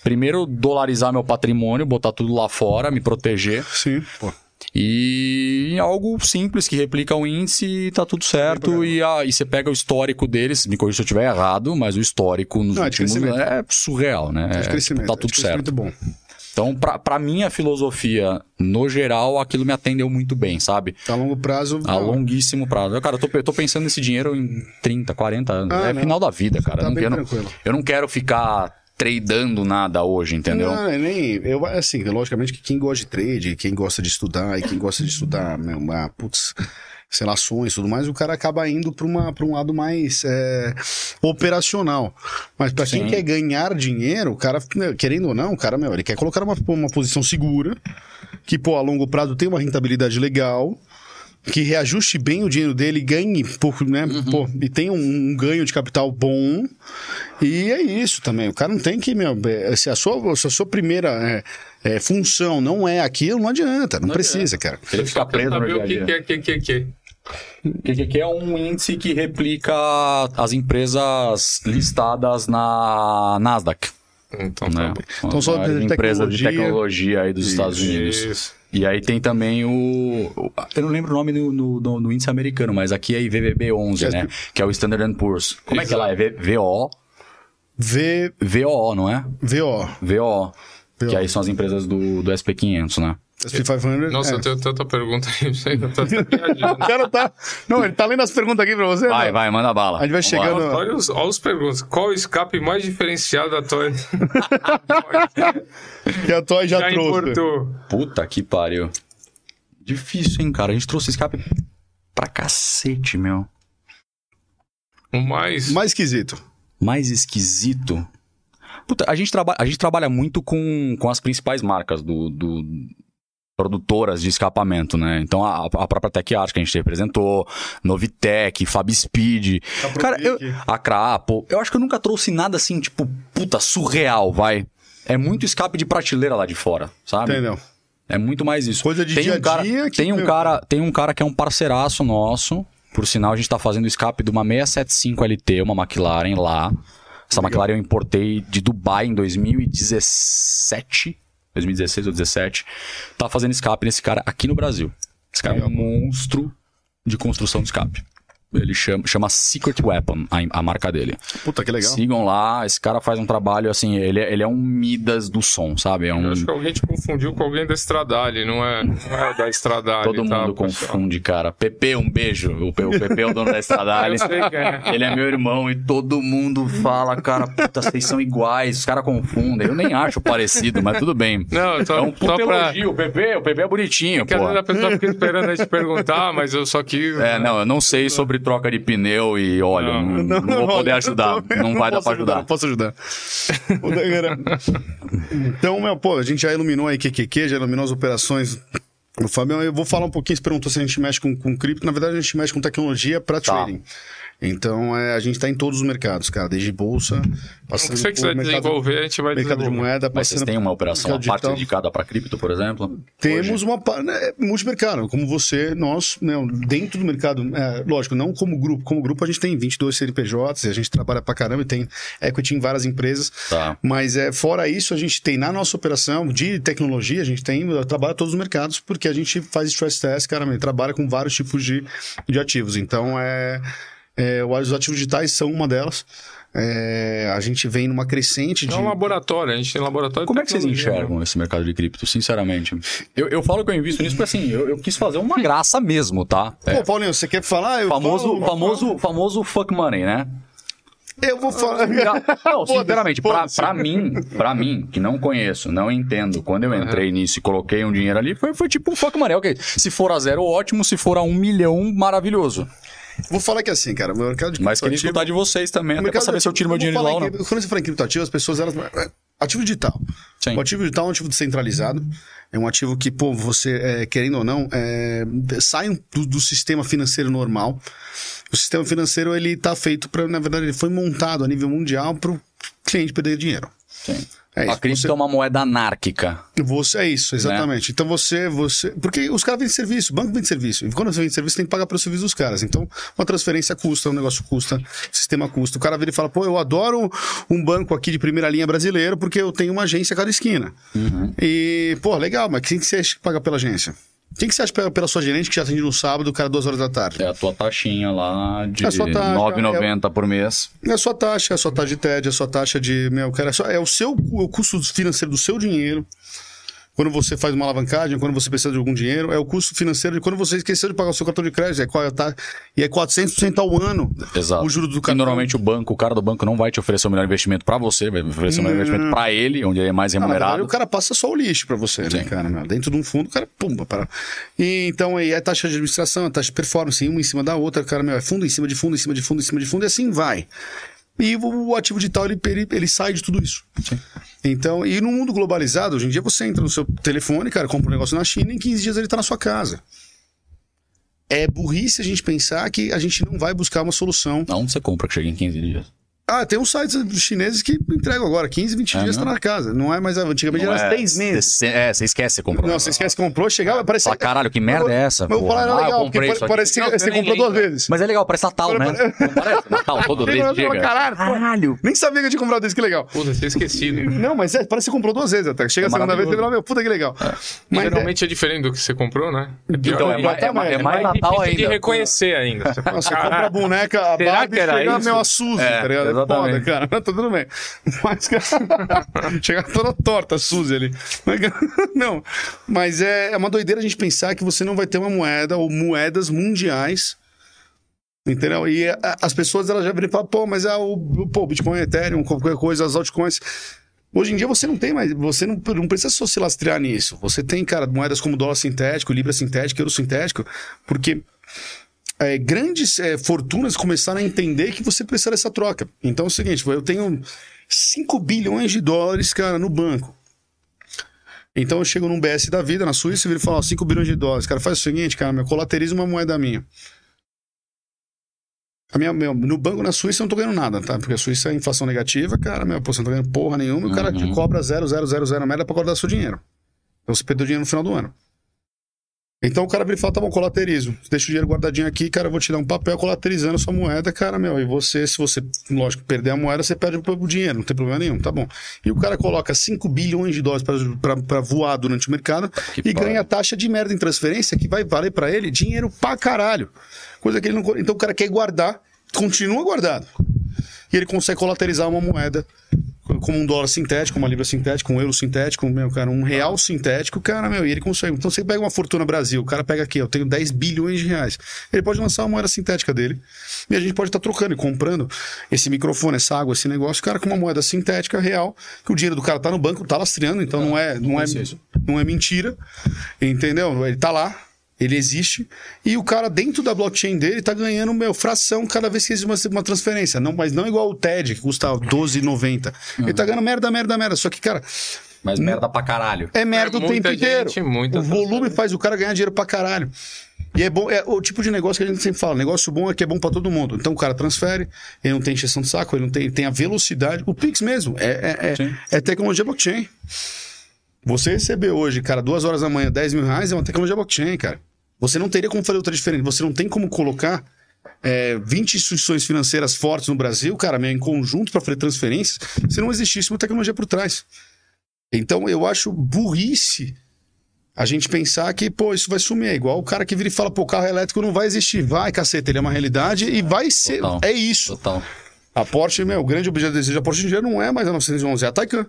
S3: primeiro dolarizar meu patrimônio, botar tudo lá fora, me proteger.
S2: Sim, pô.
S3: E algo simples que replica o índice e tá tudo certo. E, a, e você pega o histórico deles, me corrija se eu estiver errado, mas o histórico nos
S2: Não, é
S3: últimos
S2: crescimento.
S3: é surreal, né?
S2: É de
S3: É,
S2: crescimento.
S3: tá
S2: é
S3: tudo
S2: de
S3: certo.
S2: crescimento bom.
S3: Então, pra, pra minha filosofia, no geral, aquilo me atendeu muito bem, sabe?
S2: A longo prazo.
S3: A longuíssimo prazo. Cara, eu tô, eu tô pensando nesse dinheiro em 30, 40 anos.
S2: Ah,
S3: é
S2: não.
S3: final da vida, cara.
S2: tá
S3: eu, não, eu, não,
S2: tranquilo.
S3: eu não quero ficar tradando nada hoje, entendeu?
S2: Não, é nem. Eu, assim, logicamente que quem gosta de trade, quem gosta de estudar e quem gosta de estudar, meu, uma, putz, sei lá, ações e tudo mais, o cara acaba indo para um lado mais é, operacional. Mas para quem quer ganhar dinheiro, o cara, meu, querendo ou não, o cara, meu, ele quer colocar uma, uma posição segura, que, pô, a longo prazo tem uma rentabilidade legal. Que reajuste bem o dinheiro dele, ganhe, por, né, pô, e tenha um, um ganho de capital bom. E é isso também. O cara não tem que, meu, é, se a sua, se a sua primeira é, é, função não é aquilo, não adianta, não, precisa, cara.
S3: Ele fica preso no
S4: o que, que é, que, que, que.
S3: QQQ é um índice que replica as empresas listadas na Nasdaq.
S4: Então tá
S3: Né?
S4: bom.
S2: Então, só
S3: Maiores
S2: de
S3: empresas de
S2: tecnologia.
S3: tecnologia aí dos Estados Unidos.
S4: Isso.
S3: E aí tem também o. Eu não lembro o nome no, no, no- índice americano, mas aqui é IVVB11, né? Que é o Standard Poor's. Como é que ela é? V- VO?
S2: V,
S3: VOO, não é?
S2: VO,
S3: VO. Que aí são as empresas do, do SP500, né?
S2: SP500.
S4: Nossa,
S2: é.
S4: eu tenho tanta pergunta aí, eu tô até
S2: O cara tá. Não, ele tá lendo as perguntas aqui pra você.
S3: Vai,
S2: não?
S3: vai, manda bala.
S2: A gente vai
S3: Vamos
S2: chegando-
S3: lá.
S4: Olha os, olha os perguntas. Qual o escape mais diferenciado da Toy?
S2: Que a Toy já,
S4: Já
S2: trouxe.
S4: importou.
S3: Puta que pariu. Difícil, hein, cara? A gente trouxe escape pra cacete, meu.
S4: O mais.
S2: Mais esquisito.
S3: mais esquisito. Puta, a gente, traba a gente trabalha muito com, com as principais marcas do, do- produtoras de escapamento, né? Então a, a própria Tech Art que a gente representou, Novitec, Fabspeed. Cara, eu, a Crapo. Eu acho que eu nunca trouxe nada assim, tipo, puta, surreal, vai. É muito escape de prateleira lá de fora, sabe?
S2: Entendeu?
S3: É muito mais isso.
S2: Coisa de
S3: tem
S2: dia a
S3: um cara,
S2: dia que,
S3: tem um
S2: meu,
S3: cara, tem um cara que é um parceiraço nosso. Por sinal, a gente tá fazendo escape de uma 675 LT, uma McLaren lá. Essa McLaren eu importei de Dubai em 2017, 2016 ou 2017. Tá fazendo escape nesse cara aqui no Brasil. Esse cara é um monstro de construção de escape. Ele chama, chama Secret Weapon, a, a marca dele.
S2: Puta, que legal.
S3: Sigam lá, esse cara faz um trabalho assim, ele, é- ele é um Midas do som, sabe? É um,
S4: Eu acho que alguém te confundiu com alguém da Stradale, não é, não é da Stradale.
S3: Todo
S4: tá,
S3: mundo
S4: pessoal?
S3: confunde, cara. Pepe, um beijo. O, o Pepe é o dono da Estradale.
S4: Eu sei quem é.
S3: Ele é meu irmão e todo mundo fala, cara, puta, vocês são iguais. Os caras confundem. Eu nem acho parecido, mas tudo bem.
S4: Não, só,
S3: é um puta
S4: só pra.
S3: elogio. O Pepe, o Pepe é bonitinho,
S4: vezes
S3: pô.
S4: a pessoa fica esperando a gente perguntar, mas eu só quis.
S3: É, não, eu não sei sobre troca de pneu e óleo. Não, não, vou poder ajudar. Não, vai dar pra
S2: ajudar,
S3: ajudar.
S2: Não posso ajudar. Então, meu, pô, a gente já iluminou aí QQQ, já iluminou as operações. O Fabião, eu vou falar um pouquinho, você perguntou se a gente mexe com, com cripto. Na verdade, a gente mexe com tecnologia para
S3: Tá.
S2: trading. Então, é, a gente tá em todos os mercados, cara, desde bolsa,
S4: O
S2: passando
S4: que você quiser
S2: mercado-
S4: desenvolver, a gente vai
S2: mercado de
S4: desenvolver.
S2: moeda,
S3: Mas vocês têm uma operação, uma
S2: mercado
S3: parte
S2: digital.
S3: dedicada para cripto, por exemplo?
S2: Temos uma pa- né, multimercado, como você, nós, né, dentro do mercado, é, lógico, não como grupo. Como grupo a gente tem 22 CNPJs, e a gente trabalha pra caramba e tem equity em várias empresas.
S3: Tá.
S2: Mas é, fora isso, a gente tem na nossa operação de tecnologia, a gente tem, trabalha todos os mercados, porque a gente faz stress test, cara, trabalha com vários tipos de, de ativos. Então, é, é, os ativos digitais são uma delas. É, a gente vem numa crescente de.
S4: É um laboratório, a gente tem laboratório
S3: Como é que vocês
S4: né?
S3: enxergam esse mercado de cripto, sinceramente? Eu, eu falo que eu invisto nisso porque assim, eu, eu quis fazer uma graça mesmo, tá?
S2: Pô, Paulinho, você quer falar? Eu
S3: Famoso,
S2: falo-
S3: famoso, famoso fuck money, né?
S2: Eu vou falar.
S3: Não, sinceramente, pra, pra mim, pra mim, que não conheço, não entendo, quando eu entrei nisso e coloquei um dinheiro ali, foi, foi tipo um fuck money. Ok, se for a zero, ótimo, se for a um milhão, maravilhoso.
S2: Vou falar que assim, cara, o mercado de
S3: Mas queria escutar de vocês também, até pra saber se eu tiro meu dinheiro de lá ou não.
S2: Quando você fala em criptoativo, as pessoas, elas... Ativo digital.
S3: Sim.
S2: O ativo digital é um ativo descentralizado. É um ativo que, pô, você, é, querendo ou não, é, sai do, do sistema financeiro normal. O sistema financeiro, ele tá feito para, na verdade, ele foi montado a nível mundial para o cliente perder dinheiro.
S3: Sim.
S2: É
S3: a
S2: isso.
S3: cripto
S2: Você-
S3: é uma moeda anárquica.
S2: Você, é isso, exatamente. Então você, você. Porque os caras vendem serviço, o banco vende serviço. E quando você vende serviço, tem que pagar pelo serviço dos caras. Então, uma transferência custa, um negócio custa, o sistema custa. O cara vira e fala, pô, eu adoro um banco aqui de primeira linha brasileiro porque eu tenho uma agência a cada esquina. E, pô, legal, mas quem que você acha que paga pela agência? Quem que você acha que pela sua gerente que já atende no sábado, o cara duas horas da tarde?
S3: É a tua taxinha lá de
S2: É taxa,
S3: R$ 9,90 por mês.
S2: É a sua taxa, é a sua taxa de TED, é a sua taxa de. Meu, cara, é, só- é o seu o custo financeiro do seu dinheiro. Quando você faz uma alavancagem, quando você precisa de algum dinheiro, é o custo financeiro de quando você esqueceu de pagar o seu cartão de crédito. É, qual é taxa, e é 400% ao ano.
S3: Exato.
S2: O juro do
S3: E
S2: cartão.
S3: normalmente o banco, o cara do banco não vai te oferecer o melhor investimento pra você, vai oferecer o melhor investimento pra ele, onde ele é mais
S2: Ah, na verdade,
S3: remunerado.
S2: o cara passa só o lixo pra você, né,
S3: Sim.
S2: cara? meu? Dentro de um fundo, o cara, pumba, para. E, então, aí é taxa de administração, a taxa de performance, uma em cima da outra, cara, meu, é fundo em cima de fundo, em cima de fundo, em cima de fundo, e assim vai. E o, ativo digital, ele, ele, ele sai de tudo isso. Então, e no mundo globalizado, hoje em dia você entra no seu telefone, cara, compra um negócio na China, em 15 dias ele tá na sua casa. É burrice a gente pensar que a gente não vai buscar uma solução.
S3: Aonde você compra que chega em 15 dias?
S2: Ah, tem uns sites chineses que entregam agora, 15, 20
S3: É
S2: dias tá
S3: mesmo?
S2: na casa. Não é mais, antigamente
S3: Não
S2: era
S3: é,
S2: 3 meses.
S3: Cê, é, você esquece, você comprou.
S2: Não, você esquece que comprou, chegava, parece
S3: Fala, caralho, que merda é essa?
S2: Mas eu
S3: porra?
S2: falar, era
S3: Ah, eu
S2: legal, porque
S3: isso aqui.
S2: parece que você
S4: eu
S2: comprou duas vezes.
S3: Mas é legal, parece Natal, né? Não parece? Natal, todo
S2: Eu
S3: chega.
S2: Caralho, caralho. Nem sabia que eu tinha comprado desse, que legal.
S4: Puta, tinha esquecido.
S2: Não, mas é, parece que você comprou duas vezes até. Chega a segunda vez e
S3: maravilhoso.
S2: fala, meu, puta que legal. Mas
S4: Geralmente é diferente do que você comprou, né? É
S3: Então, é
S4: ainda.
S3: mais, é é Natal
S4: difícil de
S3: ainda.
S4: reconhecer ainda. Você
S2: é, compra a
S4: "Caralho,
S2: boneca, a Barbie, chega meio a Suzy,
S3: É,
S2: tá ligado? É foda,
S3: exatamente.
S2: cara. Tá tudo bem. Mas, cara, chega toda torta Suzy ali. Mas, Não, mas é, é uma doideira a gente pensar que você não vai ter uma moeda ou moedas mundiais Entendeu? E a- as pessoas elas já viram e falam, pô, mas ah, o, o- pô, Bitcoin, Ethereum, qualquer coisa, as altcoins. Hoje em dia você não tem mais, você não, não precisa só se lastrear nisso. Você tem, cara, moedas como dólar sintético, libra sintético, euro sintético, porque é, grandes é, fortunas começaram a entender que você precisa dessa troca. Então é o seguinte, eu tenho 5 bilhões de dólares, cara, no banco. Então eu chego num BS da vida, na Suíça, e viro e falo, ó, 5 bilhões de dólares. Cara, faz o seguinte, cara, meu, colateriza uma moeda minha. A minha, meu, no banco na Suíça eu não tô ganhando nada, tá? Porque a Suíça é inflação negativa, cara, meu, pô, você não tá ganhando porra nenhuma, e o cara te
S3: Uhum.
S2: cobra 0,000 merda pra guardar seu dinheiro. Então você perdeu dinheiro no final do ano. Então o cara vira e fala, tá bom, colaterizo. Deixa o dinheiro guardadinho aqui, cara, eu vou te dar um papel colaterizando a sua moeda, cara, meu. E você, se você, lógico, perder a moeda, você perde o dinheiro, não tem problema nenhum, tá bom. E o cara coloca 5 bilhões de dólares pra voar durante o mercado
S3: Que
S2: e ganha taxa de merda em transferência que vai valer pra ele dinheiro pra caralho. Coisa que ele não. Então o cara quer guardar, continua guardado. E ele consegue colaterizar uma moeda como um dólar sintético, uma libra sintética, um euro sintético, meu, cara, um real sintético, cara, meu, e ele consegue. Então você pega uma fortuna Brasil, o cara pega aqui, eu tenho 10 bilhões de reais. Ele pode lançar uma moeda sintética dele e a gente pode estar trocando e comprando esse microfone, essa água, esse negócio, cara, com uma moeda sintética real, que o dinheiro do cara tá no banco, tá lastreando, então não é, não é,
S3: conhecia isso.
S2: não é mentira, entendeu? Ele tá lá. Ele existe e o cara dentro da blockchain dele tá ganhando meu, fração cada vez que existe uma, uma transferência. Não, mas não igual o TED, que custa R$12,90. Ele tá ganhando merda, merda, merda. Só que, cara,
S3: Mas merda pra caralho.
S2: é merda
S4: É
S2: o tempo
S4: muita
S2: inteiro.
S4: gente, muita
S2: o volume faz o cara ganhar dinheiro pra caralho. E é bom, é o tipo de negócio que a gente sempre fala. Negócio bom é que é bom pra todo mundo. Então o cara transfere, ele não tem encheção de saco, ele não tem, tem a velocidade. O Pix mesmo, é, é, é, é tecnologia blockchain. Você receber hoje, cara, duas horas da manhã, 10 mil reais, é uma tecnologia blockchain, cara. Você não teria como fazer outra diferente. Você não tem como colocar é, 20 instituições financeiras fortes no Brasil, cara, meu, em conjunto para fazer transferências, se não existisse uma tecnologia por trás. Então eu acho burrice a gente pensar que, pô, isso vai sumir. É igual o cara que vira e fala, pô, carro elétrico não vai existir. Vai, caceta, ele é uma realidade e vai ser.
S3: Total.
S2: É isso.
S3: Total.
S2: A Porsche, meu, o grande objeto de desejo da Porsche em dia não é mais a 911, é a Taycan.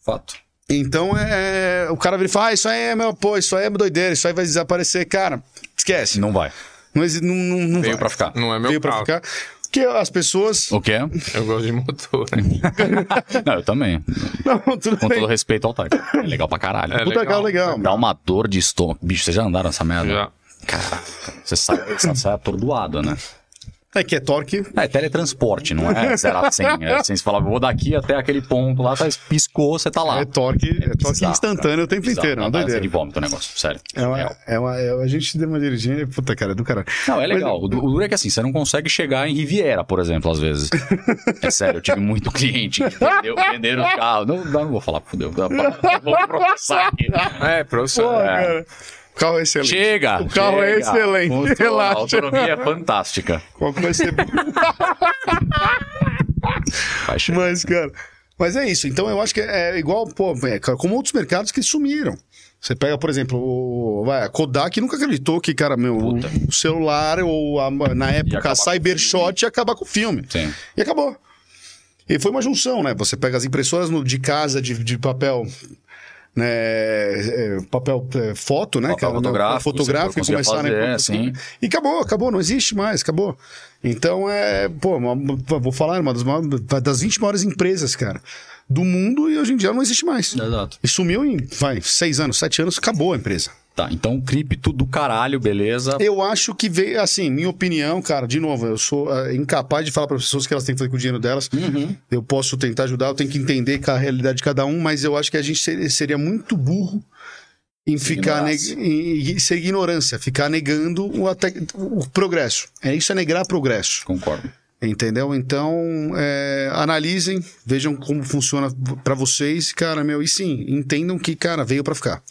S3: Fato.
S2: Então é. O cara vira e fala, ah, isso aí é meu, pô, isso aí é doideira, isso aí vai desaparecer. Cara, esquece. Não,
S3: vai.
S2: não, não, não, não
S3: Veio
S2: vai.
S3: pra ficar.
S4: Não é meu
S2: Veio pra ficar. Porque as pessoas.
S3: O quê?
S4: Eu gosto de motor.
S3: Não, eu também.
S2: Não, tudo
S3: Com
S2: bem.
S3: todo respeito ao Tiger. É legal pra caralho.
S4: É
S2: Puta
S4: legal.
S2: carro legal.
S3: Dá uma dor de estômago. Bicho, vocês já andaram nessa merda?
S4: Já.
S3: Caraca. Você sai, você sai atordoado, né?
S2: É que é torque.
S3: É teletransporte, não é 0 a 100. É assim, você fala, vou daqui até aquele ponto lá, tá, piscou, você tá lá.
S2: É torque, é torque
S3: bizarro,
S2: instantâneo o tempo
S3: Bizarro,
S2: inteiro, é uma
S3: ânsia
S2: doideira.
S3: de vômito o negócio, sério.
S2: É uma,
S3: Real.
S2: é uma, é- a gente deu uma dirigindo, puta cara, é do caralho.
S3: Não, é legal. O du- o duro é que assim, você não consegue chegar em Riviera, por exemplo, às vezes. É sério, eu tive muito cliente que vendeu, venderam o carro. Não, não vou falar, fudeu. Vou processar aqui.
S4: É, professor.
S2: Pô,
S3: É.
S2: cara, o carro é excelente.
S3: Chega!
S2: O carro é
S3: chega.
S2: excelente,
S3: Funciona,
S2: relaxa.
S3: A autonomia é fantástica.
S2: Qual que vai ser? Mas, cara. Mas é isso. Então eu acho que é igual, pô, é, cara, como outros mercados que sumiram. Você pega, por exemplo, o, vai, a Kodak nunca acreditou que, cara, meu, o,
S3: Puta.
S2: o celular, ou a- na época, a Cybershot ia acabar com o filme.
S3: Sim.
S2: E acabou. E foi uma junção, né? Você pega as impressoras no- de casa de, de papel. Né, é, papel é, foto, né?
S3: Papel
S2: cara?
S3: fotográfico,
S2: fotográfico e começaram a
S3: fazer,
S2: imprimir.
S3: sim.
S2: E acabou, acabou, não existe mais, acabou. Então é, pô, uma- vou falar, uma das, maiores, das 20 maiores empresas, cara, do mundo e hoje em dia não existe mais.
S3: Exato.
S2: E sumiu em, vai, seis anos, sete anos, acabou a empresa.
S3: Tá, então cripto do caralho, beleza.
S2: Eu acho que veio, assim, minha opinião, cara, de novo, eu sou ah, incapaz de falar para as pessoas que elas têm que fazer com o dinheiro delas. Eu posso tentar ajudar, eu tenho que entender a realidade de cada um, mas eu acho que a gente ser- seria muito burro em ficar neg- em ser ignorância, ficar negando o, até, o progresso. É isso é negar progresso.
S3: Concordo.
S2: Entendeu? Então, é, analisem, vejam como funciona para vocês, cara, meu, e sim, entendam que, cara, veio para ficar.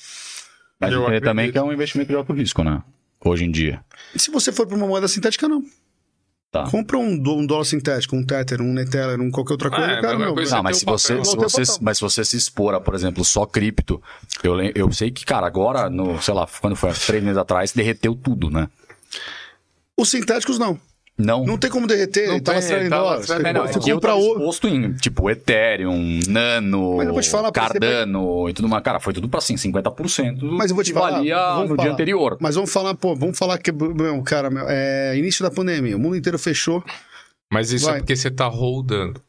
S3: Mas
S4: Eu
S3: entender também que é um investimento de alto risco, né? Hoje em dia.
S2: E se você for para uma moeda sintética, não.
S3: Tá.
S2: Compra um, um dólar sintético, um Tether, um Neteller, um qualquer outra coisa,
S4: É,
S2: cara, meu.
S4: coisa.
S3: Não, mas se você,
S4: papel.
S3: se você, mas se você se expor a, por exemplo, só cripto, eu, eu sei que, cara, agora, no, sei lá, quando foi há três meses atrás, derreteu tudo, né?
S2: Os sintéticos, não.
S3: Não.
S2: Não tem como derreter,
S4: Não
S2: ele tá
S4: tem,
S2: lastrado em
S4: tá
S2: Você,
S3: Não,
S2: compra ouro.
S3: exposto em, tipo, Ethereum, Nano,
S2: falar,
S3: Cardano e tudo mais. Cara, foi tudo pra, assim, 50% do
S2: Mas eu vou te falar,
S3: valia
S2: vamos
S3: no
S2: falar.
S3: dia anterior.
S2: Mas vamos falar, pô, vamos falar que, meu, cara, meu, é início da pandemia, o mundo inteiro fechou.
S4: Mas isso
S2: Vai.
S4: é porque você tá rodando.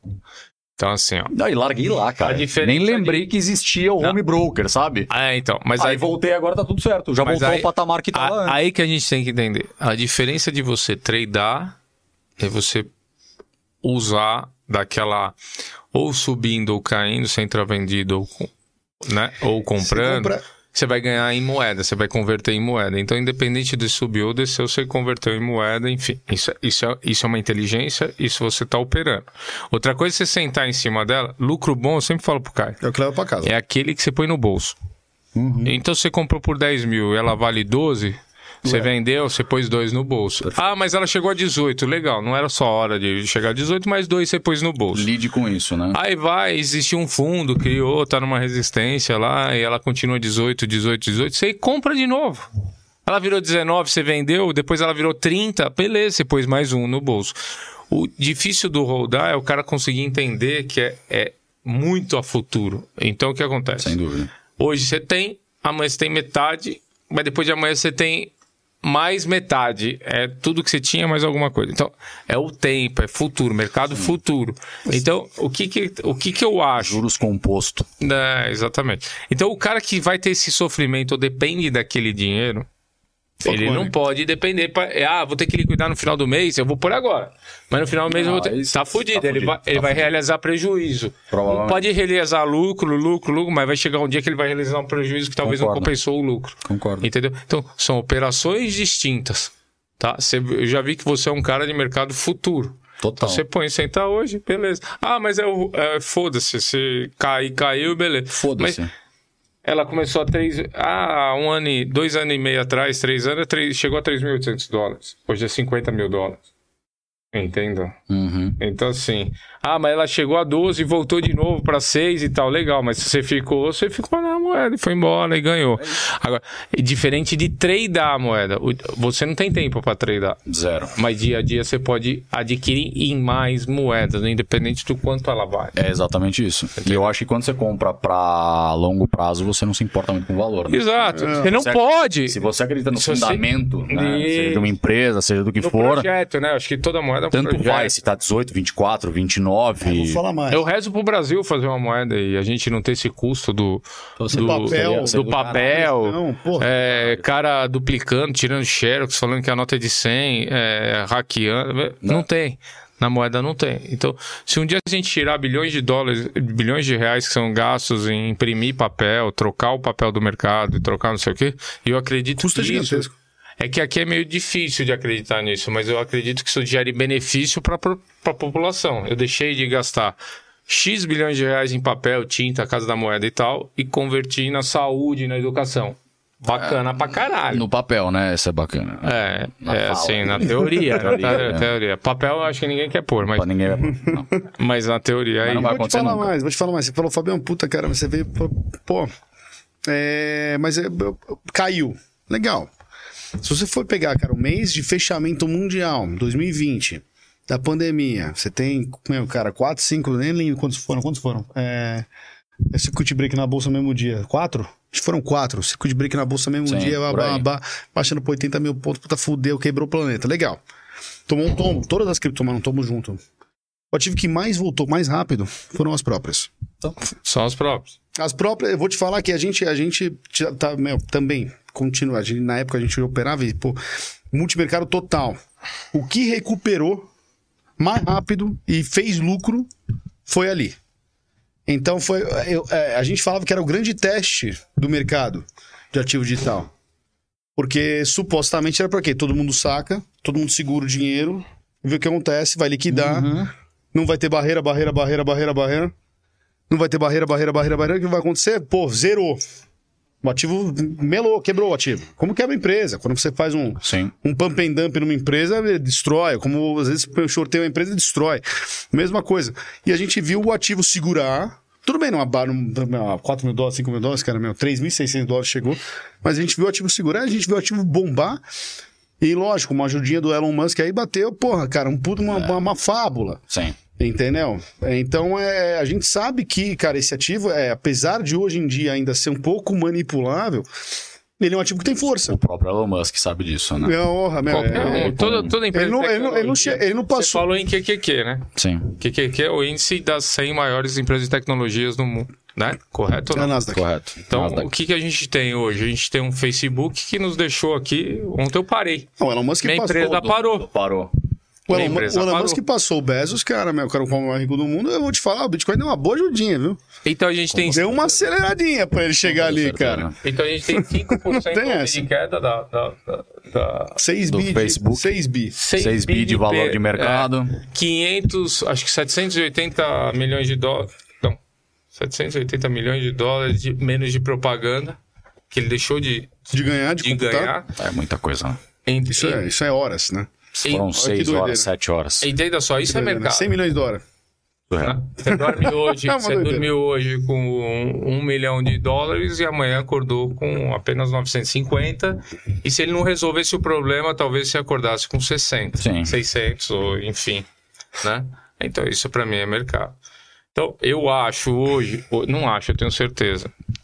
S4: Então, assim, ó.
S3: Aí larguei lá, cara. Nem lembrei que existia o home broker, sabe?
S4: É, então. Mas
S3: aí,
S4: aí,
S3: voltei agora tá tudo certo. Já voltou
S4: aí-
S3: ao patamar que tava
S4: a-
S3: antes.
S4: aí que a gente tem que entender. A diferença de você tradear é você usar daquela ou subindo ou caindo, sem entrar vendido ou, né, ou comprando.
S2: compra-
S4: Você vai ganhar em moeda, você vai converter em moeda. Então, independente de subir ou descer, você converteu em moeda, enfim. Isso, é- isso, é, isso é uma inteligência, isso você está operando. Outra coisa é você sentar em cima dela. Lucro bom, eu sempre falo pro Caio.
S2: É o que leva pra casa.
S4: É aquele que você põe no bolso. Então você comprou por 10 mil e ela vale 12, você vendeu, você pôs dois no bolso. Ah, mas ela chegou a 18, legal. Não era só hora de chegar a 18, mas dois você pôs no bolso.
S3: Lide com isso, né?
S4: Aí vai, existe um fundo, criou, tá numa resistência lá, e ela continua 18, 18, 18, você compra de novo. Ela virou 19, você vendeu, depois ela virou 30, beleza, você pôs mais um no bolso. O difícil do rodar é o cara conseguir entender que é, é muito a futuro. Então o que acontece?
S3: Sem dúvida.
S4: Hoje você tem, amanhã você tem metade, mas depois de amanhã você tem mais metade. É tudo que você tinha, mais alguma coisa. Então, é o tempo, é futuro, mercado futuro. Então, o que que, o que que eu acho?
S3: Juros composto.
S4: É, exatamente. Então, o cara que vai ter esse sofrimento ou depende daquele dinheiro, ele não pode depender. Pra, é, ah, vou ter que liquidar no final do mês, eu vou por agora. Mas no final do mês eu vou ter.
S3: Não,
S4: Tá
S3: tá
S4: fudido. ele
S3: fudido,
S4: vai,
S3: tá
S4: ele vai
S3: fudido.
S4: realizar prejuízo.
S3: Provavelmente.
S4: Não pode realizar lucro, lucro, lucro, mas vai chegar um dia que ele vai realizar um prejuízo que talvez não
S3: Concordo.
S4: compensou o lucro.
S3: Concordo.
S4: Entendeu? Então, são operações distintas. Tá? Você- eu já vi que você é um cara de mercado futuro.
S3: Total.
S4: Você põe sentar hoje, beleza. Ah, mas é, o- é foda-se, você cai, caiu, beleza.
S3: Foda-se.
S4: Ela começou a três. Ah, um ano e. Dois anos e meio atrás, três anos, três, chegou a 3.800 dólares. Hoje é 50 mil dólares. Entendeu?
S3: Uhum.
S4: Então, assim. Ah, mas ela chegou a 12 e voltou de novo para 6 e tal. Legal, mas se você ficou, você ficou na moeda e foi embora e ganhou. Agora, é diferente de tradar a moeda. Você não tem tempo para tradar.
S3: Zero.
S4: Mas dia a dia você pode adquirir em mais moedas, né? independente do quanto ela vale.
S3: É exatamente isso. E eu acho que quando você compra pra longo prazo, você não se importa muito com o valor. Né?
S4: Exato. Você não
S3: Você-
S4: pode.
S3: Se você acredita no
S4: Se você-
S3: fundamento, né,
S4: Isso.
S3: seja de uma empresa, seja do que
S4: No
S3: for,
S4: projeto, né? Acho que toda moeda é um
S3: tanto
S4: projeto.
S3: vai, se tá 18, 24, 29.
S2: Vou falar mais.
S4: Eu rezo pro Brasil fazer uma moeda e a gente não ter esse custo do,
S3: Então,
S4: do,
S2: papel,
S4: do
S3: do
S4: papel.
S2: Não, porra.
S4: é, cara duplicando, tirando xerox, falando que a nota é de 100, é, hackeando. Não tem. Na moeda não tem. Então, se um dia a gente tirar bilhões de dólares, bilhões de reais que são gastos em imprimir papel, trocar o papel do mercado e trocar não sei o quê, eu acredito
S2: Custo é
S4: que isso,
S2: gigantesco.
S4: É que aqui é meio difícil de acreditar nisso, mas eu acredito que isso gere benefício para a população. Eu deixei de gastar X bilhões de reais em papel, tinta, casa da moeda e tal, e converti na saúde e na educação. Bacana pra caralho.
S3: No papel, né? Isso é bacana.
S4: É,
S3: Na
S4: é
S3: fala.
S4: assim, na teoria. na
S3: Teoria,
S4: teoria,
S3: é.
S4: teoria. Papel eu acho que ninguém quer pôr, mas,
S3: Pra ninguém vai... não.
S4: mas na teoria
S3: Mas
S4: aí.
S3: não vai
S2: Vou te
S3: acontecer
S2: falar
S3: nunca.
S2: mais, vou te falar mais. Você falou, Fabião, puta, cara, você veio. pô, Pô. É, mas é, caiu. Legal. Se você for pegar, cara, o mês de fechamento mundial, 2020, da pandemia, você tem, meu, cara, 4, 5, nem lembro quantos foram. Quantos foram? É, é circuit break na bolsa no mesmo dia. Quatro? Acho que foram quatro. Circuit break na bolsa no mesmo
S3: Sim,
S2: dia, babá, babá, baixando por 80 mil pontos, puta, fudeu, quebrou o planeta. Legal. Tomou um tombo. Todas as criptos tomaram um tombo junto. O ativo que mais voltou mais rápido foram as próprias.
S4: São os próprios.
S2: As próprias, eu vou te falar que a gente, a gente tá, meu, também continua. A gente, na época a gente operava e, pô, multimercado total. O que recuperou mais rápido e fez lucro foi ali. Então foi. eu- é, a gente falava que era o grande teste do mercado de ativo digital. Porque supostamente era pra quê? Todo mundo saca, todo mundo segura o dinheiro, vê o que acontece, vai liquidar. Não vai ter barreira, barreira, barreira, barreira, barreira. Não vai ter barreira, barreira, barreira, barreira. O que vai acontecer? Pô, zerou. O ativo melou, quebrou o ativo. Como quebra a empresa? Quando você faz um,
S3: Sim.
S2: um pump and dump numa empresa, destrói. Como às vezes o sorteio uma empresa, destrói. Mesma coisa. E a gente viu o ativo segurar. Tudo bem, numa barra, numa 4 mil dólares, 5 mil dólares, cara, meu, 3.600 dólares chegou. Mas a gente viu o ativo segurar, a gente viu o ativo bombar. E lógico, uma ajudinha do Elon Musk aí bateu, porra, cara, um puto, uma, uma, uma fábula.
S3: Sim.
S2: Entendeu? Então, é, a gente sabe que, cara, esse ativo, é, apesar de hoje em dia ainda ser um pouco manipulável, ele é um ativo que tem força.
S3: O próprio Elon Musk sabe disso, né?
S2: É, honra, meu,
S4: Qualquer
S2: é-
S4: um, toda, toda empresa.
S2: ele não- ele não- ele não ele não
S4: Você
S2: passou-
S4: falou em QQQ, né?
S3: Sim.
S4: QQQ é o índice das 100 maiores empresas de tecnologias do mundo, né? Correto ou
S2: É? Nasdaq.
S3: Correto.
S4: Então,
S3: Nasdaq.
S4: o que, que a gente tem hoje? A gente tem um Facebook que nos deixou aqui. Ontem eu parei.
S2: Não, o Elon Musk
S4: Minha
S2: passou.
S4: empresa parou.
S3: Parou.
S2: O Elon,
S4: empresa
S2: o Elon. Musk passou o Bezos, cara, meu, o cara com o mais rico do mundo. Eu vou te falar, o Bitcoin deu uma boa ajudinha, viu?
S4: Então a gente tem.
S2: Deu uma aceleradinha pra ele chegar ali,
S3: certeza.
S2: cara.
S4: Então a gente tem 5%
S2: tem essa.
S4: de queda da. da, da, da
S2: 6
S3: Do
S2: bi. de-
S3: Facebook.
S2: 6 bi.
S3: 6 bi de valor de mercado.
S4: É, 500, acho que 780 milhões de dólares. Não, 780 milhões de dólares de, menos de propaganda que ele deixou de,
S2: De ganhar, de,
S4: de ganhar.
S3: É muita coisa, né?
S4: Em,
S2: Isso é, isso é horas, né?
S3: Foram
S4: Olha
S2: que
S3: 6
S2: doideira.
S3: horas, 7 horas.
S4: Entenda só, isso é
S2: Doideira, né?
S4: mercado.
S2: 100 milhões de.
S3: Surreal.
S4: Você dorme hoje,
S2: É
S4: você
S2: doideira.
S4: dormiu hoje com um, um milhão de dólares e amanhã acordou com apenas 950. E se ele não resolvesse o problema, talvez você acordasse com 60,
S3: Sim.
S4: 600, ou enfim, né? Então isso para mim é mercado. Então eu acho hoje, não acho, eu tenho certeza.
S2: Eu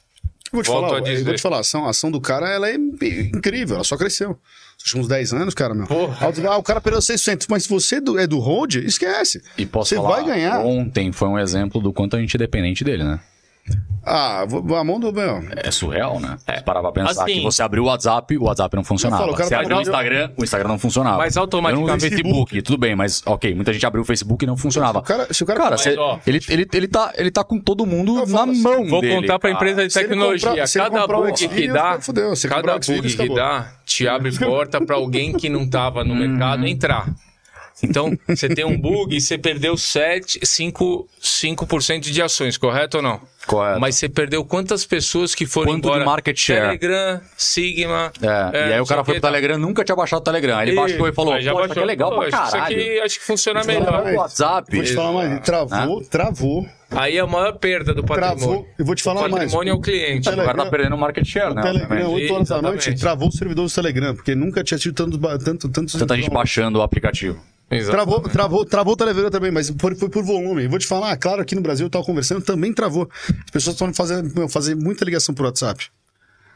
S2: vou te
S4: Volto
S2: falar,
S4: a dizer.
S2: vou te falar, a ação, a ação do cara ela é incrível, ela só cresceu. Nos últimos 10 anos, cara, meu.
S4: Porra.
S2: Ah, o cara perdeu 600, mas se você é do, é do hold, esquece.
S3: E posso
S2: Você
S3: falar,
S2: vai ganhar.
S3: ontem foi um exemplo do quanto a gente é dependente dele, né?
S2: Ah, a mão do meu.
S3: É surreal, né? Se parar pra pensar
S4: Assim-
S3: que você abriu o WhatsApp, o WhatsApp não funcionava.
S2: Eu falo,
S3: você
S2: tá
S3: abriu o Instagram, o Instagram não funcionava.
S4: Mas automaticamente-
S3: Eu não Facebook, tudo bem, mas ok, muita gente abriu o Facebook e não funcionava.
S2: Se o cara- se o cara-
S3: cara,
S2: Mas,
S3: você-
S4: ó.
S3: ele, ele, ele, tá, ele tá com todo mundo
S2: Eu
S3: na
S2: assim,
S3: mão
S4: Vou
S3: dele,
S4: contar pra
S3: cara.
S4: empresa de tecnologia.
S2: comprar- se ele
S4: cada bug que dá,
S2: fudeu.
S4: Cada bug que dá, te abre porta pra alguém que não tava no mercado entrar. Então, você tem um bug e você perdeu 7, 5, 5% de ações, correto ou não?
S3: Correto.
S4: Mas você perdeu quantas pessoas que foram
S3: Quanto de
S4: embora?
S3: market share?
S4: Telegram, Sigma.
S3: É, e aí o cara foi pro Telegram, nunca tinha baixado o Telegram. Aí ele baixou e falou,
S4: já
S3: pô, isso aqui é legal
S4: Pô,
S3: pra
S4: Isso
S3: caralho.
S4: aqui acho que funciona
S2: falar
S4: melhor.
S3: WhatsApp.
S2: Vou te falar mais. Travou, travou.
S4: Aí é a maior perda do patrimônio.
S2: Travou. Eu vou te falar
S4: o
S2: mais.
S4: patrimônio é o cliente.
S3: O cara tá perdendo market share, né?
S2: Telegram,
S3: obviamente.
S2: 8 horas da noite, travou o servidor do Telegram, porque nunca tinha tido tantos. ba- Tanto, tantos
S3: Tanta gente baixando o aplicativo.
S4: Exato.
S2: Travou, travou, travou o Telegram também, mas foi, foi por volume. Eu vou te falar, claro, aqui no Brasil eu tava conversando, também travou. As pessoas estão fazendo fazer muita ligação por WhatsApp.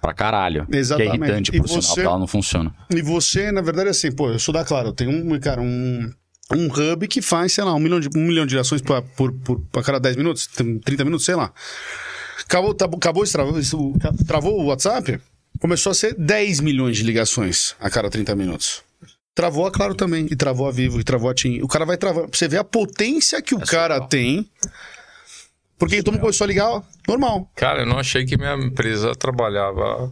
S3: Pra caralho.
S2: Exatamente.
S3: Que é irritante,
S2: E
S3: por sinal,
S2: você-
S3: porque ela não funciona.
S2: E você, na verdade, é assim, pô, eu sou da Claro, eu tenho um, cara, um, um hub que faz, sei lá, um milhão de, um milhão de ligações pra, por, por, a cada 10 minutos, tem 30 minutos, sei lá. Acabou, tá- acabou esse travou, travou o WhatsApp, começou a ser 10 milhões de ligações a cada 30 minutos. Travou a Claro também, e travou a Vivo, e travou a TIM. O cara vai travando. Pra você ver a potência que o cara tem. Porque todo mundo começou a ligar ó, normal,
S4: Cara, eu não achei que minha empresa trabalhava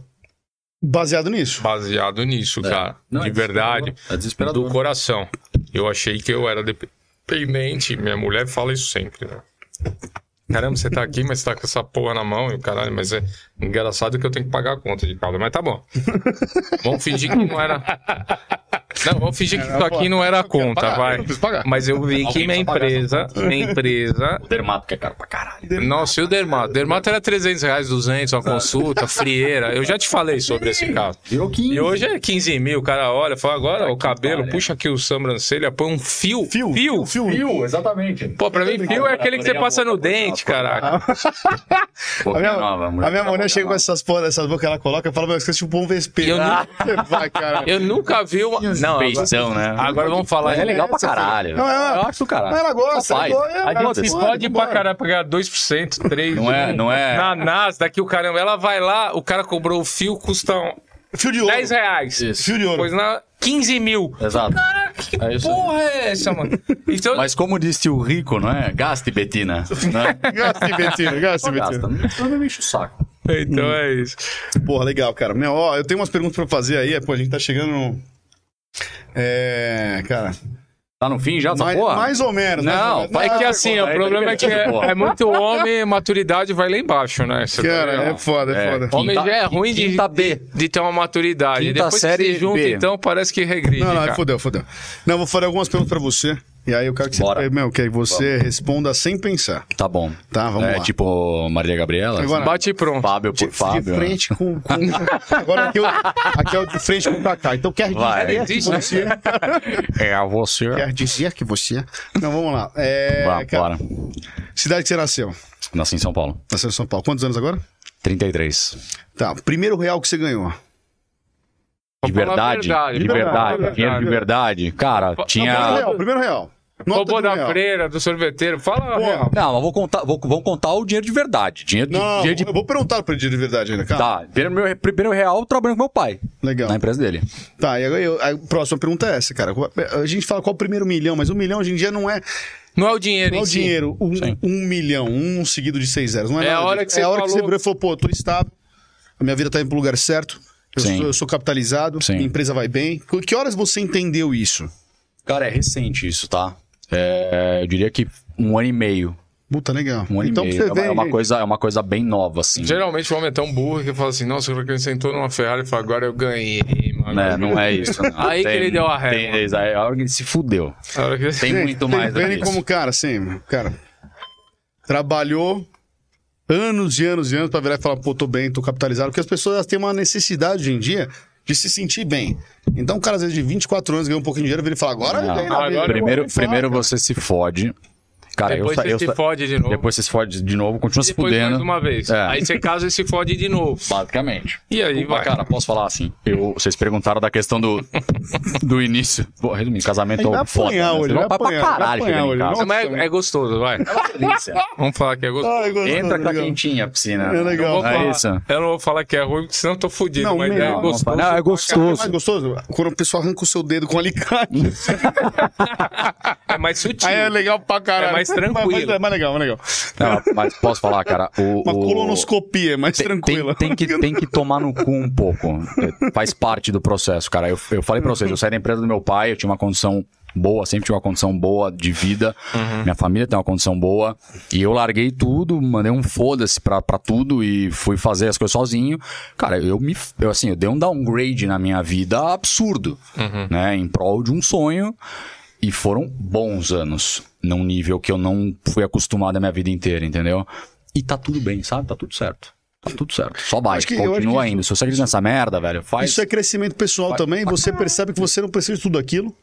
S2: baseado nisso.
S4: baseado nisso, cara.
S3: Não,
S4: de
S3: é
S4: verdade.
S3: É desesperador.
S4: Do coração. Eu achei que eu era dependente. Minha mulher fala isso sempre, né? Caramba, você tá aqui, mas você tá com essa porra na mão e o caralho, mas é engraçado que eu tenho que pagar a conta de casa. Mas tá bom. Vamos fingir que não era. Não, vamos fingir que isso aqui não era a conta,
S2: pagar, eu
S4: vai.
S2: pagar.
S4: Mas eu vi que minha empresa, minha empresa
S3: O dermato que é caro pra caralho.
S4: nossa, e o Dermato? Dermato era 300 reais, 200, uma consulta, frieira. Eu já te falei sobre esse caso.
S3: Virou 15.
S4: E hoje é 15 mil, o cara olha, fala, agora o cabelo, puxa aqui o sobrancelha, põe um fio.
S2: Fio,
S4: Fio.
S2: fio.
S3: Fio, exatamente.
S4: Pô, pra mim, fio é aquele que você passa no dente, caraca.
S2: A minha,
S3: nova,
S2: a minha mulher chega com essas porra, essas bocas que ela coloca e fala, meu, esqueci tipo um vespeiro.
S4: Eu
S2: Ah, Vai.
S4: Eu nunca vi uma. Não, agora,
S3: Feição, né?
S4: agora vamos falar.
S3: Mas é legal pra caralho.
S2: Não, é-
S3: eu acho do caralho.
S2: Ela gosta, ela gosta, ela Bora,
S4: pode ir pra caralho pegar 2%, 3%.
S3: Não é, não é.
S4: Na Nasdaq, o caramba, ela vai lá, o cara cobrou o fio, custa um-
S2: Fio de ouro.
S4: 10 reais.
S3: Isso.
S2: Fio de ouro.
S4: Pois na 15 mil.
S3: Exato.
S4: Cara, que
S3: É
S4: porra é essa, mano? Então,
S3: Mas como disse o Rico, não é? Gaste, Betina. Né?
S2: Gasta em Betina, gasta em
S3: Gasta.
S2: Betina.
S3: Não não me enche o saco.
S4: então é isso.
S2: Porra, legal, cara. Meu, ó, eu tenho umas perguntas pra fazer aí. Pô, a gente tá chegando no... É, cara,
S3: Tá no fim já
S2: mais,
S3: porra?
S2: mais ou menos. ou
S3: Não,
S2: menos.
S3: vai
S4: É que assim, o problema é que é, é muito homem, maturidade vai lá embaixo, né? Você tá
S2: Cara,
S4: ligado?
S2: é foda, é,
S3: É,
S2: foda.
S4: Homem
S3: Quinta-
S4: já é ruim de,
S3: B.
S4: de ter uma maturidade.
S3: Quinta
S4: Depois que
S3: série
S4: se junta,
S3: B.
S4: então, parece que regride,
S2: Não, não,
S4: cara.
S2: fodeu, fodeu. Não, vou fazer algumas perguntas pra você. E aí eu quero que
S3: Bora.
S2: você, meu, que você responda sem pensar.
S3: Tá bom.
S2: Tá, vamos
S3: é,
S2: lá.
S3: Tipo Maria Gabriela?
S2: Agora-
S4: Bate e pronto.
S3: Fábio por
S2: De
S3: Fábio.
S2: frente com. com- Agora aqui, eu, aqui é o de frente com o Kaká. Então quer
S3: Vai.
S2: dizer que você.
S4: É a você.
S2: Quer dizer que você. Não, vamos lá. É,
S3: Vá,
S2: cara,
S3: bora.
S2: cidade que você nasceu.
S3: Nasci em São Paulo.
S2: Nasceu em São Paulo. Quantos anos agora?
S3: 33.
S2: Tá. Primeiro real que você ganhou.
S3: De de
S4: falar a
S3: verdade,
S4: verdade.
S3: dinheiro de verdade. Cara,
S2: Primeiro
S3: tinha.
S2: real, primeiro real. Nota
S4: Roubou da
S2: real.
S4: freira, do sorveteiro. Fala real.
S3: Não, mas vou contar, vou, vamos contar o dinheiro de verdade. Dinheiro, de-
S2: Não,
S3: dinheiro de.
S2: eu vou perguntar pra ele de verdade ainda, cara.
S3: Tá, primeiro, meu, primeiro real trabalhando com meu pai.
S2: Legal.
S3: Na empresa dele.
S2: Tá, e agora eu- a próxima pergunta é essa, cara. A gente fala qual o primeiro milhão, mas um milhão hoje em dia não é,
S4: Não é o dinheiro
S2: não é
S4: em
S2: o
S4: si.
S2: dinheiro. Um,
S3: Sim.
S2: um milhão, um seguido de seis zeros. Não é,
S4: É a
S2: nada
S4: hora
S2: disso.
S4: que você
S2: É a hora que
S4: falou-
S2: você virou e falou, pô, eu tô estável, a minha vida tá indo pro lugar certo, eu,
S3: Sim.
S2: sou, eu sou capitalizado,
S3: Sim.
S2: minha empresa vai bem. Que horas você entendeu isso?
S3: Cara, é recente isso, tá? É, eu diria que um ano e meio.
S2: Puta, legal.
S3: Um ano
S2: então
S3: e meio.
S2: você
S3: É é uma coisa, é uma coisa bem nova, assim.
S4: Geralmente o homem é tão burro que fala assim, nossa, eu ele sentou numa Ferrari e fala, agora eu ganhei, mano.
S3: Né, não é isso. Não.
S4: Aí que ele deu a régua.
S3: Tem, é a hora que ele se fudeu.
S4: Que-
S3: Tem
S2: gente,
S3: muito mais do que
S2: como, cara, assim, cara, trabalhou anos e anos e anos pra virar e falar, pô, tô bem, tô capitalizado, porque as pessoas elas têm uma necessidade hoje em dia de se sentir bem. Então, o cara, às vezes, de 24 anos ganha um pouquinho de dinheiro, vira e fala, agora eu
S3: Não,
S2: na vida.
S4: eu-
S3: Primeiro, primeiro
S2: cara.
S3: você se fode Cara,
S4: depois
S3: eu,
S4: você
S3: eu
S4: se fode de novo.
S3: Depois você se fode de novo, continua se
S4: depois
S3: fudendo.
S4: mais uma vez.
S3: É.
S4: Aí você casa e se fode de novo.
S3: Basicamente.
S4: E aí
S3: Opa,
S4: vai.
S3: cara, posso falar assim? Eu, vocês perguntaram da questão do, do início. Pô, resumindo, casamento
S2: Ele vai
S3: foda.
S2: apanhar
S3: né?
S2: hoje, vai
S3: vai pra
S2: apanhar, vai
S3: caralho
S2: apanhar hoje. Nossa,
S4: Mas é, é gostoso, vai.
S3: Delícia.
S4: Vamos falar que é gostoso.
S2: Ai, gostoso,
S3: Entra que tá
S2: legal.
S3: quentinha a piscina.
S2: É legal.
S4: Eu vou
S3: É
S4: falar-
S3: isso.
S4: Eu não vou falar que é ruim, porque senão eu tô fudido.
S2: Não,
S4: mas
S2: melhor,
S4: é
S2: não
S4: gostoso.
S3: Não, é
S2: Cara, é
S3: gostoso.
S2: mais gostoso quando o pessoal arranca o seu dedo com alicate.
S4: É mais sutil.
S2: Aí é legal pra caralho.
S4: É mais tranquilo.
S2: Mas, é mais legal, mais legal.
S3: Não, mas posso falar, cara, o...
S2: Uma
S3: o-
S2: colonoscopia é mais
S3: Tem,
S2: tranquila.
S3: tem, tem que, tem que tomar no cu um pouco. É, Faz parte do processo, cara. Eu, eu falei pra vocês, eu saí da empresa do meu pai, eu tinha uma condição boa, sempre tinha uma condição boa de vida. Minha família tem uma condição boa. E eu larguei tudo, mandei um foda-se pra, pra tudo e fui fazer as coisas sozinho. Cara, eu me. Eu, assim, eu dei um downgrade na minha vida absurdo, né? Em prol de um sonho. E foram bons anos, num nível que eu não fui acostumado a minha vida inteira, entendeu? E tá tudo bem, sabe? Tá tudo certo. Tá tudo certo. Só
S2: acho
S3: continua indo. Se você acredita nessa merda, velho, faz.
S2: Isso é crescimento pessoal também. Você percebe que você não precisa de tudo aquilo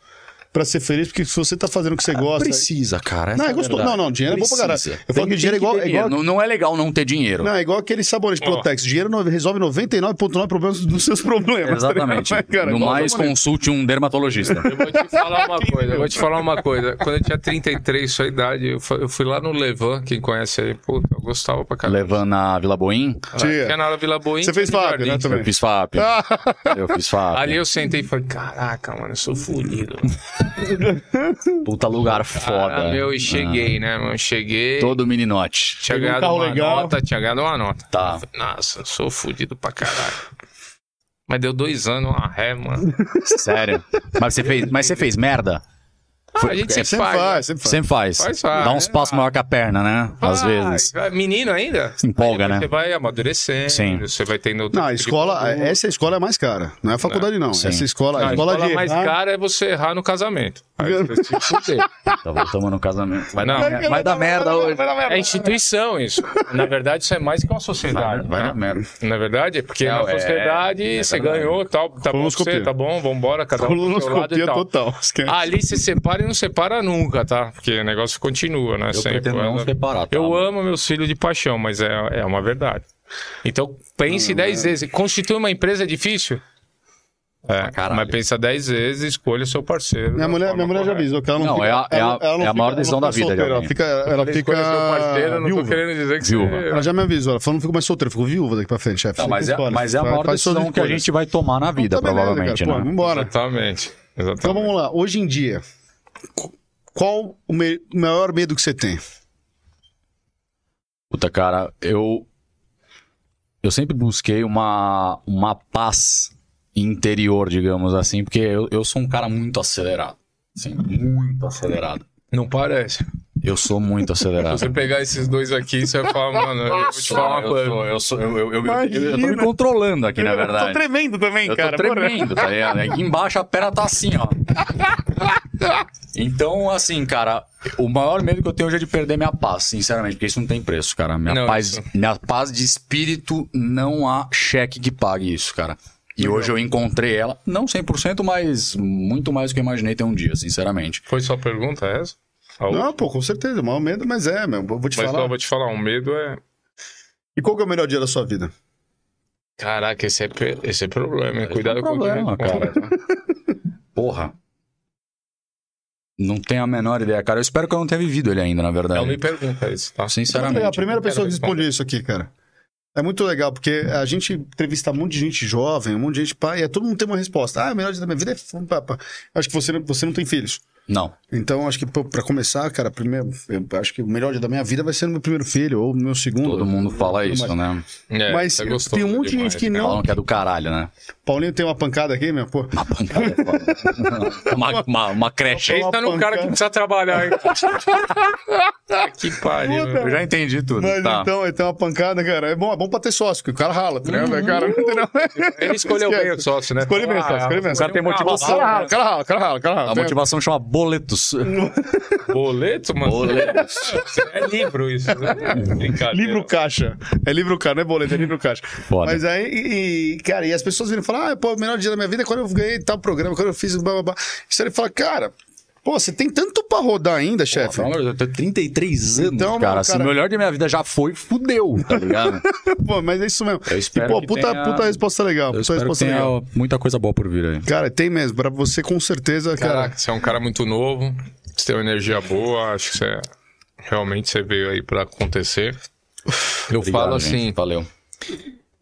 S2: pra ser feliz, porque se você tá fazendo o que você gosta.
S3: Precisa, cara.
S2: Não,
S3: essa
S2: é gostoso. Não, não, dinheiro é bom pra caralho.
S3: Precisa.
S2: Eu falo que dinheiro é
S3: tem
S2: igual- é igual-.
S3: Não, não é legal não ter dinheiro.
S2: Não, é igual aquele sabonete Protex. Dinheiro no- resolve 99,9% problemas dos seus problemas. tá
S3: Exatamente.
S2: ligado? Cara,
S3: no mais, consulte um dermatologista.
S4: Eu vou te falar uma coisa, eu vou te falar uma coisa. Quando eu tinha 33, sua idade, eu fu- eu fui lá no Levan, quem conhece aí, puta, eu gostava pra caramba.
S3: Levando na Vila Boim,
S2: Tia.
S4: Tinha na Vila Boim.
S2: Você fez FAP, né, também?
S3: eu fiz FAP.
S2: Ah,
S3: Eu fiz FAP.
S4: Ali eu sentei e falei, caraca, mano, eu sou fudido.
S3: Puta lugar foda.
S4: Ah, meu, e cheguei, né, mano? Cheguei,
S3: Todo meninote.
S2: Pegou
S4: tinha
S2: um
S4: ganhado
S2: carro
S4: uma
S2: legal.
S4: nota, tinha ganhado uma nota.
S3: Tá.
S4: Nossa, sou fudido pra caralho. Mas deu dois anos, uma ré, mano.
S3: Sério. Mas você fez, mas você fez merda?
S4: Ah, a gente sempre,
S2: sempre
S4: faz.
S2: faz,
S4: né?
S2: sempre faz.
S3: Sempre faz.
S4: Faz, faz.
S3: Dá uns passos maior que a perna, né? Às
S4: Vai,
S3: vezes.
S4: vai. Menino ainda?
S3: Se empolga, né?
S4: Você vai amadurecendo,
S3: Sim.
S4: você vai tendo... outro
S2: Não, a
S4: tipo
S2: escola, essa escola é mais cara. Não é a faculdade, não.
S3: Sim.
S2: Essa escola,
S4: Não,
S2: a
S4: a
S2: escola,
S4: escola
S2: de
S4: mais
S2: errar-
S4: cara é você errar no casamento. Aí você se fuder.
S3: Tá voltando no casamento. Vai,
S4: Não.
S3: dar, mer- vai dar merda hoje.
S4: É instituição isso. Na verdade, isso é mais que uma sociedade.
S3: Vai
S4: né?
S3: dar merda.
S4: Na verdade, é porque
S3: É,
S4: na
S3: é,
S4: sociedade
S3: é
S4: você
S3: verdade.
S4: ganhou, tal, tá bom você, tá bom, vambora, cada um e
S2: Colonoscopia
S4: tal.
S2: total.
S4: Ali se separa e não separa nunca, tá? Porque o negócio continua, né?
S3: Eu
S4: Sempre.
S3: pretendo não separar, tá?
S4: Eu amo meus filhos de paixão, mas é, é uma verdade. Então, pense dez vezes. Constituir uma empresa é difícil? É,
S3: caralho.
S4: mas pensa dez vezes, escolha o seu parceiro.
S2: Minha mulher, minha mulher já avisou que ela não,
S3: Não,
S2: fica.
S3: é a- é a-
S2: ela- ela não
S3: é a maior decisão da vida
S2: solteira, Ela fica, ela fica
S4: parceiro, eu não tô
S2: viúva.
S4: querendo dizer que
S3: Viúva.
S4: você...
S2: Ela já me avisou. Ela falou, não fico mais solteira, fico viúva daqui pra frente, chefe.
S3: Não, mas, é,
S2: Escolhe.
S3: mas é a maior decisão que a gente vai tomar na vida,
S2: Tá beleza,
S3: provavelmente,
S2: cara. Pô,
S3: né?
S2: vambora.
S4: Exatamente. Exatamente.
S2: Então vamos lá. Hoje em dia, qual o me- maior medo que você tem?
S3: Puta, cara, eu. Eu sempre busquei uma, uma paz interior, digamos assim, porque eu, eu sou um cara muito acelerado. Assim, muito acelerado.
S4: Não parece.
S3: Eu sou muito
S4: Se
S3: acelerado.
S4: você pegar esses dois aqui, você vai falar, mano, eu vou te falar uma
S3: eu,
S4: coisa.
S3: sou, eu, sou, eu, eu, eu, eu, eu tô me controlando aqui, na
S2: Eu tô
S3: verdade.
S2: tremendo também,
S3: Eu tô
S2: cara.
S3: tremendo, tá ligado? Aqui embaixo a perna tá assim, ó. Então, assim, cara, o maior medo que eu tenho hoje é de perder minha paz, sinceramente, porque isso não tem preço, cara. Minha,
S4: Não,
S3: paz,
S4: isso-
S3: minha paz de espírito não há cheque que pague isso, cara. E hoje eu encontrei ela, não 100%, mas muito mais do que eu imaginei ter um dia, sinceramente.
S4: Foi sua pergunta essa? A outra?
S2: Não, pô, com certeza. O maior medo, mas é, meu. Vou te
S4: Mas
S2: falar.
S4: eu vou te falar, um medo é.
S2: E qual que é o melhor dia da sua vida?
S4: Caraca, esse é, esse é problema, hein? Cuidado
S3: é um
S4: com
S3: problema,
S4: o que a gente
S3: cara.
S4: tá?
S3: Porra. Não tenho a menor ideia, cara. Eu espero que eu não tenha vivido ele ainda, na verdade.
S4: Não me pergunta isso, tá?
S3: Sinceramente.
S2: É a primeira pessoa que responde isso aqui, cara. É muito legal, porque a gente entrevista um monte de gente jovem, um monte de gente pai, e todo mundo tem uma resposta. Ah, o melhor dia da minha vida é. Acho que você, você não tem filhos.
S3: Não.
S2: Então, acho que pô, pra começar, cara, primeiro, eu acho que o melhor dia da minha vida vai ser no meu primeiro filho, ou no meu segundo.
S3: Todo mundo fala isso,
S2: mais.
S3: né?
S4: É,
S2: Mas
S4: é
S2: tem um monte de gente que
S4: cara.
S2: não-
S3: Falam que é do caralho, né?
S2: Paulinho tem uma pancada aqui, meu, pô.
S3: Uma pancada é uma, uma, uma creche.
S4: Pensa no cara que precisa trabalhar, hein? Ah, que pariu.
S2: Puta.
S3: Eu já entendi tudo.
S2: Mas
S3: tá.
S2: então, ele tem uma pancada, cara. É bom, é bom pra ter sócio, porque o cara rala, tá ligado?
S3: Uhum.
S2: Cara,
S4: Ele escolheu bem o sócio, né?
S2: Escolhe bem,
S4: Ah,
S2: sócio, escolhe bem.
S3: o cara tem motivação.
S2: O cara rala, o cara rala, o cara rala, o cara rala.
S3: A
S2: Tem-
S3: motivação chama boletos.
S4: Boleto, mano?
S3: Boletos.
S4: É livro isso, né? Brincadeira.
S2: Livro caixa. É livro caixa, não é boleto, é livro caixa.
S3: Foda.
S2: Mas aí, e, e, cara, e as pessoas viram falar, ah, pô, o melhor dia da minha vida é quando eu ganhei tal programa, quando eu fiz blá blá blá. Isso ele fala, cara, Pô, você tem tanto pra rodar ainda, chefe.
S3: De eu tenho 33 anos,
S2: Então,
S3: cara.
S2: meu,
S3: Se o
S2: cara-
S3: melhor da minha vida já foi, fudeu, tá ligado?
S2: Pô, mas é isso mesmo.
S3: Eu espero
S2: e, pô,
S3: que
S2: puta,
S3: tenha-
S2: puta resposta legal.
S3: Eu
S2: Puta resposta
S3: tenha
S2: legal.
S3: muita coisa boa por vir aí.
S2: Cara, tem mesmo. Pra você, com certeza, cara.
S4: Caraca, você é um cara muito novo, você tem uma energia boa, acho que você realmente você veio aí pra acontecer. Eu
S3: Obrigado,
S4: falo
S3: gente.
S4: assim,
S3: Valeu.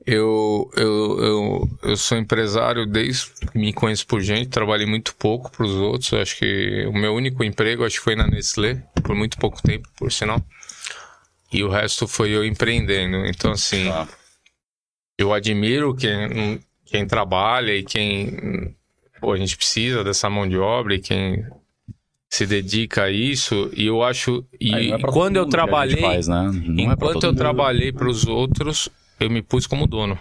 S4: Eu, eu, eu, eu sou empresário desde que me conheço por gente, trabalhei muito pouco pros outros. Acho que o meu único emprego acho que foi na Nestlé, por muito pouco tempo, por sinal. E o resto foi eu empreendendo. Então, assim,
S3: Tá.
S4: eu admiro quem, quem trabalha e quem. Pô, a gente precisa dessa mão de obra e quem se dedica a isso. E eu acho. E
S3: é
S4: quando eu trabalhei.
S3: faz, né? É
S4: enquanto
S3: todo
S4: eu
S3: mundo.
S4: trabalhei para os outros, eu me pus como dono.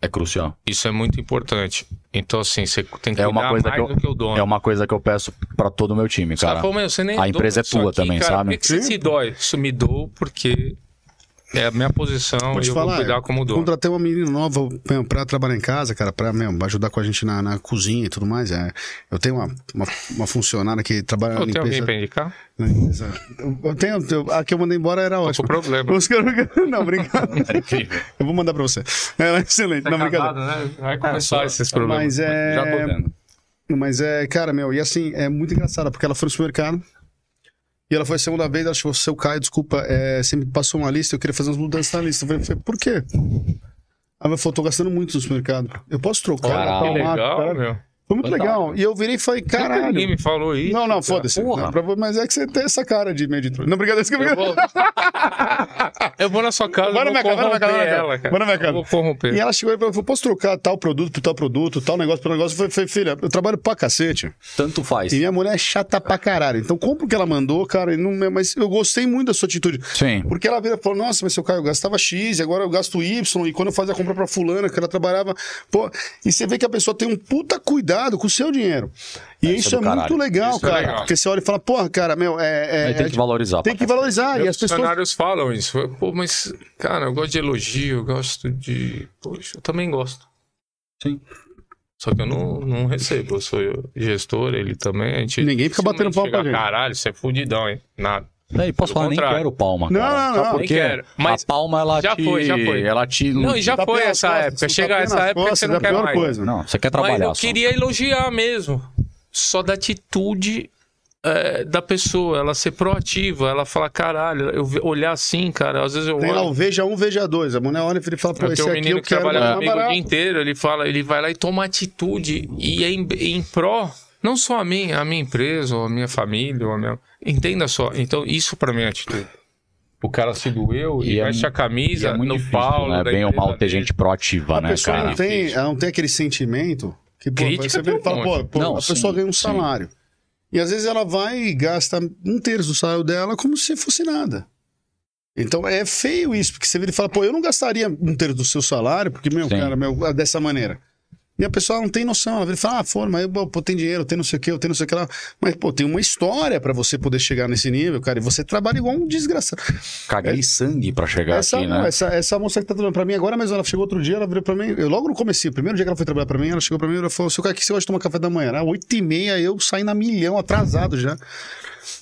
S3: É crucial.
S4: Isso é muito importante. Então, assim, você tem que
S3: É uma coisa
S4: mais
S3: que eu,
S4: do que o dono.
S3: é uma coisa que eu peço pra todo o meu time, cara.
S4: falam, "Meu, você nem
S3: A
S4: é
S3: empresa é tua
S4: aqui,
S3: também,
S4: cara.
S3: sabe?
S4: Por que, que você se dói? Isso me dou porque é a minha posição
S2: Vou
S4: e eu vou
S2: falar,
S4: cuidar como dono.
S2: contratei uma menina nova pra trabalhar em casa, cara, pra meu, ajudar com a gente na, na cozinha e tudo mais. É. Eu tenho uma, uma, uma funcionária que trabalha na
S4: Pô, tem alguém
S2: limpeza.
S4: pra indicar?
S2: na limpeza. Eu- Eu tenho, eu- a que eu mandei embora era
S4: Tô com
S2: ótima.
S4: problema.
S2: Não, brincadeira.
S3: É incrível.
S2: Eu vou mandar pra você. Ela é excelente. não, brincadeira.
S4: né? Vai começar esses problemas.
S2: Mas é.
S3: Já tô vendo.
S2: Mas é, cara, meu, e assim, é muito engraçado, porque ela foi no supermercado. E ela foi a segunda vez, ela chegou, seu Caio, desculpa, é, você me passou uma lista, eu queria fazer umas mudanças na lista. Eu falei, por quê? Ela falou, tô gastando muito no supermercado. Eu posso trocar?
S3: Caralho,
S4: legal, meu.
S2: Foi muito
S3: Fantástico.
S2: legal. E eu virei e falei, caralho.
S4: Ninguém me falou isso.
S2: Não, não, foda-se. Mas é que você tem essa cara de meio de trouxa. Não, obrigado. isso que eu-
S4: vou... eu vou na sua casa
S2: Vai na
S4: e
S2: minha
S4: vou
S2: casa, vai na minha casa,
S4: corromper
S2: vai na minha
S4: ela,
S2: casa.
S4: cara.
S2: Vai na minha casa.
S4: Eu vou corromper.
S2: E ela chegou e falou, posso trocar tal produto por tal produto, tal negócio por negócio? Eu falei, falei, filha, eu trabalho pra cacete.
S3: Tanto faz.
S2: E minha mulher é chata pra caralho. Então, compra o que ela mandou, cara. e não- mas eu gostei muito da sua atitude.
S3: Sim.
S2: Porque ela vira e falou: Nossa, mas seu Caio, eu gastava X, e agora eu gasto Y. E quando eu fazia a compra pra Fulana, que ela trabalhava. Pô, e você vê que a pessoa tem um puta cuidado com o seu dinheiro. E
S3: isso
S2: isso
S3: é
S2: é, muito legal,
S4: Isso é
S2: cara.
S4: legal.
S2: Porque você olha e fala: Porra, cara, meu, é. é-
S3: tem
S2: é-
S3: que valorizar.
S2: Tem que valorizar. E as pessoas.
S4: funcionários falam isso. Pô, mas, cara, eu gosto de elogio, eu gosto de. Poxa, eu também gosto.
S3: Sim.
S4: Só que eu não, não recebo. Eu sou gestor, ele também. A gente
S2: Ninguém fica batendo palma pra gente.
S4: Caralho, você é fudidão, hein? Nada.
S3: É, e posso
S4: Pelo
S3: falar, nem
S4: contrário.
S3: quero palma,
S2: Não,
S3: cara.
S2: não,
S3: Sabe
S2: não.
S3: por
S4: Nem
S3: quê?
S4: quero. Mas
S3: a palma, ela
S4: já
S3: te...
S4: foi, já foi.
S3: Ela te...
S4: Não, e já
S2: Tapinha
S4: foi essa
S2: costas,
S4: época.
S2: um
S4: Chega
S2: tapinha
S4: essa época que
S2: costas,
S4: você
S2: é
S4: não
S2: a
S4: quer mais.
S2: coisa.
S3: Não, você quer
S4: Mas
S3: trabalhar
S4: eu
S3: só.
S4: queria elogiar mesmo. Só da atitude é, da pessoa, ela ser proativa, ela falar, caralho, eu olhar assim, cara, às vezes eu
S2: Tem lá
S4: olho.
S2: o Veja 1, Veja 2. A mulher olha e fala: Pô, esse
S4: um
S2: aqui
S4: menino
S2: eu
S4: que trabalha comigo o
S2: barato.
S4: dia inteiro, ele fala, ele vai lá e toma atitude e é em, em pró, não só a mim, a minha empresa, ou a minha família, ou a minha... Entenda só, então isso pra mim é atitude. O cara se doeu e,
S3: E é
S4: veste a camisa
S3: E é muito
S4: no
S3: difícil,
S4: Paulo.
S3: né? Bem ou mal ter
S4: dele.
S3: gente proativa,
S2: A
S3: né,
S2: pessoa
S3: cara?
S2: não tem, não tem aquele sentimento que, pô,
S4: Crítica
S2: você vê
S4: tem
S2: e fala, pô, pô,
S3: Não,
S2: a
S3: sim,
S2: pessoa ganha um
S3: sim.
S2: salário. E às vezes ela vai e gasta um terço do salário dela como se fosse nada. Então é feio isso, porque você vira e fala, pô, eu não gastaria um terço do seu salário, porque, meu,
S3: Sim.
S2: cara, meu, dessa maneira. E a pessoa não tem noção, ela fala, ah, for, mas pô, tem dinheiro, tem não sei o que, eu tenho não sei o que lá. Mas, pô, tem uma história pra você poder chegar nesse nível, cara, e você trabalha igual um desgraçado.
S3: Caguei sangue pra chegar
S2: Essa,
S3: aqui, né?
S2: essa, essa moça que tá trabalhando pra mim agora, mas ela chegou outro dia, ela virou pra mim, eu logo no começo, o primeiro dia que ela foi trabalhar pra mim, ela chegou pra mim e ela falou, seu cara, que você gosta de tomar café da manhã? Era oito e meia, eu saí na milhão, atrasado já.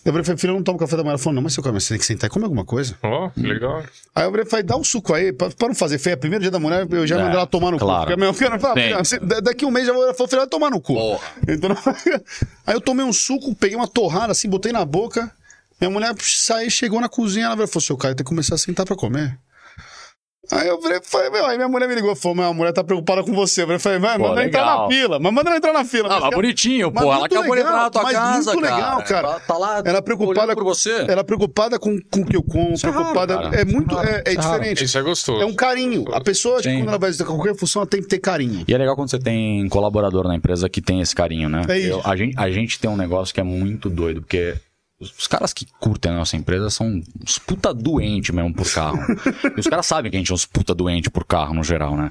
S2: Eu falei, filho, eu não tomo café da manhã. Ela falou, não, mas seu cara, mas você tem que sentar e comer alguma coisa.
S4: Ó, que legal.
S2: Aí eu falei, dá um suco aí, pra, pra não fazer feia. Primeiro dia da mulher, eu já
S3: É,
S2: mandei ela tomar no
S3: claro.
S2: cu. Porque a minha cara fala,
S3: Sim.
S2: "Filha, você- da- daqui um mês já vou ela falou, tomar no cu.
S3: Porra.
S2: Então, aí eu tomei um suco, peguei uma torrada assim, botei na boca. Minha mulher saiu, chegou na cozinha, ela falou, seu Caio, tem que começar a sentar pra comer. Aí eu falei, meu, aí minha mulher me ligou, falou, a mulher tá preocupada com você. Eu falei, vai, manda ela entrar na fila, mas manda ela entrar na fila.
S3: Ah, mas
S2: cara-
S3: bonitinho, pô. Ela
S2: muito
S3: acabou de
S2: legal,
S3: entrar na tua
S2: mas
S3: casa,
S2: muito
S3: cara.
S2: legal, cara.
S3: Tá, tá lá
S2: Ela é preocupada com
S3: você.
S2: Ela é preocupada com, com o que eu como,
S3: Isso é raro,
S2: preocupada. é muito.
S3: É
S2: É,
S3: raro.
S2: é
S3: Isso é raro.
S2: diferente.
S4: Isso é gostoso.
S2: É um carinho. A pessoa, acho que
S3: Sim.
S2: quando ela vai executar qualquer função, ela tem que ter carinho.
S3: E é legal quando você tem colaborador na empresa que tem esse carinho, né?
S2: É isso.
S3: Eu- a, gente, a gente tem um negócio que é muito doido, porque os, caras que curtem a nossa empresa são uns puta doente mesmo por carro. e os caras sabem que a gente é uns puta doente por carro, no geral, né?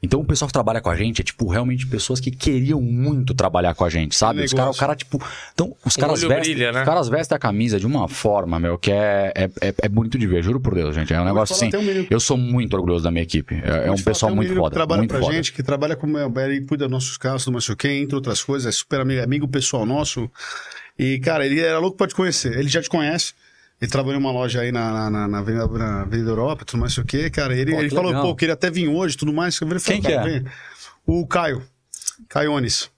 S3: Então o pessoal que trabalha com a gente é, tipo, realmente pessoas que queriam muito trabalhar com a gente, sabe? Os caras, o
S2: negócio.
S3: cara, tipo. Então, os
S4: O
S3: caras vestem.
S4: brilha, né?
S3: Os caras vestem a camisa de uma forma, meu, que é, é, é, é bonito de ver, juro por Deus, gente. É um negócio
S2: falar,
S3: assim.
S2: um menino-
S3: Eu sou muito orgulhoso da minha equipe. É, é um pessoal muito foda.
S2: Que trabalha
S3: muito
S2: pra
S3: foda.
S2: gente, que trabalha com ele cuida dos nossos carros, do não sei o quê, entre outras coisas, é super amigo, amigo pessoal nosso. E, cara, ele era louco pra te conhecer. Ele já te conhece. Ele trabalhou em uma loja aí na, na, na, na Avenida, na Avenida Europa, tudo mais, não sei o quê, cara. Ele,
S3: Pô,
S2: ele
S3: que
S2: falou,
S3: legal.
S2: pô, queria até vir hoje, tudo mais. Eu falei,
S3: Quem que é?
S2: vem. O Caio. Caiones.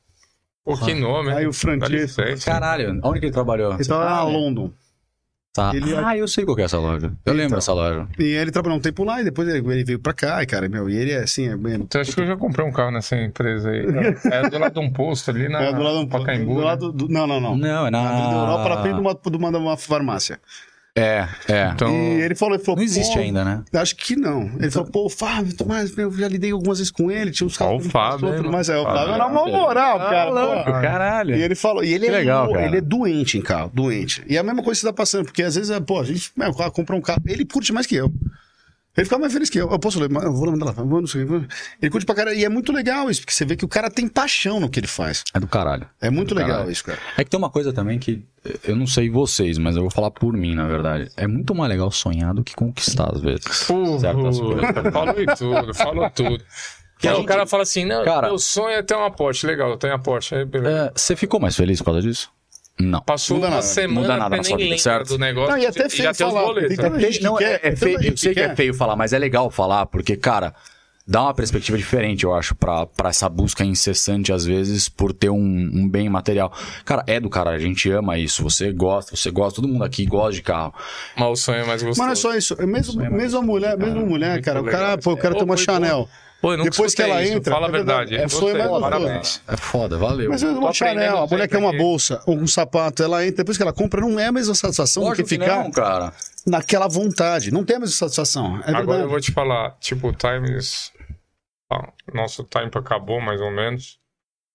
S4: Pô, que nome, hein?
S2: Aí o Francesco.
S3: Caralho, onde que ele trabalhou?
S2: Ele
S3: Você
S2: tava na
S3: sabe?
S2: London.
S3: Tá.
S2: Ele-
S3: Ah, eu sei qual que é essa loja. Eu lembro
S2: Então.
S3: dessa loja.
S2: E ele trabalhou um tempo lá e depois ele, ele veio pra cá, e, cara, meu, e ele é assim, é bem.
S4: Então acho que eu já comprei um carro nessa empresa aí. É do lado de um posto ali na
S2: É do lado do,
S4: Pacaembu.
S2: do
S4: né?
S2: lado do, Não, não, não.
S3: Não, é na.
S2: Na Europa, na frente de de uma, de uma farmácia.
S3: É, é.
S4: Então,
S2: E ele falou, ele falou
S3: Não existe
S2: pô,
S3: ainda, né?
S2: Acho que não. Ele falou, pô, o Fábio, Tomás, eu já lidei algumas vezes com ele, tinha uns
S4: Ó, o
S2: que ele
S4: Fábio,
S2: passou,
S4: hein,
S2: tudo
S4: mano?
S2: mais. É, o
S4: Fábio,
S2: Fábio na mão moral, cara. pô.
S3: Caralho.
S2: E ele falou, e ele
S3: Que
S2: é,
S3: legal,
S2: ele é doente em carro, doente. E é a mesma coisa que você tá passando, porque às vezes, é, pô, a gente, meu, o compra um carro, ele curte mais que eu. Ele fica mais feliz que eu. Eu posso ler, mas eu vou mandar lá, vou, não sei, vou. Ele curte pra caralho. E é muito legal isso, porque você vê que o cara tem paixão no que ele faz.
S3: É do caralho.
S2: É muito legal
S3: Caralho.
S2: isso, cara.
S3: É que tem uma coisa também que eu não sei vocês, mas eu vou falar por mim, na verdade. É muito mais legal sonhar do que conquistar, às vezes. Certas coisas.
S4: Puta, falou tudo, falou tudo.
S3: Que a
S4: Não,
S3: gente-
S4: O cara fala assim, não,
S3: Cara-
S4: meu sonho é ter uma Porsche. Legal, eu tenho a Porsche. Aí, beleza.
S3: É, você ficou mais feliz por causa disso? Não.
S4: Passou
S2: Muda
S4: uma
S2: nada,
S4: semana,
S3: muda nada na sua vida, certo?
S4: do negócio.
S2: Não, e até
S4: e
S2: feio
S4: já tem
S2: falar,
S4: boletos.
S2: tem
S4: né?
S2: que- gente
S3: não,
S2: que
S3: é, é feio, eu sei
S2: que
S3: que é feio falar, mas é legal falar, porque, cara, dá uma perspectiva diferente, eu acho, pra, pra essa busca incessante, às vezes, por ter um, um bem material. Cara, é do cara, a gente ama isso, você gosta, você gosta, todo mundo aqui gosta de carro.
S4: Mas o sonho é mais gostoso.
S2: Mas não é só isso. É mesmo, mesmo a mulher, mesmo a mulher, cara. O cara, pô, eu quero ter uma Chanel.
S4: Pô,
S2: Depois que ela
S4: isso,
S2: entra,
S4: Fala a
S2: é verdade, é sonho
S4: Gostei,
S2: mais gostoso.
S4: Parabéns.
S3: É foda, valeu.
S2: Mas mesmo uma Chanel, a mulher quer uma bolsa ou um sapato, ela entra, depois que ela compra, não é a mesma satisfação
S3: Lógico
S2: do que
S3: que
S2: ficar
S3: não, cara.
S2: naquela vontade. Não tem a mesma satisfação. É
S4: Agora
S2: verdade.
S4: eu vou te falar, tipo, o Times. Ah, nosso time acabou mais ou menos.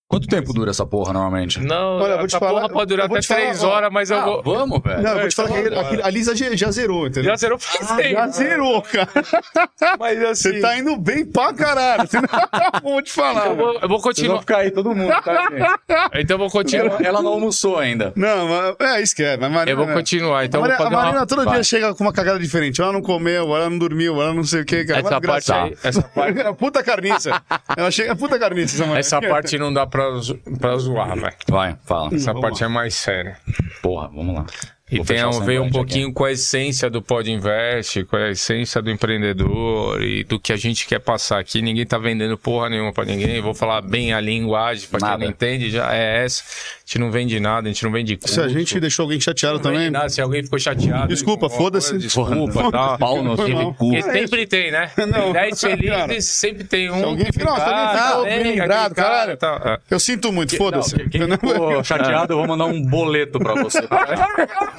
S3: Quanto tempo dura essa porra, normalmente?
S4: Não,
S2: Olha, eu vou te
S4: essa
S2: falar-
S4: porra pode durar
S2: eu vou
S4: até
S2: falar,
S4: três horas, mas eu
S3: Ah,
S4: vou.
S3: vamos, velho.
S2: Não, eu vou te falar que aquele- a Lisa já, já zerou, entendeu?
S4: Já zerou faz
S2: Já
S4: tempo.
S2: zerou, cara.
S4: Mas assim.
S2: Você tá indo bem pra caralho. Você não- vou te falar.
S4: Eu vou, eu vou continuar.
S3: ficar aí, todo mundo, tá, gente?
S4: Então eu vou continuar.
S3: Ela, ela não almoçou ainda.
S2: Não, mas é isso que é. Mas Marina,
S4: Eu vou continuar. Então
S2: a
S4: eu
S2: Marina,
S4: vou fazer
S2: a Marina
S4: uma...
S2: todo
S3: Vai.
S2: dia chega com uma cagada diferente. Ela não comeu, ela não dormiu, ela não sei o que, cara.
S4: Essa
S2: Mas
S4: parte aí, essa parte,
S2: É puta carniça. Ela chega, é puta carniça essa
S4: essa parte não dá pra, zo- pra zoar, velho.
S3: Vai, fala.
S4: Essa
S2: Vamos
S4: parte é mais séria.
S3: Porra, vamos lá.
S4: E
S3: Vou
S4: tem a ver um pouquinho com a essência do Pod Invest, com a essência do empreendedor e do que a gente quer passar aqui. Ninguém tá vendendo porra nenhuma pra ninguém. Vou falar bem a linguagem, pra quem não entende, já é essa. A gente não vende nada, a gente não vende curso.
S2: Se a gente deixou alguém chateado
S4: não
S2: também.
S4: nada, se alguém ficou chateado.
S2: Desculpa, foda-se.
S4: Desculpa, tá?
S3: Pau teve.
S4: Porque sempre tem, né?
S2: Não,
S4: Dez
S2: cara.
S4: felizes, sempre tem um.
S2: alguém
S4: que
S2: fica, "Nossa, alguém ficou
S4: "Ah,
S2: lembrado,
S4: aquele cara",
S2: caralho.
S4: tá, é.
S2: Eu sinto muito, foda-se.
S3: Não, quem ficou chateado, eu vou mandar um boleto pra você.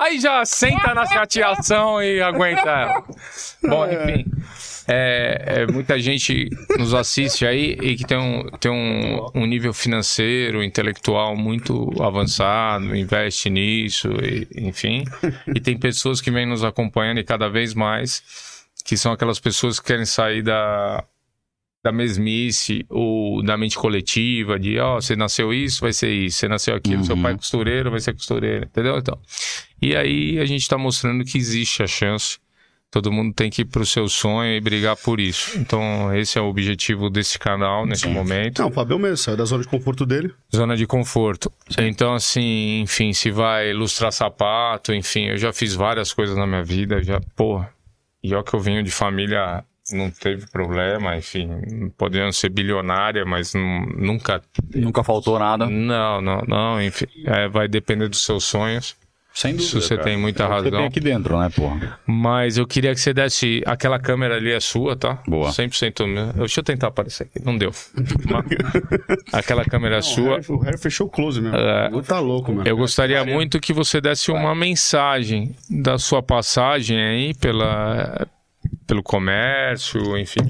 S4: Aí já senta na chateação e aguenta ela. Bom, enfim. É, é, muita gente nos assiste aí e que tem um, tem um, um nível financeiro, intelectual muito avançado, investe nisso, e- enfim. E tem pessoas que vêm nos acompanhando e cada vez mais, que são aquelas pessoas que querem sair da, da mesmice ou da mente coletiva, de ó, você nasceu isso, vai ser isso, você nasceu aquilo, seu
S3: Uhum.
S4: pai é costureiro, vai ser costureiro, entendeu? Então. E aí a gente está mostrando que existe a chance. Todo mundo tem que ir pro seu sonho e brigar por isso. Então, esse é o objetivo desse canal nesse momento.
S2: Não, o Fabio mesmo, saiu da zona de conforto dele.
S4: Zona de conforto. Então, assim, enfim, se vai ilustrar sapato, enfim, eu já fiz várias coisas na minha vida, já, porra. E ó que eu venho de família, não teve problema, enfim, podendo ser bilionária, mas nu- nunca.
S3: Nunca faltou nada.
S4: Não, não, não, enfim, é, vai depender dos seus sonhos.
S3: Sem dúvida.
S4: Isso você
S3: cara.
S4: tem muita
S3: É o que Você
S4: razão.
S3: tem aqui dentro, né, porra?
S4: Mas eu queria que você desse. Aquela câmera ali é sua, tá?
S3: Boa.
S4: 100% meu. Deixa eu tentar aparecer aqui. Não deu. Aquela câmera é
S2: O
S4: sua.
S2: O Harry fechou o close mesmo.
S4: É.
S2: Tá louco, mano.
S4: Eu gostaria muito que você desse uma mensagem da sua passagem aí pela, pelo comércio, enfim,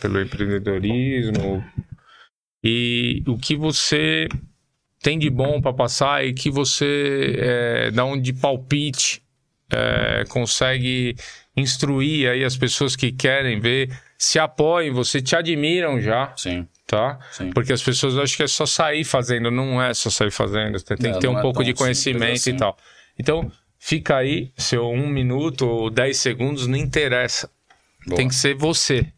S4: pelo empreendedorismo. E o que você tem de bom para passar e que você é, dá um de palpite é, consegue instruir aí as pessoas que querem ver, se apoiem, você te admiram já,
S3: Sim.
S4: tá?
S3: Sim.
S4: Porque as pessoas acham que é só sair fazendo, não é só sair fazendo, você tem
S3: É,
S4: que ter
S3: não
S4: um
S3: é
S4: pouco de conhecimento
S3: assim.
S4: e tal. Então, fica aí, seu um minuto ou dez segundos, não interessa.
S3: Boa.
S4: Tem que ser você.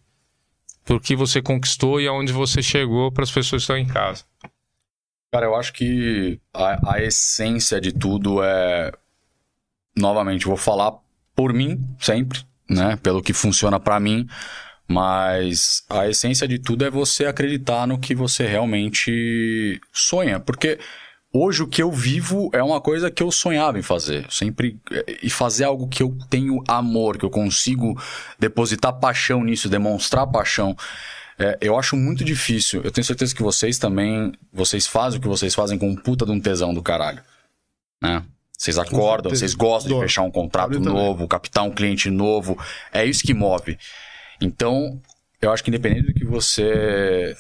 S4: Por que você conquistou e aonde você chegou para as pessoas que estão em casa.
S3: Cara, eu acho que a, a essência de tudo é. Novamente, vou falar por mim sempre, né? Pelo que funciona pra mim. Mas a essência de tudo é você acreditar no que você realmente sonha. Porque hoje o que eu vivo é uma coisa que eu sonhava em fazer. Sempre. E fazer algo que eu tenho amor, que eu consigo depositar paixão nisso, demonstrar paixão. É, eu acho muito difícil. Eu tenho certeza que vocês também. Vocês fazem o que vocês fazem com um puta de um tesão do caralho. Né? Vocês acordam, vocês gostam de fechar um contrato novo, captar um cliente novo. É isso que move. Então, eu acho que independente do que você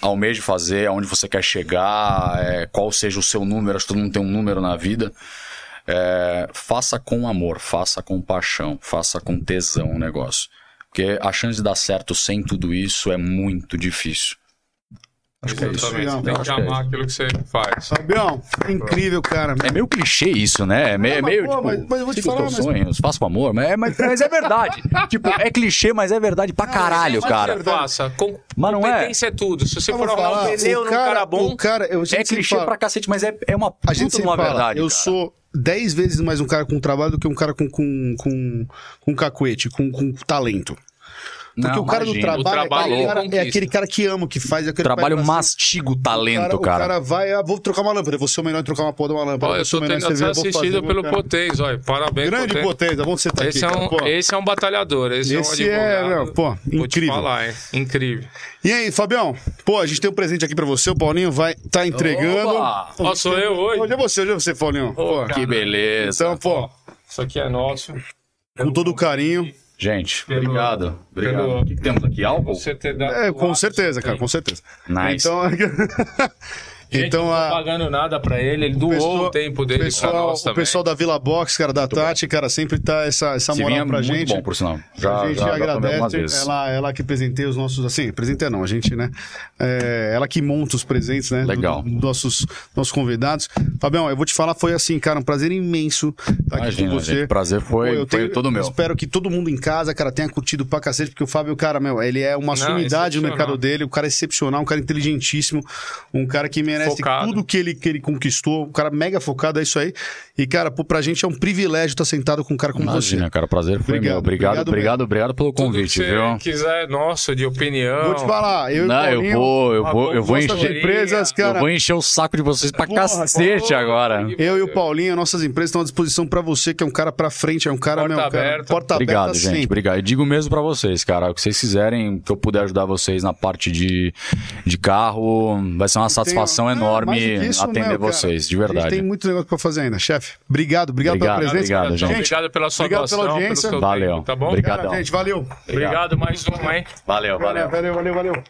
S3: almeje fazer, aonde você quer chegar, é, qual seja o seu número, acho que todo mundo tem um número na vida. é, faça com amor, faça com paixão, faça com tesão o negócio. Porque a chance de dar certo sem tudo isso é muito difícil. Acho que é isso.
S2: Legal.
S4: tem que
S3: é
S4: amar aquilo que você faz.
S2: Fabião, incrível, cara.
S3: É meio clichê isso, né? É meio,
S2: Não,
S3: é
S2: mas,
S3: meio
S2: pô,
S3: tipo,
S2: mas- mas eu vou te falar, mas-
S3: sonhos, faça com amor, mas é, mas, mas é verdade. tipo, é clichê, mas é verdade pra caralho,
S2: mas é
S3: cara.
S2: verdade.
S4: Faça. Com...
S3: Mas não é.
S4: Competência é tudo. Se você
S2: Eu
S4: for arrumar um
S2: falar,
S4: pneu
S2: o
S4: num cara bom,
S2: cara, eu,
S3: É clichê
S2: fala-
S3: pra cacete, mas é, é uma
S2: A gente
S3: uma
S2: fala,
S3: verdade.
S2: eu
S3: cara.
S2: sou 10 vezes mais um cara com trabalho do que um cara com, com, com, com cacuete, com, com talento. Porque
S3: Não,
S2: o cara do
S3: imagina.
S2: trabalho,
S4: O trabalho
S2: é, aquele
S4: ele
S2: cara, é aquele cara que ama o que faz. É aquele
S3: Trabalho
S2: cara
S3: mastiga o talento,
S2: o
S3: cara.
S2: O cara vai, ah, vou trocar uma lâmpada, vou ser o melhor em trocar uma porra de uma lâmpada.
S4: Ó, eu
S2: o
S4: sou
S2: vou fazer,
S4: assistido pelo
S2: cara.
S4: Potens, olha. Parabéns,
S2: Grande
S4: Potens.
S2: potência, bom você tá
S4: Esse,
S2: aqui,
S4: é
S2: cara,
S4: um,
S2: pô.
S4: esse é um batalhador, esse,
S2: Esse
S4: é um
S2: é,
S4: advogado.
S2: meu, pô,
S4: Vou te
S2: incrível.
S4: falar, hein? Incrível.
S2: E aí, Fabião? Pô, a gente tem um presente aqui pra você, o Paulinho vai tá entregando.
S3: Opa!
S4: Ó, sou eu hoje.
S2: Hoje é você, hoje é você, Paulinho. Pô,
S3: Que beleza.
S2: então, pô,
S4: Isso aqui é nosso.
S2: com todo o carinho.
S3: Gente,
S4: Pelo-
S3: obrigado. Obrigado.
S4: pelo-
S3: O que, que temos aqui? Álcool?
S2: É, com certeza, cara, com certeza.
S3: Nice.
S2: Então,
S4: Gente,
S2: então
S4: não tô
S2: a,
S4: pagando nada pra ele, ele doou
S2: pessoal-
S4: o tempo dele
S2: pessoal,
S4: pra nós
S2: o
S4: também.
S2: pessoal da Vila Box, cara, da Tati, cara, sempre tá essa, essa
S3: Esse
S2: moral
S3: é
S2: pra
S3: muito
S2: gente.
S3: bom, por sinal.
S2: a
S3: Já,
S2: gente
S3: já,
S2: agradece. Ela, ela que presenteia os nossos. Assim, presenteia não, a gente, né? É, ela que monta os presentes, né?
S3: Legal.
S2: do- dos nossos, nossos convidados. Fabião, eu vou te falar, foi assim, cara, um prazer imenso estar aqui com você.
S3: gente, prazer foi,
S2: Pô, eu
S3: foi
S2: tenho-
S3: todo meu.
S2: Espero que todo mundo em casa, cara, tenha curtido pra cacete, porque o Fábio, cara, meu, ele é uma
S4: Não,
S2: sumidade no mercado dele, um cara excepcional, um cara inteligentíssimo, um cara que merece
S4: Focado.
S2: tudo que ele, que ele conquistou, um cara mega focado, é isso aí. E, cara, pô, pra gente é um privilégio estar sentado com um cara como
S3: Imagina,
S2: você.
S3: cara, prazer foi
S2: Obrigado,
S3: meu. Obrigado,
S2: obrigado
S3: obrigado, obrigado, pelo
S4: Tudo
S3: convite,
S4: que você
S3: viu?
S4: quiser, nossa, de opinião.
S2: Vou te falar, eu e o
S3: Não, eu
S2: Paulinho,
S3: vou, eu vou, eu vou encher.
S2: empresas, cara,
S3: Eu vou encher o saco de vocês pra
S2: Porra,
S3: cacete
S4: pô,
S3: agora.
S4: que-
S2: Eu e o Paulinho, nossas empresas estão à disposição pra você, que é um cara pra frente, é um cara,
S4: Porta
S2: meu, cara,
S4: aberta.
S2: porta
S3: Obrigado,
S2: aberta
S3: gente.
S2: sempre.
S3: Obrigado. E digo mesmo pra vocês, cara. O que vocês quiserem, que eu puder ajudar vocês na parte de, de carro, vai ser uma satisfação enorme
S2: do que isso,
S3: atender
S2: cara.
S3: vocês, de
S2: A gente
S3: verdade.
S2: tem muito negócio pra fazer ainda, chefe. Obrigado, obrigado,
S3: Obrigado,
S2: pela presença.
S3: obrigado, gente.
S4: Obrigado pela sua
S2: Obrigado pela
S4: doação, pelo
S2: audiência.
S4: seu
S3: Valeu.
S4: tempo, tá bom?
S3: Obrigado.
S2: Gente, valeu.
S4: Obrigado mais um, hein?
S3: Valeu, valeu.
S2: Valeu, valeu, valeu.